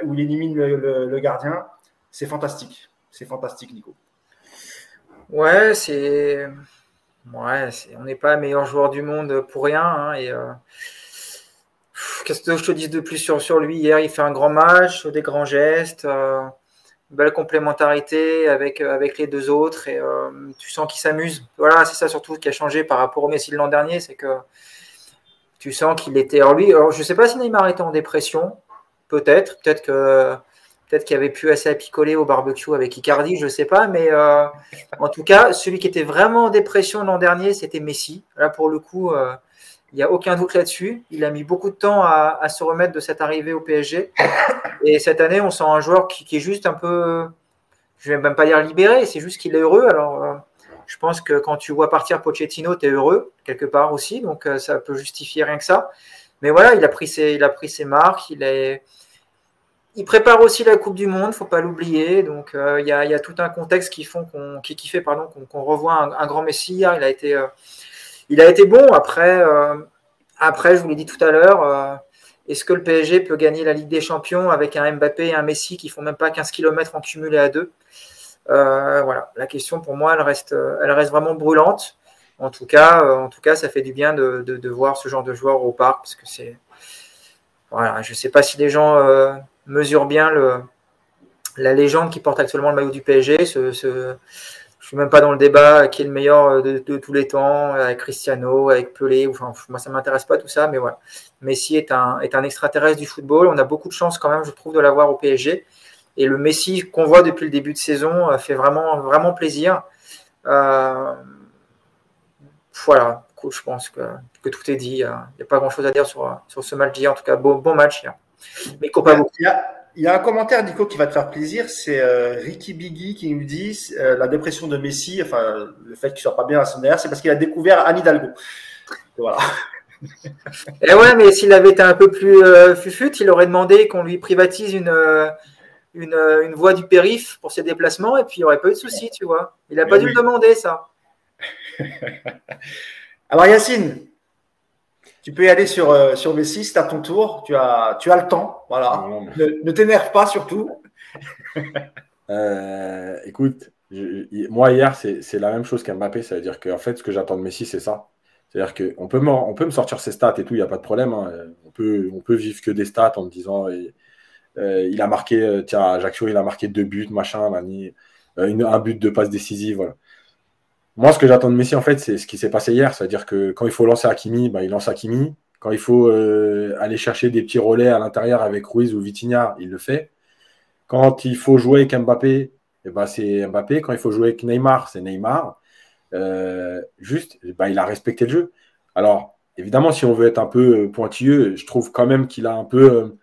où il élimine le gardien. C'est fantastique c'est fantastique, Nico. Ouais, c'est. Ouais, on n'est pas meilleur joueur du monde pour rien. Hein, et euh, Qu'est-ce que je te dis de plus sur, lui? Hier, il fait un grand match, des grands gestes. Euh, belle complémentarité avec, avec les deux autres et tu sens qu'ils s'amusent. Voilà, c'est ça surtout qui a changé par rapport au Messi de l'an dernier, c'est que tu sens qu'il était. Alors lui, je ne sais pas si Neymar était en dépression, peut-être, peut-être que peut-être qu'il avait pu assez à picoler au barbecue avec Icardi, je ne sais pas, mais en tout cas, celui qui était vraiment en dépression l'an dernier, c'était Messi. Là, pour le coup, il n'y a aucun doute là-dessus. Il a mis beaucoup de temps à, se remettre de cette arrivée au PSG. Et cette année, on sent un joueur qui, est juste un peu, je ne vais même pas dire libéré, c'est juste qu'il est heureux. Alors, euh, je pense que quand tu vois partir Pochettino, tu es heureux, quelque part aussi. Donc, euh, ça peut justifier rien que ça. Mais voilà, il a pris ses, il a pris ses marques. Il, est, il prépare aussi la Coupe du Monde, faut pas l'oublier. Donc, euh, il y, a, tout un contexte qui, font qui, fait qu'on, revoit un, grand Messi. Il a été il a été bon. Après, euh, après je vous l'ai dit tout à l'heure, euh, est-ce que le PSG peut gagner la Ligue des Champions avec un Mbappé et un Messi qui font même pas 15 km en cumulé à deux? Euh, Voilà, la question pour moi, elle reste, vraiment brûlante. En tout cas, ça fait du bien de, voir ce genre de joueur au parc parce que c'est, je sais pas si les gens mesurent bien la légende qui porte actuellement le maillot du PSG, suis même pas dans le débat qui est le meilleur euh, de, tous les temps, avec Cristiano, avec Pelé. Enfin, moi, ça m'intéresse pas tout ça, mais voilà. Messi est un, est un extraterrestre du football. On a beaucoup de chance quand même, je trouve, de l'avoir au PSG. Et le Messi qu'on voit depuis le début de saison euh, fait vraiment, vraiment plaisir. Euh, voilà, je pense que, que, tout est dit. Il n'y a pas grand-chose à dire sur, sur ce match d'hier. En tout cas, bon, bon match hier. Mais pas beaucoup. Il y a un commentaire, Nico, qui va te faire plaisir. C'est euh, Ricky Biggie qui nous dit euh, la dépression de Messi, enfin, le fait qu'il ne soit pas bien à son derrière, c'est parce qu'il a découvert Anne Hidalgo. Voilà. Et eh ouais, mais s'il avait été un peu plus euh, fufut, il aurait demandé qu'on lui privatise une, une, une, voie du périph pour ses déplacements et puis il n'y aurait pas eu de souci, tu vois. Il n'a pas dû le demander, ça. Alors, Yacine, tu peux y aller sur, euh, sur V6, c'est à ton tour. Tu as, tu as le temps. Voilà. ne, t'énerve pas surtout. Euh, écoute, moi hier, c'est la même chose qu'un Mbappé. Ça veut dire qu'en fait, ce que j'attends de Messi, c'est ça. C'est-à-dire qu'on peut, on peut me sortir ses stats et tout, il n'y a pas de problème. Hein. On, peut, on peut vivre que des stats en me disant euh, il a marqué, tiens, Ajaccio, il a marqué deux buts, machin, un but de passe décisive. Voilà. Moi, ce que j'attends de Messi, en fait, c'est ce qui s'est passé hier. C'est-à-dire que quand il faut lancer Hakimi, bah, il lance Hakimi. Quand il faut euh, aller chercher des petits relais à l'intérieur avec Ruiz ou Vitinha, il le fait. Quand il faut jouer avec Mbappé, eh ben, c'est Mbappé. Quand il faut jouer avec Neymar, c'est Neymar. Euh, juste, bah, il a respecté le jeu. Alors, évidemment, si on veut être un peu pointilleux, je trouve quand même qu'il a un peu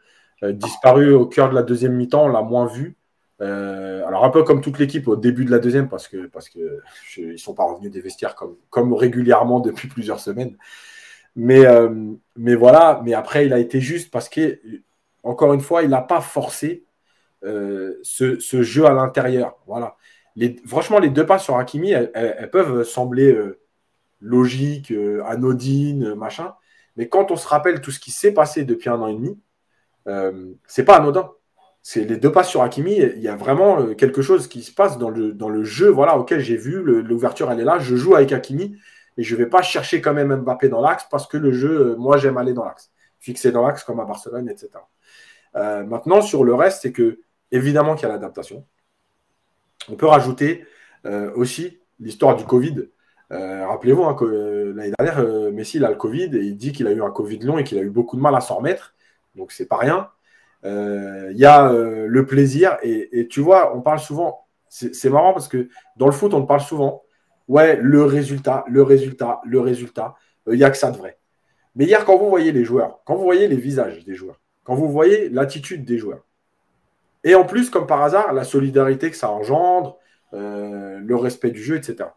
euh, disparu au cœur de la deuxième mi-temps. On l'a moins vu. Euh, alors un peu comme toute l'équipe au début de la deuxième parce que parce que ils sont pas revenus des vestiaires comme comme régulièrement depuis plusieurs semaines. Mais euh, mais voilà. Mais après il a été juste parce que encore une fois il n'a pas forcé euh, ce, jeu à l'intérieur. Voilà. Franchement les deux passes sur Hakimi elles, peuvent sembler logiques, anodines, machin. Mais quand on se rappelle tout ce qui s'est passé depuis un an et demi, c'est pas anodin c'est les deux passes sur Hakimi, il y a vraiment euh, quelque chose qui se passe dans le, jeu voilà, auquel j'ai vu, l'ouverture elle est là, je joue avec Hakimi et je ne vais pas chercher quand même Mbappé dans l'axe parce que le jeu, euh, moi j'aime aller dans l'axe, fixer dans l'axe comme à Barcelone, etc. Euh, maintenant, sur le reste, c'est que évidemment qu'il y a l'adaptation. On peut rajouter aussi l'histoire du Covid. Rappelez-vous, hein, que l'année dernière, Messi a le Covid et il dit qu'il a eu un Covid long et qu'il a eu beaucoup de mal à s'en remettre. Donc c'est pas rien. Euh, il y a euh, le plaisir. Et, tu vois, on parle souvent, c'est marrant parce que dans le foot, on parle souvent, ouais, le résultat, le résultat, le résultat, il euh, n'y a que ça de vrai. Mais hier, quand vous voyez les joueurs, quand vous voyez les visages des joueurs, quand vous voyez l'attitude des joueurs, et en plus, comme par hasard, la solidarité que ça engendre, le respect du jeu, etc.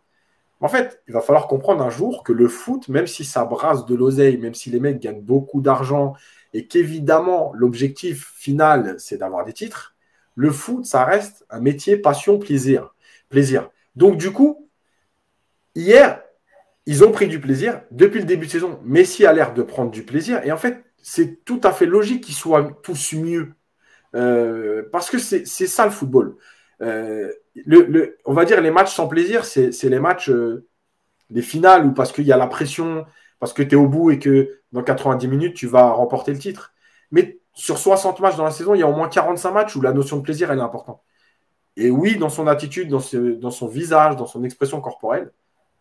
En fait, il va falloir comprendre un jour que le foot, même si ça brasse de l'oseille, même si les mecs gagnent beaucoup d'argent et qu'évidemment, l'objectif final, c'est d'avoir des titres, le foot, ça reste un métier passion, plaisir. plaisir. Donc, du coup, hier, ils ont pris du plaisir depuis le début de saison. Messi a l'air de prendre du plaisir. Et en fait, c'est tout à fait logique qu'ils soient tous mieux. Euh, parce que c'est ça le football. Euh, on va dire les matchs sans plaisir, c'est les matchs, euh, les finales, ou parce qu'il y a la pression, parce que tu es au bout et que dans 90 minutes, tu vas remporter le titre. Mais sur 60 matchs dans la saison, il y a au moins 45 matchs où la notion de plaisir, elle est importante. Et oui, dans son attitude, dans, dans son visage, dans son expression corporelle,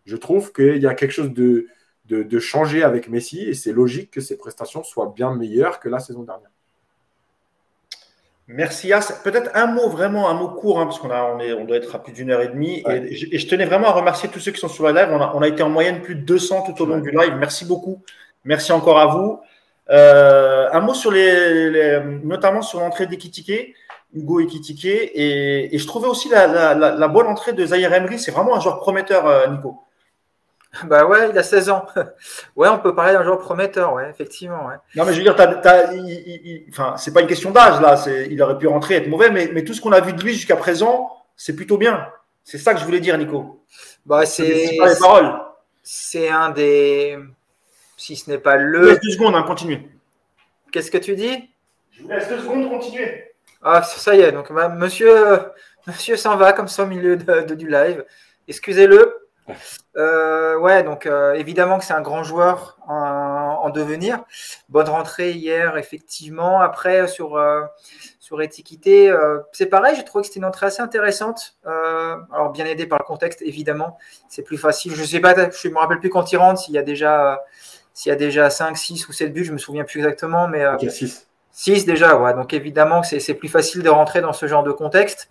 je trouve qu'il y a quelque chose de, de, de changé avec Messi et c'est logique que ses prestations soient bien meilleures que la saison dernière. Merci Yass. Peut-être un mot, vraiment un mot court, hein, parce qu'on on, doit être à plus d'une heure et demie. Et, je tenais vraiment à remercier tous ceux qui sont sur la live. On a, on a été en moyenne plus de 200 tout au long du live. Merci beaucoup. Merci encore à vous. Euh, un mot sur les, notamment sur l'entrée d'Ekitike, Hugo Ekitike. Et, et, je trouvais aussi la, la, la, bonne entrée de Zahir Emery. C'est vraiment un joueur prometteur, euh, Nico. Bah ouais, il a 16 ans. ouais, on peut parler d'un joueur prometteur, ouais, effectivement. Ouais. Non, mais je veux dire, enfin, c'est pas une question d'âge là. Il aurait pu rentrer, être mauvais, mais, mais tout ce qu'on a vu de lui jusqu'à présent, c'est plutôt bien. C'est ça que je voulais dire, Nico. Bah, c'est. C'est un des. Si ce n'est pas le. Je laisse deux secondes, hein, continuez. Qu'est-ce que tu dis? Je vous laisse deux secondes, continuez. Ah, ça y est. Donc, monsieur, monsieur s'en va comme ça au milieu de, du live. Excusez-le. Euh, ouais, donc euh, évidemment que c'est un grand joueur en, devenir. Bonne rentrée hier, effectivement. Après, sur, euh, sur Étiquité, c'est pareil, j'ai trouvé que c'était une entrée assez intéressante. alors, bien aidé par le contexte, évidemment. C'est plus facile. Je sais pas, je me rappelle plus quand il rentre, s'il y a déjà, s'il y a déjà 5, 6 ou 7 buts, je me souviens plus exactement. Mais, il y a 6. 6 déjà, ouais. Donc évidemment que c'est plus facile de rentrer dans ce genre de contexte.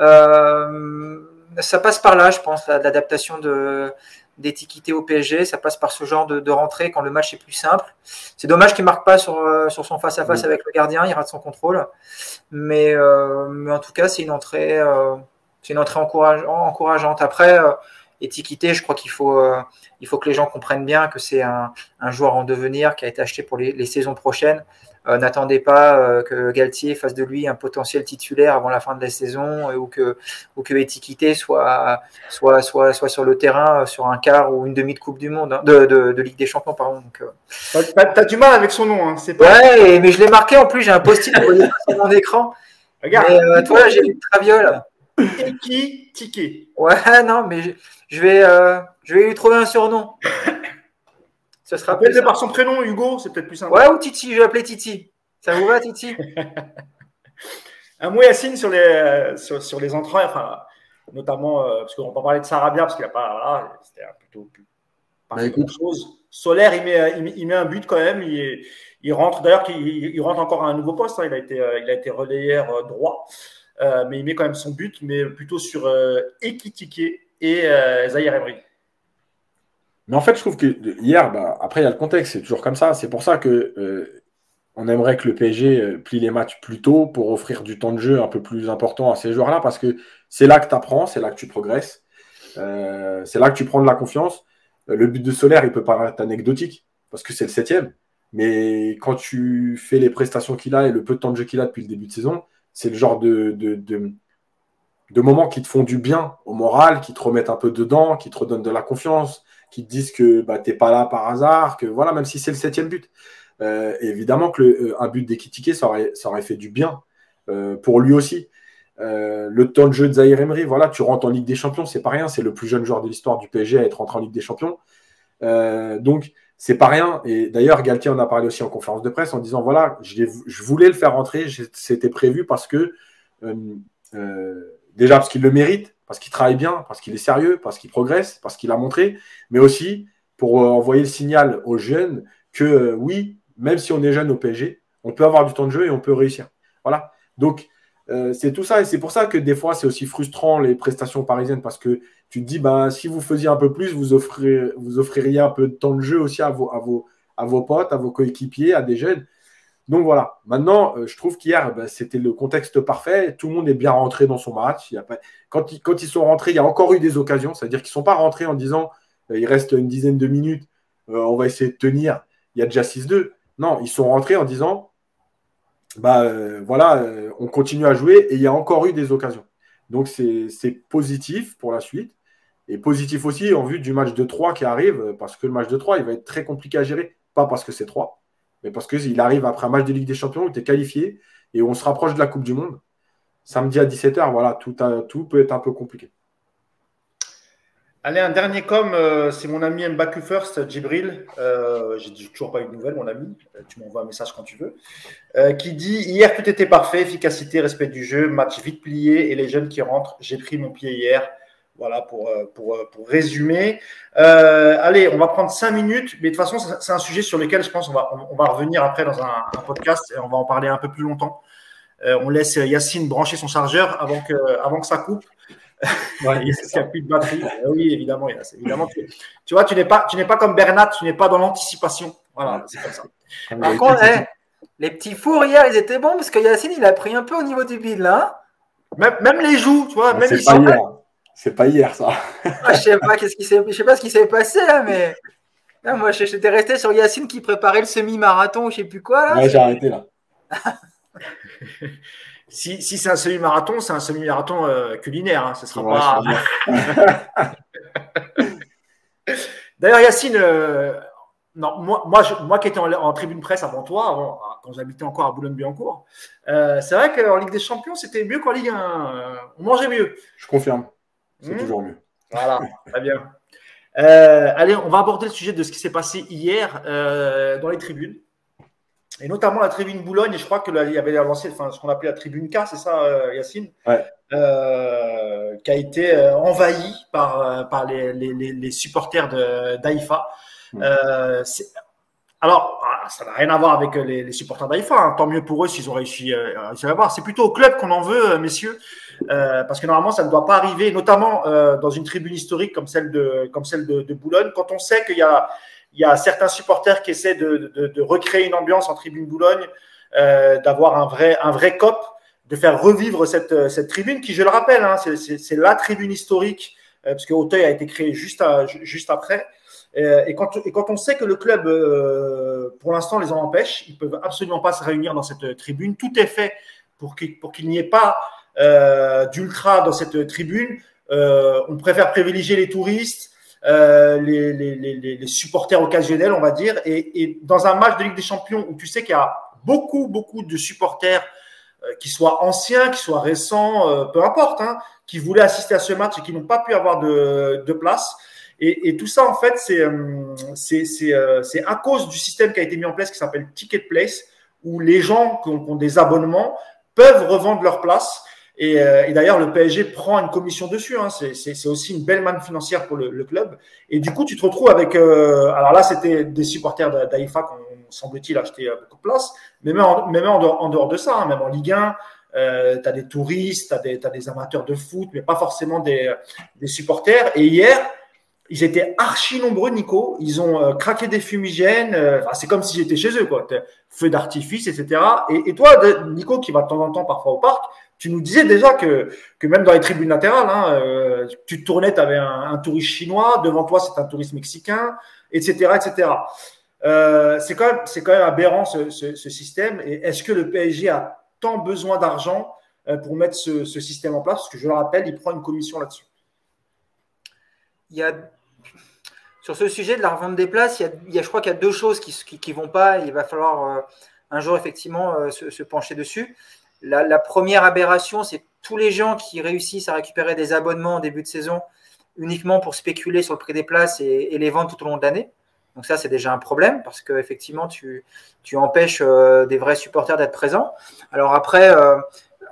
Euh, ça passe par là, je pense, l'adaptation de d'étiqueté au PSG. Ça passe par ce genre de, rentrée quand le match est plus simple. C'est dommage qu'il ne marque pas sur, euh, sur son face-à-face avec le gardien, il rate son contrôle. Mais, euh, mais en tout cas, c'est une entrée, euh, c'est une entrée encourageante. Après, étiqueté, je crois qu'il faut, il faut que les gens comprennent bien que c'est un, un, joueur en devenir qui a été acheté pour les, les saisons prochaines. Euh, n'attendez pas euh, que Galtier fasse de lui un potentiel titulaire avant la fin de la saison euh, ou que ou que Etiquité soit soit soit soit sur le terrain sur un quart ou une demi de Coupe du Monde hein, de, de, Ligue des Champions pardon. Donc, t'as, du mal avec son nom, hein, c'est Ouais, mais je l'ai marqué en plus. J'ai un post-it sur mon écran. Regarde. toi, j'ai une traviole. Eki Ouais, non, mais je, vais, je vais lui trouver un surnom. Ça sera peut-être par son prénom, Hugo, c'est peut-être plus simple. Ouais, ou Titi, je vais appeler Titi. Ça vous va, Titi Un mot, Yacine, sur les, sur, les entrailles, enfin, notamment, euh, parce qu'on va pas parler de Sarabia, parce qu'il n'a pas. Voilà, c'était plutôt pas bah, chose. Solaire, il met, il met, un but quand même. Il, il rentre, d'ailleurs, il, rentre encore à un nouveau poste. Hein. il, a été, euh, il a été relayeur euh, droit. mais il met quand même son but, mais plutôt sur euh, Ekitike et Zahir Emery. Mais en fait, je trouve que hier, bah, après, il y a le contexte, c'est toujours comme ça. C'est pour ça que euh, on aimerait que le PSG euh, plie les matchs plus tôt pour offrir du temps de jeu un peu plus important à ces joueurs-là, parce que c'est là que tu apprends, c'est là que tu progresses, euh, c'est là que tu prends de la confiance. Le but de Solaire, il peut paraître anecdotique, parce que c'est le septième. Mais quand tu fais les prestations qu'il a et le peu de temps de jeu qu'il a depuis le début de saison, c'est le genre de moments qui te font du bien au moral, qui te remettent un peu dedans, qui te redonnent de la confiance, qui te disent que bah, tu n'es pas là par hasard, que voilà, même si c'est le septième but. Euh, évidemment que euh, un but d'équitiqué, ça aurait, fait du bien euh, pour lui aussi. le temps de jeu de Zahir Emery, voilà, tu rentres en Ligue des Champions, c'est pas rien, c'est le plus jeune joueur de l'histoire du PSG à être rentré en Ligue des Champions. donc, c'est pas rien. Et d'ailleurs, Galtier en a parlé aussi en conférence de presse en disant voilà, je, je voulais le faire rentrer, c'était prévu parce que, déjà parce qu'il le mérite, parce qu'il travaille bien, parce qu'il est sérieux, parce qu'il progresse, parce qu'il a montré, mais aussi pour euh, envoyer le signal aux jeunes que euh, oui, même si on est jeune au PSG, on peut avoir du temps de jeu et on peut réussir. Voilà. Donc, euh, c'est tout ça. Et c'est pour ça que des fois, c'est aussi frustrant les prestations parisiennes parce que tu te dis, bah, si vous faisiez un peu plus, vous, vous offririez un peu de temps de jeu aussi à vos potes, à vos coéquipiers, à des jeunes. Donc voilà, maintenant, euh, je trouve qu'hier, bah, c'était le contexte parfait. Tout le monde est bien rentré dans son match. Quand, ils, sont rentrés, il y a encore eu des occasions. C'est-à-dire qu'ils ne sont pas rentrés en disant euh, il reste une dizaine de minutes, euh, on va essayer de tenir. Il y a déjà 6-2. Non, ils sont rentrés en disant bah voilà, on continue à jouer et il y a encore eu des occasions. Donc c'est positif pour la suite. Et positif aussi en vue du match de 3 qui arrive, parce que le match de 3, il va être très compliqué à gérer. Pas parce que c'est 3, mais parce qu'il arrive après un match de Ligue des Champions où tu es qualifié et où on se rapproche de la Coupe du Monde. Samedi à 17h, voilà, tout, peut être un peu compliqué. Allez, un dernier com, euh, c'est mon ami Mbaku First, Djibril. Euh, J'ai toujours pas eu de nouvelles, mon ami. Euh, tu m'envoies un message quand tu veux. Euh, qui dit Hier, tout était parfait, efficacité, respect du jeu, match vite plié et les jeunes qui rentrent. J'ai pris mon pied hier. Voilà pour, pour, pour résumer. allez, on va prendre cinq minutes, mais de toute façon, c'est un sujet sur lequel je pense on va, on va revenir après dans un, un podcast et on va en parler un peu plus longtemps. on laisse Yacine brancher son chargeur avant que, avant que ça coupe. Ouais, il n'y a plus de batterie. Euh, oui, évidemment, évidemment tu, tu, vois, tu n'es pas, tu n'es pas comme Bernat, tu n'es pas dans l'anticipation. Voilà, c'est comme ça. Par contre, eh, les petits fours hier, ils étaient bons parce que Yacine, il a pris un peu au niveau du bide là. Même, même les joues, tu vois. Même c'est pas hier. C'est pas hier ça. Ah, je sais pas qu'est-ce qui s'est, je sais pas ce qui s'est passé là, mais moi, j'étais resté sur Yacine qui préparait le semi-marathon, je sais plus quoi là. Ouais, j'ai arrêté là. si, si c'est un semi-marathon, c'est un semi-marathon euh, culinaire. Hein, ce sera pas. D'ailleurs, Yacine, euh, non, moi, moi, moi qui étais en, tribune presse avant toi, avant, quand j'habitais encore à boulogne-billancourt, euh, c'est vrai qu'en Ligue des Champions, c'était mieux qu'en Ligue 1. on mangeait mieux. Je confirme. C'est mmh. toujours mieux. Voilà, très bien. allez, on va aborder le sujet de ce qui s'est passé hier dans les tribunes et notamment la tribune Boulogne, et je crois qu'il y avait lancé enfin, ce qu'on appelait la tribune K, c'est ça, euh, Yacine? Ouais. euh, Qui a été euh, envahie par, euh, par les, les, les supporters d'AIFA. Mm. Euh, alors, ah, ça n'a rien à voir avec les, les supporters d'AIFA, hein. tant mieux pour eux s'ils ont réussi, à avoir. C'est plutôt au club qu'on en veut, messieurs, parce que normalement, ça ne doit pas arriver, notamment dans une tribune historique comme celle de, comme celle de, de Boulogne, quand on sait qu'il y a il y a certains supporters qui essaient de, de, de recréer une ambiance en tribune Boulogne, euh, d'avoir un vrai, un vrai cop, de faire revivre cette, cette tribune qui, je le rappelle, hein, c'est la tribune historique, euh, parce que Auteuil a été créé juste, à, juste après. Euh, et, quand, et quand on sait que le club, euh, pour l'instant, les en empêche, ils peuvent absolument pas se réunir dans cette tribune. Tout est fait pour qu'il qu'il n'y ait pas euh, d'ultra dans cette tribune. on préfère privilégier les touristes. Euh, les, supporters occasionnels, on va dire. Et, dans un match de Ligue des Champions où tu sais qu'il y a beaucoup, beaucoup de supporters euh, qui soient anciens, qui soient récents, euh, peu importe, hein, qui voulaient assister à ce match et qui n'ont pas pu avoir de, place. Et, tout ça, en fait, c'est à cause du système qui a été mis en place qui s'appelle Ticket Place, où les gens qui ont des abonnements peuvent revendre leur place et, euh, et d'ailleurs, le PSG prend une commission dessus. Hein. C'est aussi une belle manne financière pour le, club. Et du coup, tu te retrouves avec. Euh, alors là, c'était des supporters d'AIFA qu'on semble-t-il acheté beaucoup de place. Mais même en, dehors, de ça, hein, même en Ligue 1, euh, tu as des touristes, tu as, des amateurs de foot, mais pas forcément des, supporters. Et hier, ils étaient archi nombreux, Nico. Ils ont euh, craqué des fumigènes. C'est comme si j'étais chez eux, quoi. Feu d'artifice, etc. Et, et, toi, Nico, qui va de temps en temps parfois au parc, tu nous disais déjà que, même dans les tribunes latérales, hein, euh, tu tournais, tu avais un, touriste chinois, devant toi, c'est un touriste mexicain, etc. etc. Euh, c'est quand, même, aberrant ce, système. Et est-ce que le PSG a tant besoin d'argent euh, pour mettre ce, système en place? Parce que je le rappelle, il prend une commission là-dessus. Il y a sur ce sujet de la revente des places, il y a, je crois qu'il y a deux choses qui ne vont pas. Il va falloir un jour effectivement se, pencher dessus. La, première aberration, c'est tous les gens qui réussissent à récupérer des abonnements en début de saison uniquement pour spéculer sur le prix des places et, les vendre tout au long de l'année. Donc ça, c'est déjà un problème parce que effectivement, tu, tu empêches euh, des vrais supporters d'être présents. Alors après, euh,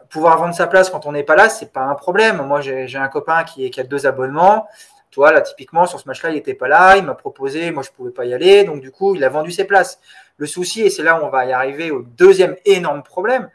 pouvoir vendre sa place quand on n'est pas là, c'est pas un problème. Moi, j'ai un copain qui, qui, a deux abonnements. Toi, là, typiquement, sur ce match-là, il n'était pas là. Il m'a proposé, moi, je pouvais pas y aller. Donc, du coup, il a vendu ses places. Le souci, et c'est là où on va y arriver au deuxième énorme problème,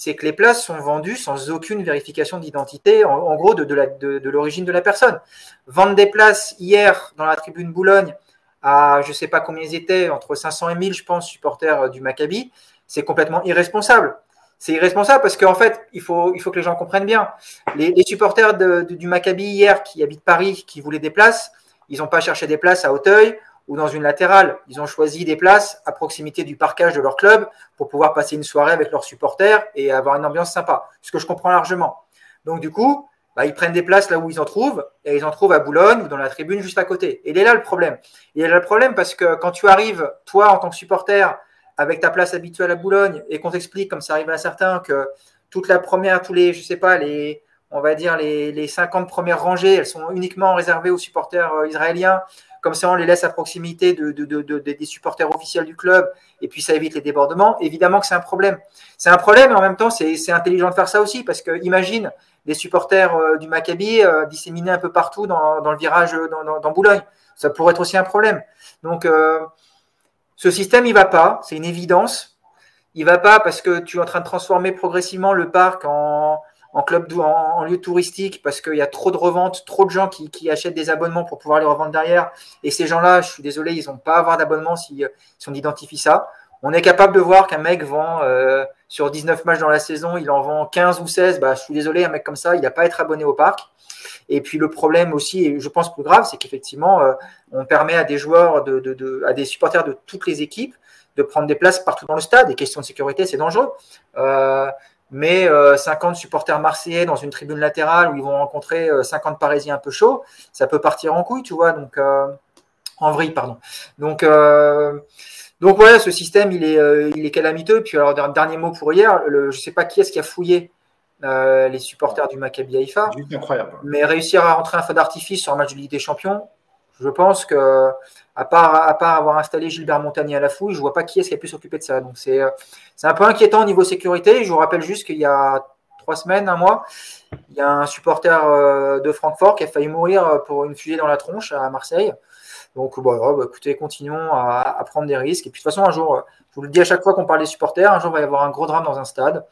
c'est que les places sont vendues sans aucune vérification d'identité, en, gros, de, l'origine de, la personne. Vendre des places hier dans la tribune Boulogne à, je sais pas combien ils étaient, entre 500 et 1000, je pense, supporters du Maccabi, c'est complètement irresponsable. C'est irresponsable parce qu'en fait, il faut, que les gens comprennent bien. Les, supporters du Maccabi hier qui habitent Paris, qui voulaient des places, ils n'ont pas cherché des places à Auteuil ou dans une latérale. Ils ont choisi des places à proximité du parcage de leur club pour pouvoir passer une soirée avec leurs supporters et avoir une ambiance sympa. Ce que je comprends largement. Donc, du coup, bah, ils prennent des places là où ils en trouvent et ils en trouvent à Boulogne ou dans la tribune juste à côté. Et il est là le problème. Il est là le problème parce que quand tu arrives, toi, en tant que supporter, avec ta place habituelle à Boulogne et qu'on t'explique, comme ça arrive à certains, que toute la première, tous les, je sais pas, les on va dire, les, les 50 premières rangées, elles sont uniquement réservées aux supporters euh, israéliens. Comme ça, on les laisse à proximité de, des supporters officiels du club et puis ça évite les débordements. Évidemment que c'est un problème. C'est un problème, mais en même temps, c'est intelligent de faire ça aussi parce que imagine des supporters euh, du Maccabi euh, disséminés un peu partout dans, le virage dans, Boulogne. Ça pourrait être aussi un problème. Donc, ce système, il va pas, c'est une évidence. Il va pas parce que tu es en train de transformer progressivement le parc en, en club en, lieu touristique parce qu'il y a trop de reventes, trop de gens qui, achètent des abonnements pour pouvoir les revendre derrière. Et ces gens-là, je suis désolé, ils n'ont pas à avoir d'abonnement si, on identifie ça. On est capable de voir qu'un mec vend euh, sur 19 matchs dans la saison, il en vend 15 ou 16. Bah, je suis désolé, un mec comme ça, il n'a pas à être abonné au parc. Et puis le problème aussi, et je pense plus grave, c'est qu'effectivement, euh, on permet à des joueurs, de, à des supporters de toutes les équipes de prendre des places partout dans le stade. Et question de sécurité, c'est dangereux. Euh, mais 50 euh, supporters marseillais dans une tribune latérale où ils vont rencontrer 50 euh, Parisiens un peu chauds, ça peut partir en couille, tu vois. Donc, euh, en vrille, pardon. Donc, donc voilà, ce système, il est, il est calamiteux. Puis alors, dernier mot pour hier, je ne sais pas qui est-ce qui a fouillé les supporters du Maccabi Haïfa. incroyable. Mais réussir à rentrer un feu d'artifice sur un match de Ligue des Champions, je pense que à part, avoir installé Gilbert Montagnier à la fouille, je ne vois pas qui est-ce qui a pu s'occuper de ça. Donc c'est un peu inquiétant au niveau sécurité. Je vous rappelle juste qu'il y a trois semaines, un mois, il y a un supporter euh, de Francfort qui a failli mourir pour une fusée dans la tronche à Marseille. Donc voilà, bah, écoutez, continuons à, prendre des risques. Et puis de toute façon, un jour, je vous le dis à chaque fois qu'on parle des supporters, un jour il va y avoir un gros drame dans un stade.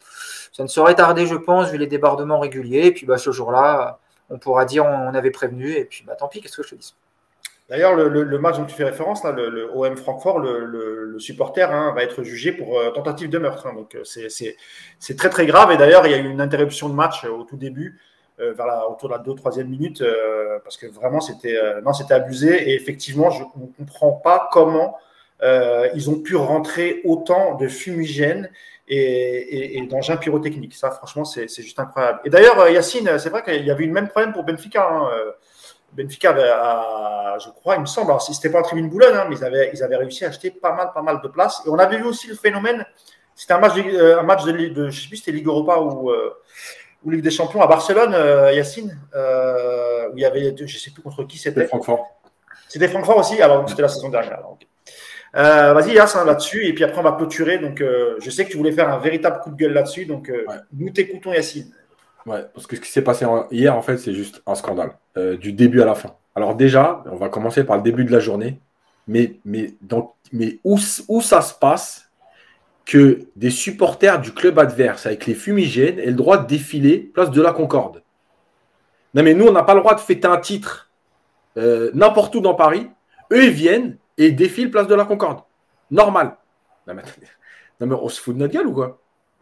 Ça ne saurait tarder, je pense, vu les débordements réguliers. Et puis bah, ce jour-là, on pourra dire on avait prévenu. Et puis bah, tant pis, qu'est-ce que je te dis? D'ailleurs, le, match dont tu fais référence, là, le, OM Francfort, le, supporter hein, va être jugé pour euh, tentative de meurtre. Hein. donc euh, c'est très très grave. Et d'ailleurs, il y a eu une interruption de match euh, au tout début, la, autour de la 2-3e minute, parce que vraiment c'était c'était abusé. Et effectivement, je ne comprends pas comment ils ont pu rentrer autant de fumigènes et, et, d'engins pyrotechniques. Ça, franchement, c'est juste incroyable. Et d'ailleurs, Yacine, c'est vrai qu'il y avait eu le même problème pour Benfica. Hein, Benfica avait, je crois, il me semble, alors si c'était pas en tribune Boulogne, hein, mais ils avaient, ils avaient réussi à acheter pas mal, pas mal de places. Et on avait vu aussi le phénomène, c'était un match de, euh, un match de, de je sais plus c'était Ligue Europa ou, euh, ou Ligue des Champions à Barcelone, euh, Yacine, où il y avait, je sais plus contre qui c'était. C'était Francfort. C'était Francfort aussi, alors c'était la saison dernière. Vas-y, Yacine, là-dessus, et puis après on va clôturer. Donc, je sais que tu voulais faire un véritable coup de gueule là-dessus, donc nous t'écoutons, Yacine. Parce que ce qui s'est passé hier, en fait, c'est juste un scandale, euh, du début à la fin. Alors déjà, on va commencer par le début de la journée, mais, mais où, où ça se passe que des supporters du club adverse avec les fumigènes aient le droit de défiler place de la Concorde? Non, mais nous, on n'a pas le droit de fêter un titre euh, n'importe où dans Paris. Eux, ils viennent et défilent place de la Concorde. Normal. Non mais, non, mais on se fout de notre gueule ou quoi?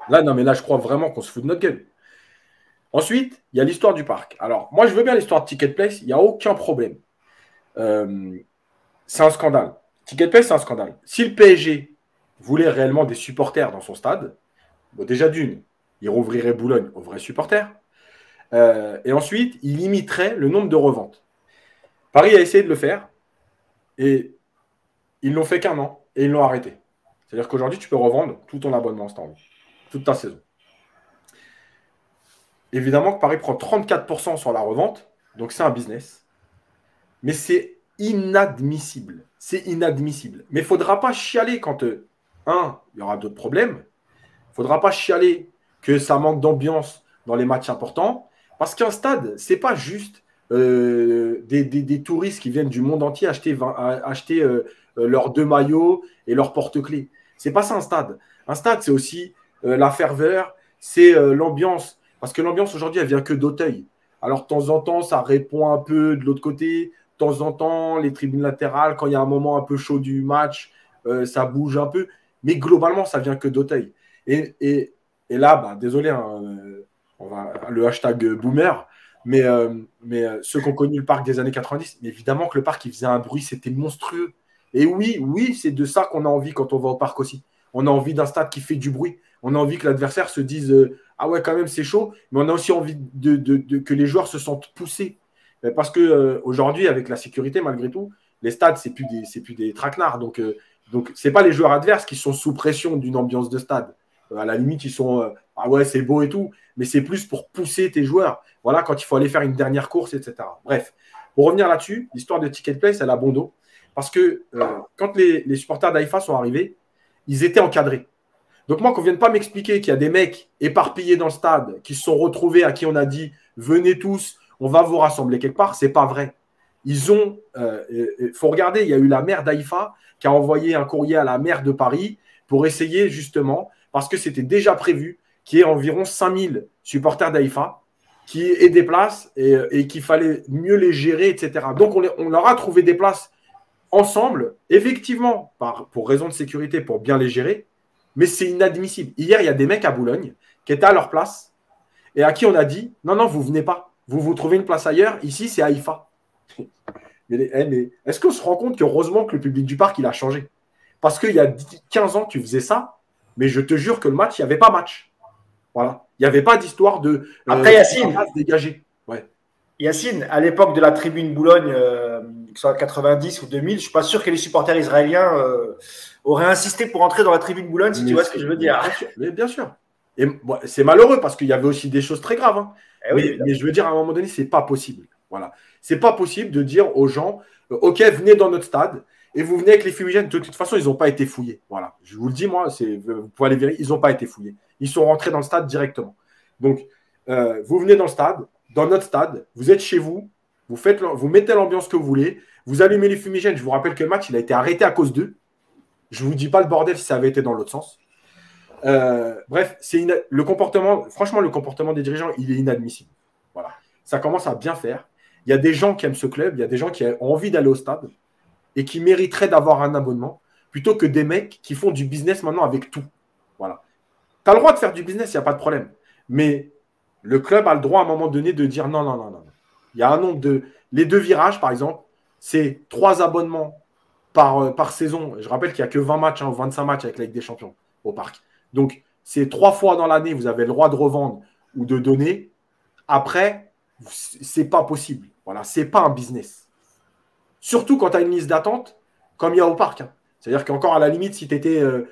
Là, non, mais là, je crois vraiment qu'on se fout de notre gueule. Ensuite, il y a l'histoire du parc. Alors, moi, je veux bien l'histoire de Ticket Place, il n'y a aucun problème. Euh, c'est un scandale. Ticket Place, c'est un scandale. Si le PSG voulait réellement des supporters dans son stade, déjà d'une, il rouvrirait Boulogne aux vrais supporters. Euh, et ensuite, il limiterait le nombre de reventes. Paris a essayé de le faire et ils l'ont fait qu'un an et ils l'ont arrêté. C'est-à-dire qu'aujourd'hui, tu peux revendre tout ton abonnement si toute ta saison. Évidemment que Paris prend 34% sur la revente, donc c'est un business. Mais c'est inadmissible. C'est inadmissible. Mais il ne faudra pas chialer quand, euh, un, il y aura d'autres problèmes. Il ne faudra pas chialer que ça manque d'ambiance dans les matchs importants. Parce qu'un stade, ce n'est pas juste euh, des, touristes qui viennent du monde entier acheter, acheter euh, leurs deux maillots et leurs porte-clés. C'est pas ça un stade. Un stade, c'est aussi la ferveur, c'est l'ambiance. Parce que l'ambiance aujourd'hui, elle vient que d'Auteuil. Alors, de temps en temps, ça répond un peu de l'autre côté. De temps en temps, les tribunes latérales, quand il y a un moment un peu chaud du match, euh, ça bouge un peu. Mais globalement, ça vient que d'Auteuil. Et, là, bah, désolé, hein, euh, on va, le hashtag boomer, mais, euh, mais ceux qui ont connu le parc des années 90, mais évidemment que le parc, il faisait un bruit, c'était monstrueux. Et oui, oui, c'est de ça qu'on a envie quand on va au parc aussi. On a envie d'un stade qui fait du bruit. On a envie que l'adversaire se dise ah ouais, quand même, c'est chaud. Mais on a aussi envie que les joueurs se sentent poussés. Euh, parce que euh, aujourd'hui, avec la sécurité, malgré tout, les stades, c'est plus des, plus des traquenards. Donc, euh, donc c'est pas les joueurs adverses qui sont sous pression d'une ambiance de stade. à la limite, ils sont ah ouais, c'est beau et tout, mais c'est plus pour pousser tes joueurs. Voilà, quand il faut aller faire une dernière course, etc. Bref, pour revenir là-dessus, l'histoire de Ticket Place, elle a bon dos. Parce que quand les, les supporters d'AIFA sont arrivés, ils étaient encadrés. Donc moi, qu'on ne vienne pas m'expliquer qu'il y a des mecs éparpillés dans le stade qui se sont retrouvés, à qui on a dit venez tous, on va vous rassembler quelque part, c'est pas vrai. Ils ont, il euh, faut regarder, il y a eu la maire d'Aïfa qui a envoyé un courrier à la maire de Paris pour essayer justement, parce que c'était déjà prévu, qu'il y ait environ 5000 supporters d'Aïfa qui aient des places et, qu'il fallait mieux les gérer, etc. Donc on, on, leur a trouvé des places ensemble, effectivement, pour raison de sécurité, pour bien les gérer, mais c'est inadmissible. Hier, il y a des mecs à Boulogne qui étaient à leur place et à qui on a dit non, non, vous venez pas. Vous vous trouvez une place ailleurs. Ici, c'est Haïfa. mais, eh, mais est-ce qu'on se rend compte qu'heureusement que le public du parc, il a changé? Parce qu'il y a 15 ans, tu faisais ça, mais je te jure que le match, il n'y avait pas match. Voilà. Il n'y avait pas d'histoire de. Euh, Après, Yacine. Dégagé. Ouais. Yacine, à l'époque de la tribune Boulogne, euh, que ce soit 90 ou 2000, je ne suis pas sûr que les supporters israéliens. Euh, aurait insisté pour entrer dans la tribune Boulogne, si tu vois ce que je veux dire. Mais bien sûr. Et c'est malheureux parce qu'il y avait aussi des choses très graves. Hein. Eh mais, je veux dire, à un moment donné, c'est pas possible. Voilà. C'est pas possible de dire aux gens, euh, OK, venez dans notre stade et vous venez avec les fumigènes. De toute façon, ils n'ont pas été fouillés. Voilà. Je vous le dis, moi, vous pouvez aller vérifier, ils n'ont pas été fouillés. Ils sont rentrés dans le stade directement. Donc, euh, vous venez dans le stade, dans notre stade, vous êtes chez vous, vous, faites, vous mettez l'ambiance que vous voulez, vous allumez les fumigènes. Je vous rappelle que le match, il a été arrêté à cause d'eux. Je ne vous dis pas le bordel si ça avait été dans l'autre sens. Euh, bref, c'est le comportement, franchement, le comportement des dirigeants, il est inadmissible. Voilà. Ça commence à bien faire. Il y a des gens qui aiment ce club, il y a des gens qui ont envie d'aller au stade et qui mériteraient d'avoir un abonnement plutôt que des mecs qui font du business maintenant avec tout. Voilà. Tu as le droit de faire du business, il n'y a pas de problème. Mais le club a le droit à un moment donné de dire non, non, non, non. Il y a un nombre de. Les deux virages, par exemple, c'est trois abonnements euh, par, saison. Je rappelle qu'il n'y a que 20 matchs, hein, 25 matchs avec la Ligue des Champions au parc. Donc, c'est trois fois dans l'année, vous avez le droit de revendre ou de donner. Après, c'est pas possible. Voilà, c'est pas un business. Surtout quand tu as une liste d'attente, comme il y a au parc. Hein. C'est-à-dire qu'encore à la limite, si tu étais euh,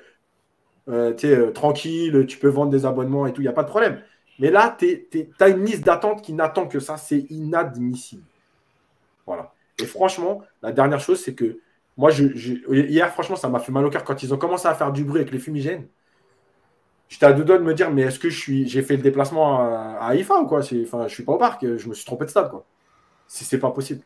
euh, tranquille, tu peux vendre des abonnements et tout, il n'y a pas de problème. Mais là, tu as une liste d'attente qui n'attend que ça. C'est inadmissible. Voilà. Et franchement, la dernière chose, c'est que moi, je, hier, franchement, ça m'a fait mal au cœur quand ils ont commencé à faire du bruit avec les fumigènes. J'étais à deux doigts de me dire, mais est-ce que je suis, j'ai fait le déplacement à, à Haïfa ou quoi? Enfin, je suis pas au parc, je me suis trompé de stade, quoi. Si c'est pas possible.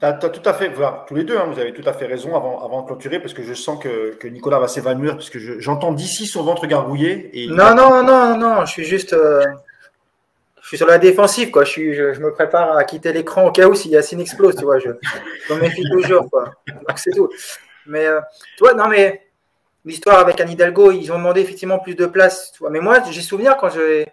As, tout à fait, tous les deux, hein, vous avez tout à fait raison avant, avant de clôturer, parce que je sens que, Nicolas va s'évanouir, parce que j'entends d'ici son ventre gargouiller. Et non, non, non, non, je suis juste. Euh, je suis sur la défensive, quoi. Je, suis, je, me prépare à quitter l'écran au cas où si Yacine explose, tu vois. Je, me méfie toujours, quoi. c'est tout. Mais, euh, toi, non, mais l'histoire avec Anne Hidalgo, ils ont demandé effectivement plus de place, tu vois. Mais moi, j'ai souvenir quand je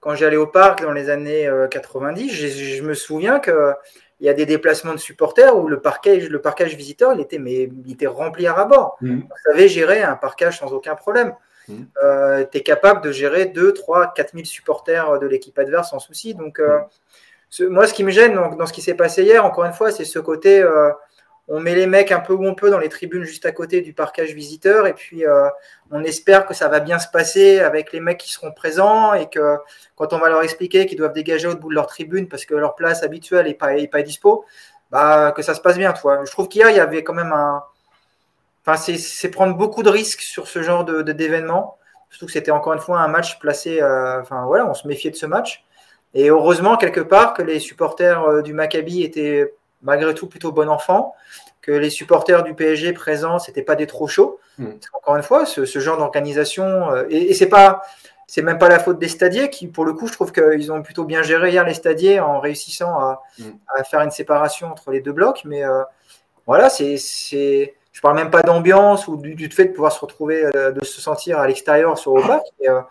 quand j'allais au parc dans les années 90, euh, je me souviens que il y a des déplacements de supporters où le parquage, le parquage visiteur, il était, mais, il était rempli à ras-bord. Mmh. Vous savez gérer un parquage sans aucun problème. Mmh. Euh, tu es capable de gérer 2, 3, 4 000 supporters de l'équipe adverse sans souci. Donc, euh, moi, ce qui me gêne dans, ce qui s'est passé hier, encore une fois, c'est ce côté euh, on met les mecs un peu où on peut dans les tribunes juste à côté du parquage visiteur et puis on espère que ça va bien se passer avec les mecs qui seront présents et que quand on va leur expliquer qu'ils doivent dégager au bout de leur tribune parce que leur place habituelle n'est pas, est pas dispo, bah, que ça se passe bien. Toi. Je trouve qu'hier, il y avait quand même un, Enfin, c'est prendre beaucoup de risques sur ce genre de d'événement. Surtout que c'était encore une fois un match placé. Euh, enfin voilà, on se méfiait de ce match. Et heureusement quelque part que les supporters euh, du Maccabi étaient malgré tout plutôt bon enfant, que les supporters du PSG présents c'était pas des trop chauds. Hmm. Encore une fois, ce, genre d'organisation euh, et, c'est pas c'est même pas la faute des stadiers qui, pour le coup, je trouve qu'ils ont plutôt bien géré hier les stadiers en réussissant à, hmm. faire une séparation entre les deux blocs. Mais voilà, c'est je parle même pas d'ambiance ou du, fait de pouvoir se retrouver, euh, de se sentir à l'extérieur sur le parc. Euh,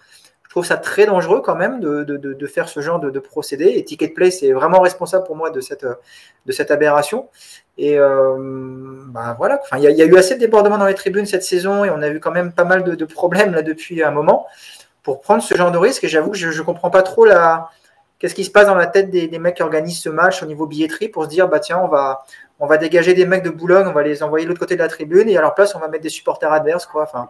je trouve ça très dangereux quand même de, faire ce genre de, procédé. Et Ticket Play, c'est vraiment responsable pour moi de cette, aberration. Et euh, bah, voilà, il y, a eu assez de débordements dans les tribunes cette saison et on a vu quand même pas mal de, problèmes là depuis un moment pour prendre ce genre de risque. Et j'avoue que je ne comprends pas trop la, Qu'est-ce qui se passe dans la tête des, mecs qui organisent ce match au niveau billetterie pour se dire bah tiens on va on va dégager des mecs de Boulogne, on va les envoyer de l'autre côté de la tribune et à leur place on va mettre des supporters adverses quoi. Enfin,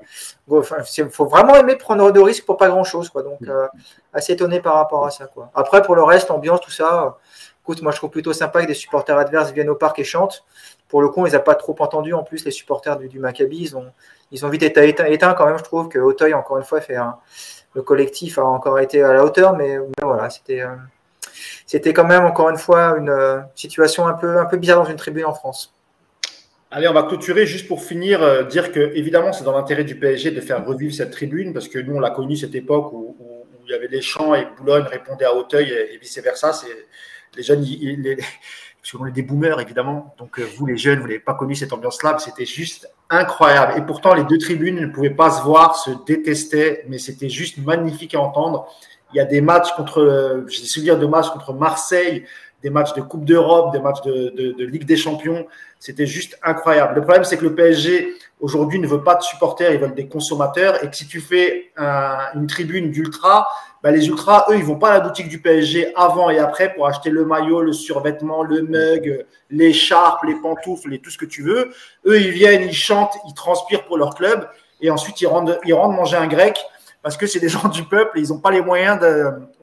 faut vraiment aimer prendre de risques pour pas grand chose quoi. Donc euh, assez étonné par rapport à ça quoi. Après pour le reste ambiance tout ça, écoute moi je trouve plutôt sympa que des supporters adverses viennent au parc et chantent. Pour le coup on les a pas trop entendus en plus les supporters du, Maccabi ils ont ils ont vite été éteints, quand même je trouve que Auteuil encore une fois fait un le collectif a encore été à la hauteur, mais, voilà, c'était euh, c'était quand même encore une fois une euh, situation un peu, un peu bizarre dans une tribune en France. Allez, on va clôturer juste pour finir, euh, dire que évidemment c'est dans l'intérêt du PSG de faire revivre cette tribune parce que nous on l'a connu cette époque où, il y avait les champs et Boulogne répondait à Auteuil et, vice versa. Les jeunes, les, parce qu'on est des boomers évidemment. Donc vous les jeunes, vous n'avez pas connu cette ambiance-là, c'était juste incroyable. Et pourtant, les deux tribunes ne pouvaient pas se voir, se détestaient, mais c'était juste magnifique à entendre. Il y a des matchs contre, j'ai souvenir de matchs contre Marseille, des matchs de Coupe d'Europe, des matchs de, de, Ligue des Champions. C'était juste incroyable. Le problème, c'est que le PSG, aujourd'hui, ne veut pas de supporters, ils veulent des consommateurs. Et que si tu fais une tribune d'ultra, bah, les ultras, eux, ils vont pas à la boutique du PSG avant et après pour acheter le maillot, le survêtement, le mug, l'écharpe, les pantoufles et tout ce que tu veux. Eux, ils viennent, ils chantent, ils transpirent pour leur club et ensuite ils rentrent, ils rentrent manger un grec parce que c'est des gens du peuple et ils n'ont pas les moyens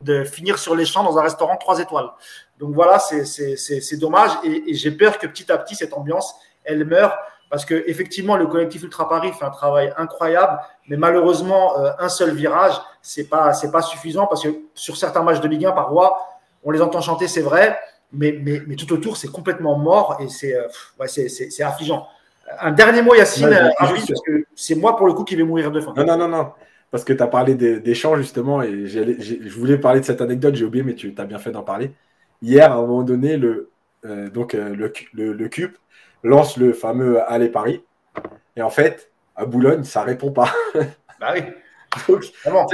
de, finir sur les champs dans un restaurant trois étoiles. Donc voilà, c'est dommage et, et j'ai peur que petit à petit, cette ambiance, elle meurt parce que effectivement le collectif Ultra Paris fait un travail incroyable, mais malheureusement euh, un seul virage c'est pas c'est pas suffisant parce que sur certains matchs de Ligue 1 par voie, on les entend chanter c'est vrai, mais, mais, mais, tout autour c'est complètement mort et c'est euh, ouais, c'est affligeant. Un dernier mot Yacine, euh, parce que c'est moi pour le coup qui vais mourir de faim. Non non non non. Parce que tu as parlé des, des, chants justement, et je voulais parler de cette anecdote, j'ai oublié, mais tu as bien fait d'en parler. Hier, à un moment donné, le, donc, le, le, le CUP lance le fameux Aller Paris. Et en fait, à Boulogne, ça répond pas. Bah oui.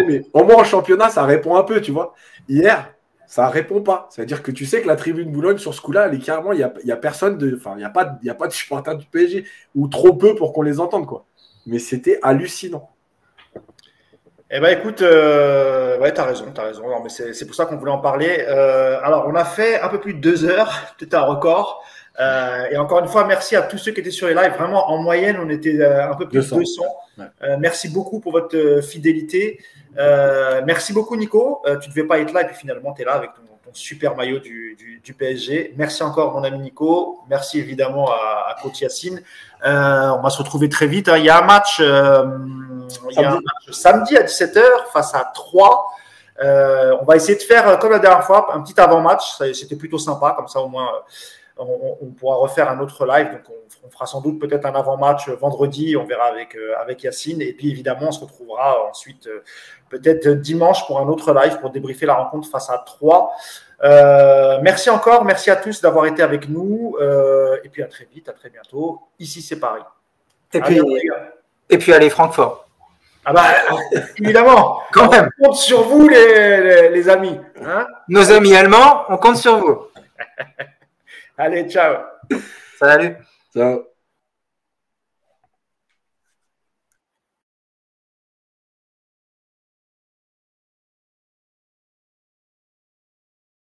mais au moins en championnat, ça répond un peu, tu vois. Hier, ça répond pas. C'est-à-dire que tu sais que la tribune Boulogne, sur ce coup-là, elle est carrément, il n'y a, y a, personne de. Enfin, il n'y a, pas, a pas de supporters du PSG, ou trop peu pour qu'on les entende, quoi. Mais c'était hallucinant. Eh ben écoute, euh, ouais, t'as raison, t'as raison. mais c'est pour ça qu'on voulait en parler. Euh, alors, on a fait un peu plus de deux heures, peut-être un record. Euh, et encore une fois, merci à tous ceux qui étaient sur les lives. Vraiment, en moyenne, on était euh, un peu plus de 200. Euh, merci beaucoup pour votre fidélité. merci beaucoup, Nico. tu ne devais pas être là et puis finalement, tu es là avec ton, super maillot du, du, PSG. Merci encore, mon ami Nico. Merci évidemment à, à Coach Yacine. on va se retrouver très vite. Hein. Il y a un match, il y a un match samedi à 17h face à 3. on va essayer de faire, comme la dernière fois, un petit avant-match. C'était plutôt sympa, comme ça au moins on, pourra refaire un autre live. Donc, on, fera sans doute peut-être un avant-match vendredi. On verra avec, euh, avec Yacine. Et puis, évidemment, on se retrouvera ensuite euh, peut-être dimanche pour un autre live pour débriefer la rencontre face à 3. Euh, merci encore. Merci à tous d'avoir été avec nous. et puis, à très vite, à très bientôt. Ici, c'est Paris. Et puis, et puis, allez, Francfort. Ah bah, évidemment. Quand même. On compte sur vous, les, les, amis. Hein Nos amis allemands, on compte sur vous. Allez, ciao. Salut. Ciao.